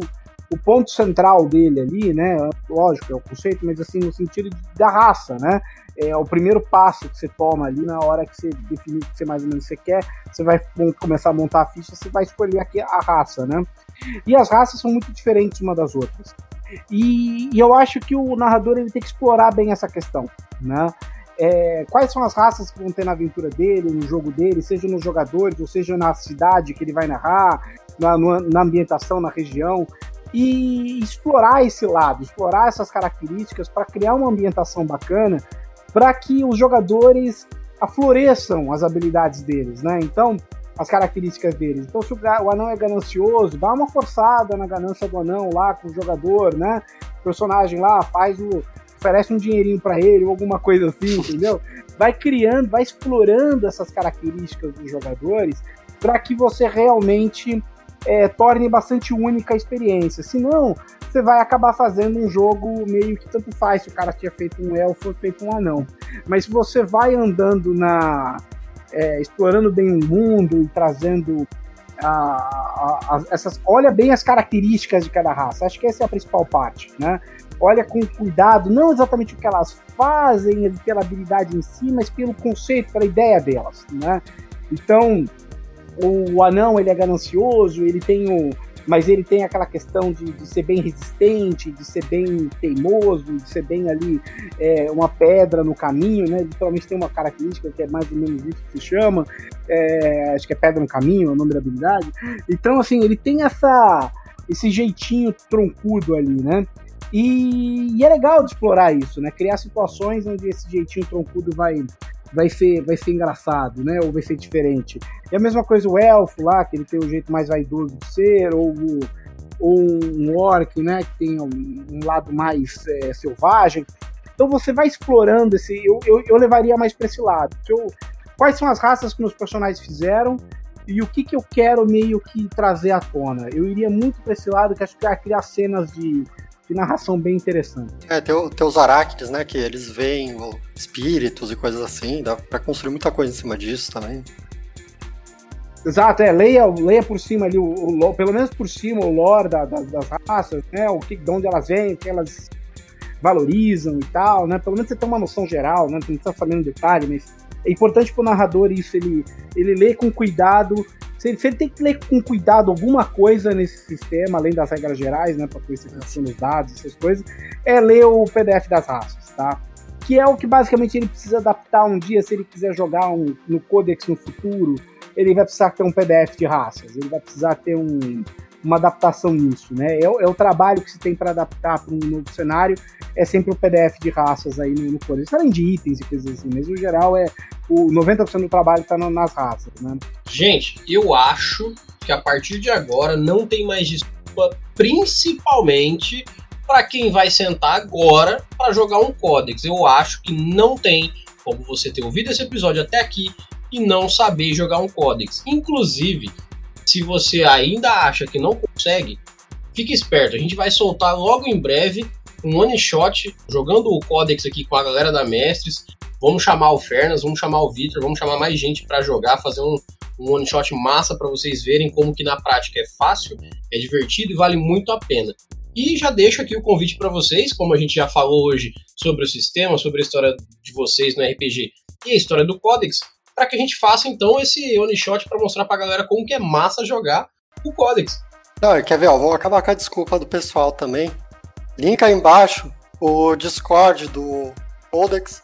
Speaker 3: o ponto central dele ali, né? Lógico, é o conceito, mas assim, no sentido da raça, né? É o primeiro passo que você toma ali na hora que você definir o que você mais ou menos você quer, você vai começar a montar a ficha, você vai escolher aqui a raça, né? E as raças são muito diferentes uma das outras. E, e eu acho que o narrador ele tem que explorar bem essa questão, né? É, quais são as raças que vão ter na aventura dele, no jogo dele, seja nos jogadores, ou seja na cidade que ele vai narrar, na, na ambientação, na região e explorar esse lado, explorar essas características para criar uma ambientação bacana para que os jogadores afloreçam as habilidades deles, né? Então, as características deles. Então, se o, anão é ganancioso, dá uma forçada na ganância do anão lá com o jogador, né? O personagem lá faz o. oferece um dinheirinho para ele ou alguma coisa assim, entendeu? Vai criando, vai explorando essas características dos jogadores para que você realmente é, torne bastante única a experiência. Senão, você vai acabar fazendo um jogo meio que tanto faz se o cara tinha feito um elfo ou feito um anão. Mas se você vai andando na. É, explorando bem o mundo e trazendo a, a, essas. Olha bem as características de cada raça. Acho que essa é a principal parte, né? Olha com cuidado, não exatamente o que elas fazem pela habilidade em si, mas pelo conceito, pela ideia delas, né? Então, o anão ele é ganancioso, ele tem o, mas ele tem aquela questão de, de, ser bem resistente, de ser bem teimoso, de ser bem ali é, uma pedra no caminho, né? Literalmente tem uma característica que é mais ou menos isso que se chama, é, acho que é pedra no caminho, é o nome da habilidade. Então, assim, ele tem essa esse jeitinho troncudo ali, né? E, e é legal de explorar isso, né? Criar situações onde esse jeitinho troncudo vai vai ser, vai ser engraçado, né? Ou vai ser diferente. E a mesma coisa o elfo lá, que ele tem o jeito mais vaidoso de ser, ou, ou um orc, né? Que tem um, um lado mais é, selvagem. Então você vai explorando esse. Eu, eu, eu levaria mais para esse lado. Eu, quais são as raças que meus personagens fizeram e o que, que eu quero meio que trazer à tona? Eu iria muito para esse lado, que acho que é criar cenas de de narração bem interessante.
Speaker 2: É, tem, tem os aracnes, né? Que eles veem espíritos e coisas assim. Dá pra construir muita coisa em cima disso também.
Speaker 3: Exato, é, leia, leia por cima ali, o, o pelo menos por cima, o lore da, da, das raças, né? O que, de onde elas vêm, o que elas valorizam e tal, né? Pelo menos você tem uma noção geral, né? Não precisa saber no detalhe, mas é importante para o narrador isso, ele, ele lê com cuidado se ele, se ele, tem que ler com cuidado alguma coisa nesse sistema, além das regras gerais, né, para conhecer os dados, essas coisas, é ler o PDF das raças, tá? Que é o que basicamente ele precisa adaptar um dia, se ele quiser jogar um, no Codex no futuro, ele vai precisar ter um PDF de raças, ele vai precisar ter um, uma adaptação nisso, né? É, é o trabalho que se tem para adaptar para um novo cenário, é sempre o PDF de raças aí no, Codex, além de itens e coisas assim, mas no geral é o 90% do trabalho está nas raças, né?
Speaker 1: Gente, eu acho que a partir de agora não tem mais desculpa, principalmente para quem vai sentar agora para jogar um Codex. Eu acho que não tem como você ter ouvido esse episódio até aqui e não saber jogar um Codex. Inclusive, se você ainda acha que não consegue, fique esperto. A gente vai soltar logo em breve um one shot jogando o Codex aqui com a galera da Mestres. Vamos chamar o Fernas, vamos chamar o Victor, vamos chamar mais gente para jogar, fazer um, um one shot massa para vocês verem como que na prática é fácil, é divertido e vale muito a pena. E já deixo aqui o convite para vocês, como a gente já falou hoje sobre o sistema, sobre a história de vocês no RPG e a história do Codex, para que a gente faça então esse one shot para mostrar para a galera como que é massa jogar o Codex.
Speaker 2: Não, quer ver, ó, vou acabar com a desculpa do pessoal também. Link aí embaixo o Discord do Codex.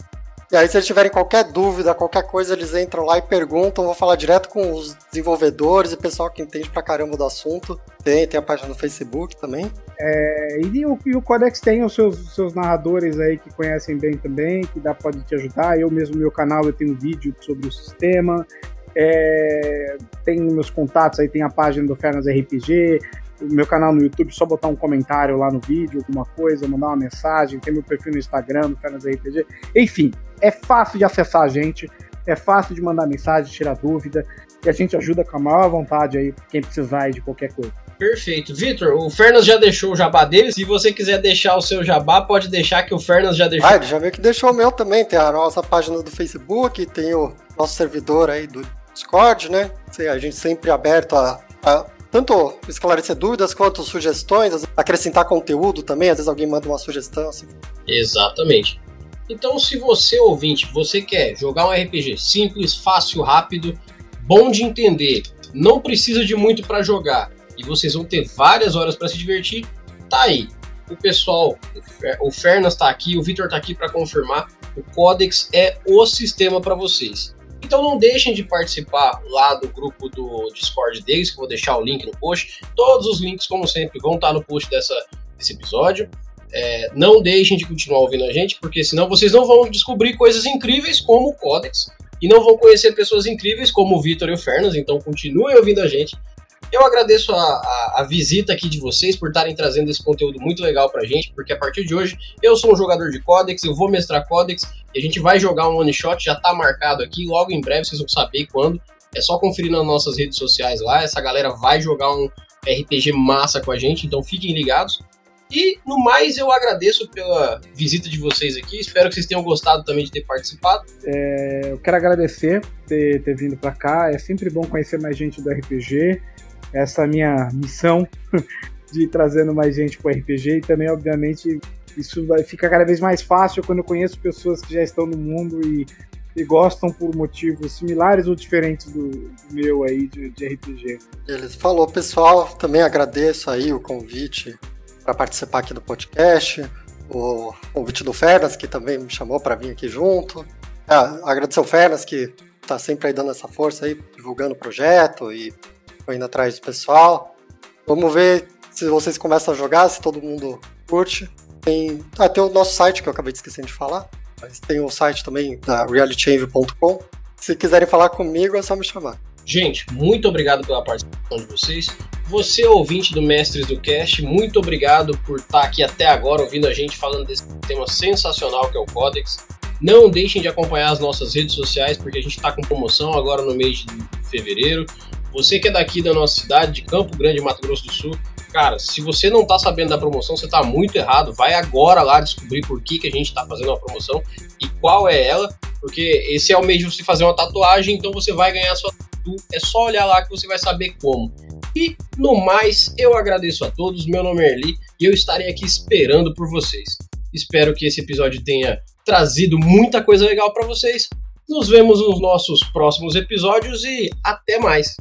Speaker 2: E aí, se eles tiverem qualquer dúvida, qualquer coisa, eles entram lá e perguntam. Vou falar direto com os desenvolvedores e pessoal que entende pra caramba do assunto. Tem, tem a página no Facebook também.
Speaker 3: É, e, o, e o Codex tem os seus, seus narradores aí que conhecem bem também, que dá, pode te ajudar. Eu mesmo, no meu canal, eu tenho um vídeo sobre o sistema. É, tem meus contatos aí, tem a página do Fernas RPG, o meu canal no YouTube, só botar um comentário lá no vídeo, alguma coisa, mandar uma mensagem, tem meu perfil no Instagram, no Fernas RPG. Enfim, é fácil de acessar a gente, é fácil de mandar mensagem, tirar dúvida, e a gente ajuda com a maior vontade aí, quem precisar de qualquer coisa.
Speaker 1: Perfeito. Vitor, o Fernas já deixou o jabá dele. Se você quiser deixar o seu jabá, pode deixar que o Fernas já deixou.
Speaker 2: Ah, ele já meio que deixou o meu também. Tem a nossa página do Facebook, tem o nosso servidor aí do Discord, né? A gente sempre aberto a, a tanto esclarecer dúvidas quanto sugestões, acrescentar conteúdo também, às vezes alguém manda uma sugestão. Assim.
Speaker 1: Exatamente. Então, se você, ouvinte, você quer jogar um RPG simples, fácil, rápido, bom de entender, não precisa de muito para jogar e vocês vão ter várias horas para se divertir, tá aí. O pessoal, o Fernas está aqui, o Vitor está aqui para confirmar. O Codex é o sistema para vocês. Então não deixem de participar lá do grupo do Discord deles, que eu vou deixar o link no post. Todos os links, como sempre, vão estar no post dessa, desse episódio. É, não deixem de continuar ouvindo a gente, porque senão vocês não vão descobrir coisas incríveis como o Codex e não vão conhecer pessoas incríveis como o Vitor e o Fernas, então continuem ouvindo a gente. Eu agradeço a, a, a, visita aqui de vocês por estarem trazendo esse conteúdo muito legal pra gente, porque a partir de hoje eu sou um jogador de Codex, eu vou mestrar Codex e a gente vai jogar um one shot, já tá marcado aqui, logo em breve vocês vão saber quando. É só conferir nas nossas redes sociais lá, essa galera vai jogar um RPG massa com a gente, então fiquem ligados. E no mais, eu agradeço pela visita de vocês aqui. Espero que vocês tenham gostado também de ter participado.
Speaker 3: É, eu quero agradecer ter, ter vindo para cá. É sempre bom conhecer mais gente do RPG. Essa minha missão de ir trazendo mais gente para o RPG e também, obviamente, isso vai ficar cada vez mais fácil quando eu conheço pessoas que já estão no mundo e, e gostam por motivos similares ou diferentes do, do meu aí de, de RPG.
Speaker 2: Eles falou, pessoal. Também agradeço aí o convite para participar aqui do podcast, o convite do Fernas, que também me chamou para vir aqui junto. Ah, agradecer ao Fernas, que está sempre aí dando essa força aí, divulgando o projeto e indo atrás do pessoal. Vamos ver se vocês começam a jogar, se todo mundo curte. Tem, ah, o nosso site, que eu acabei de esquecer de falar, mas tem o site também da realitychange.com. Se quiserem falar comigo, é só me chamar.
Speaker 1: Gente, muito obrigado pela participação de vocês. Você, ouvinte do Mestres do Cast, muito obrigado por estar aqui até agora ouvindo a gente falando desse tema sensacional que é o Codex. Não deixem de acompanhar as nossas redes sociais, porque a gente está com promoção agora no mês de fevereiro. Você que é daqui da nossa cidade, de Campo Grande, Mato Grosso do Sul, cara, se você não está sabendo da promoção, você está muito errado. Vai agora lá descobrir por que, que a gente está fazendo uma promoção e qual é ela, porque esse é o mês de você fazer uma tatuagem, então você vai ganhar sua tatu. É só olhar lá que você vai saber como. E no mais, eu agradeço a todos. Meu nome é Erli e eu estarei aqui esperando por vocês. Espero que esse episódio tenha trazido muita coisa legal para vocês. Nos vemos nos nossos próximos episódios e até mais!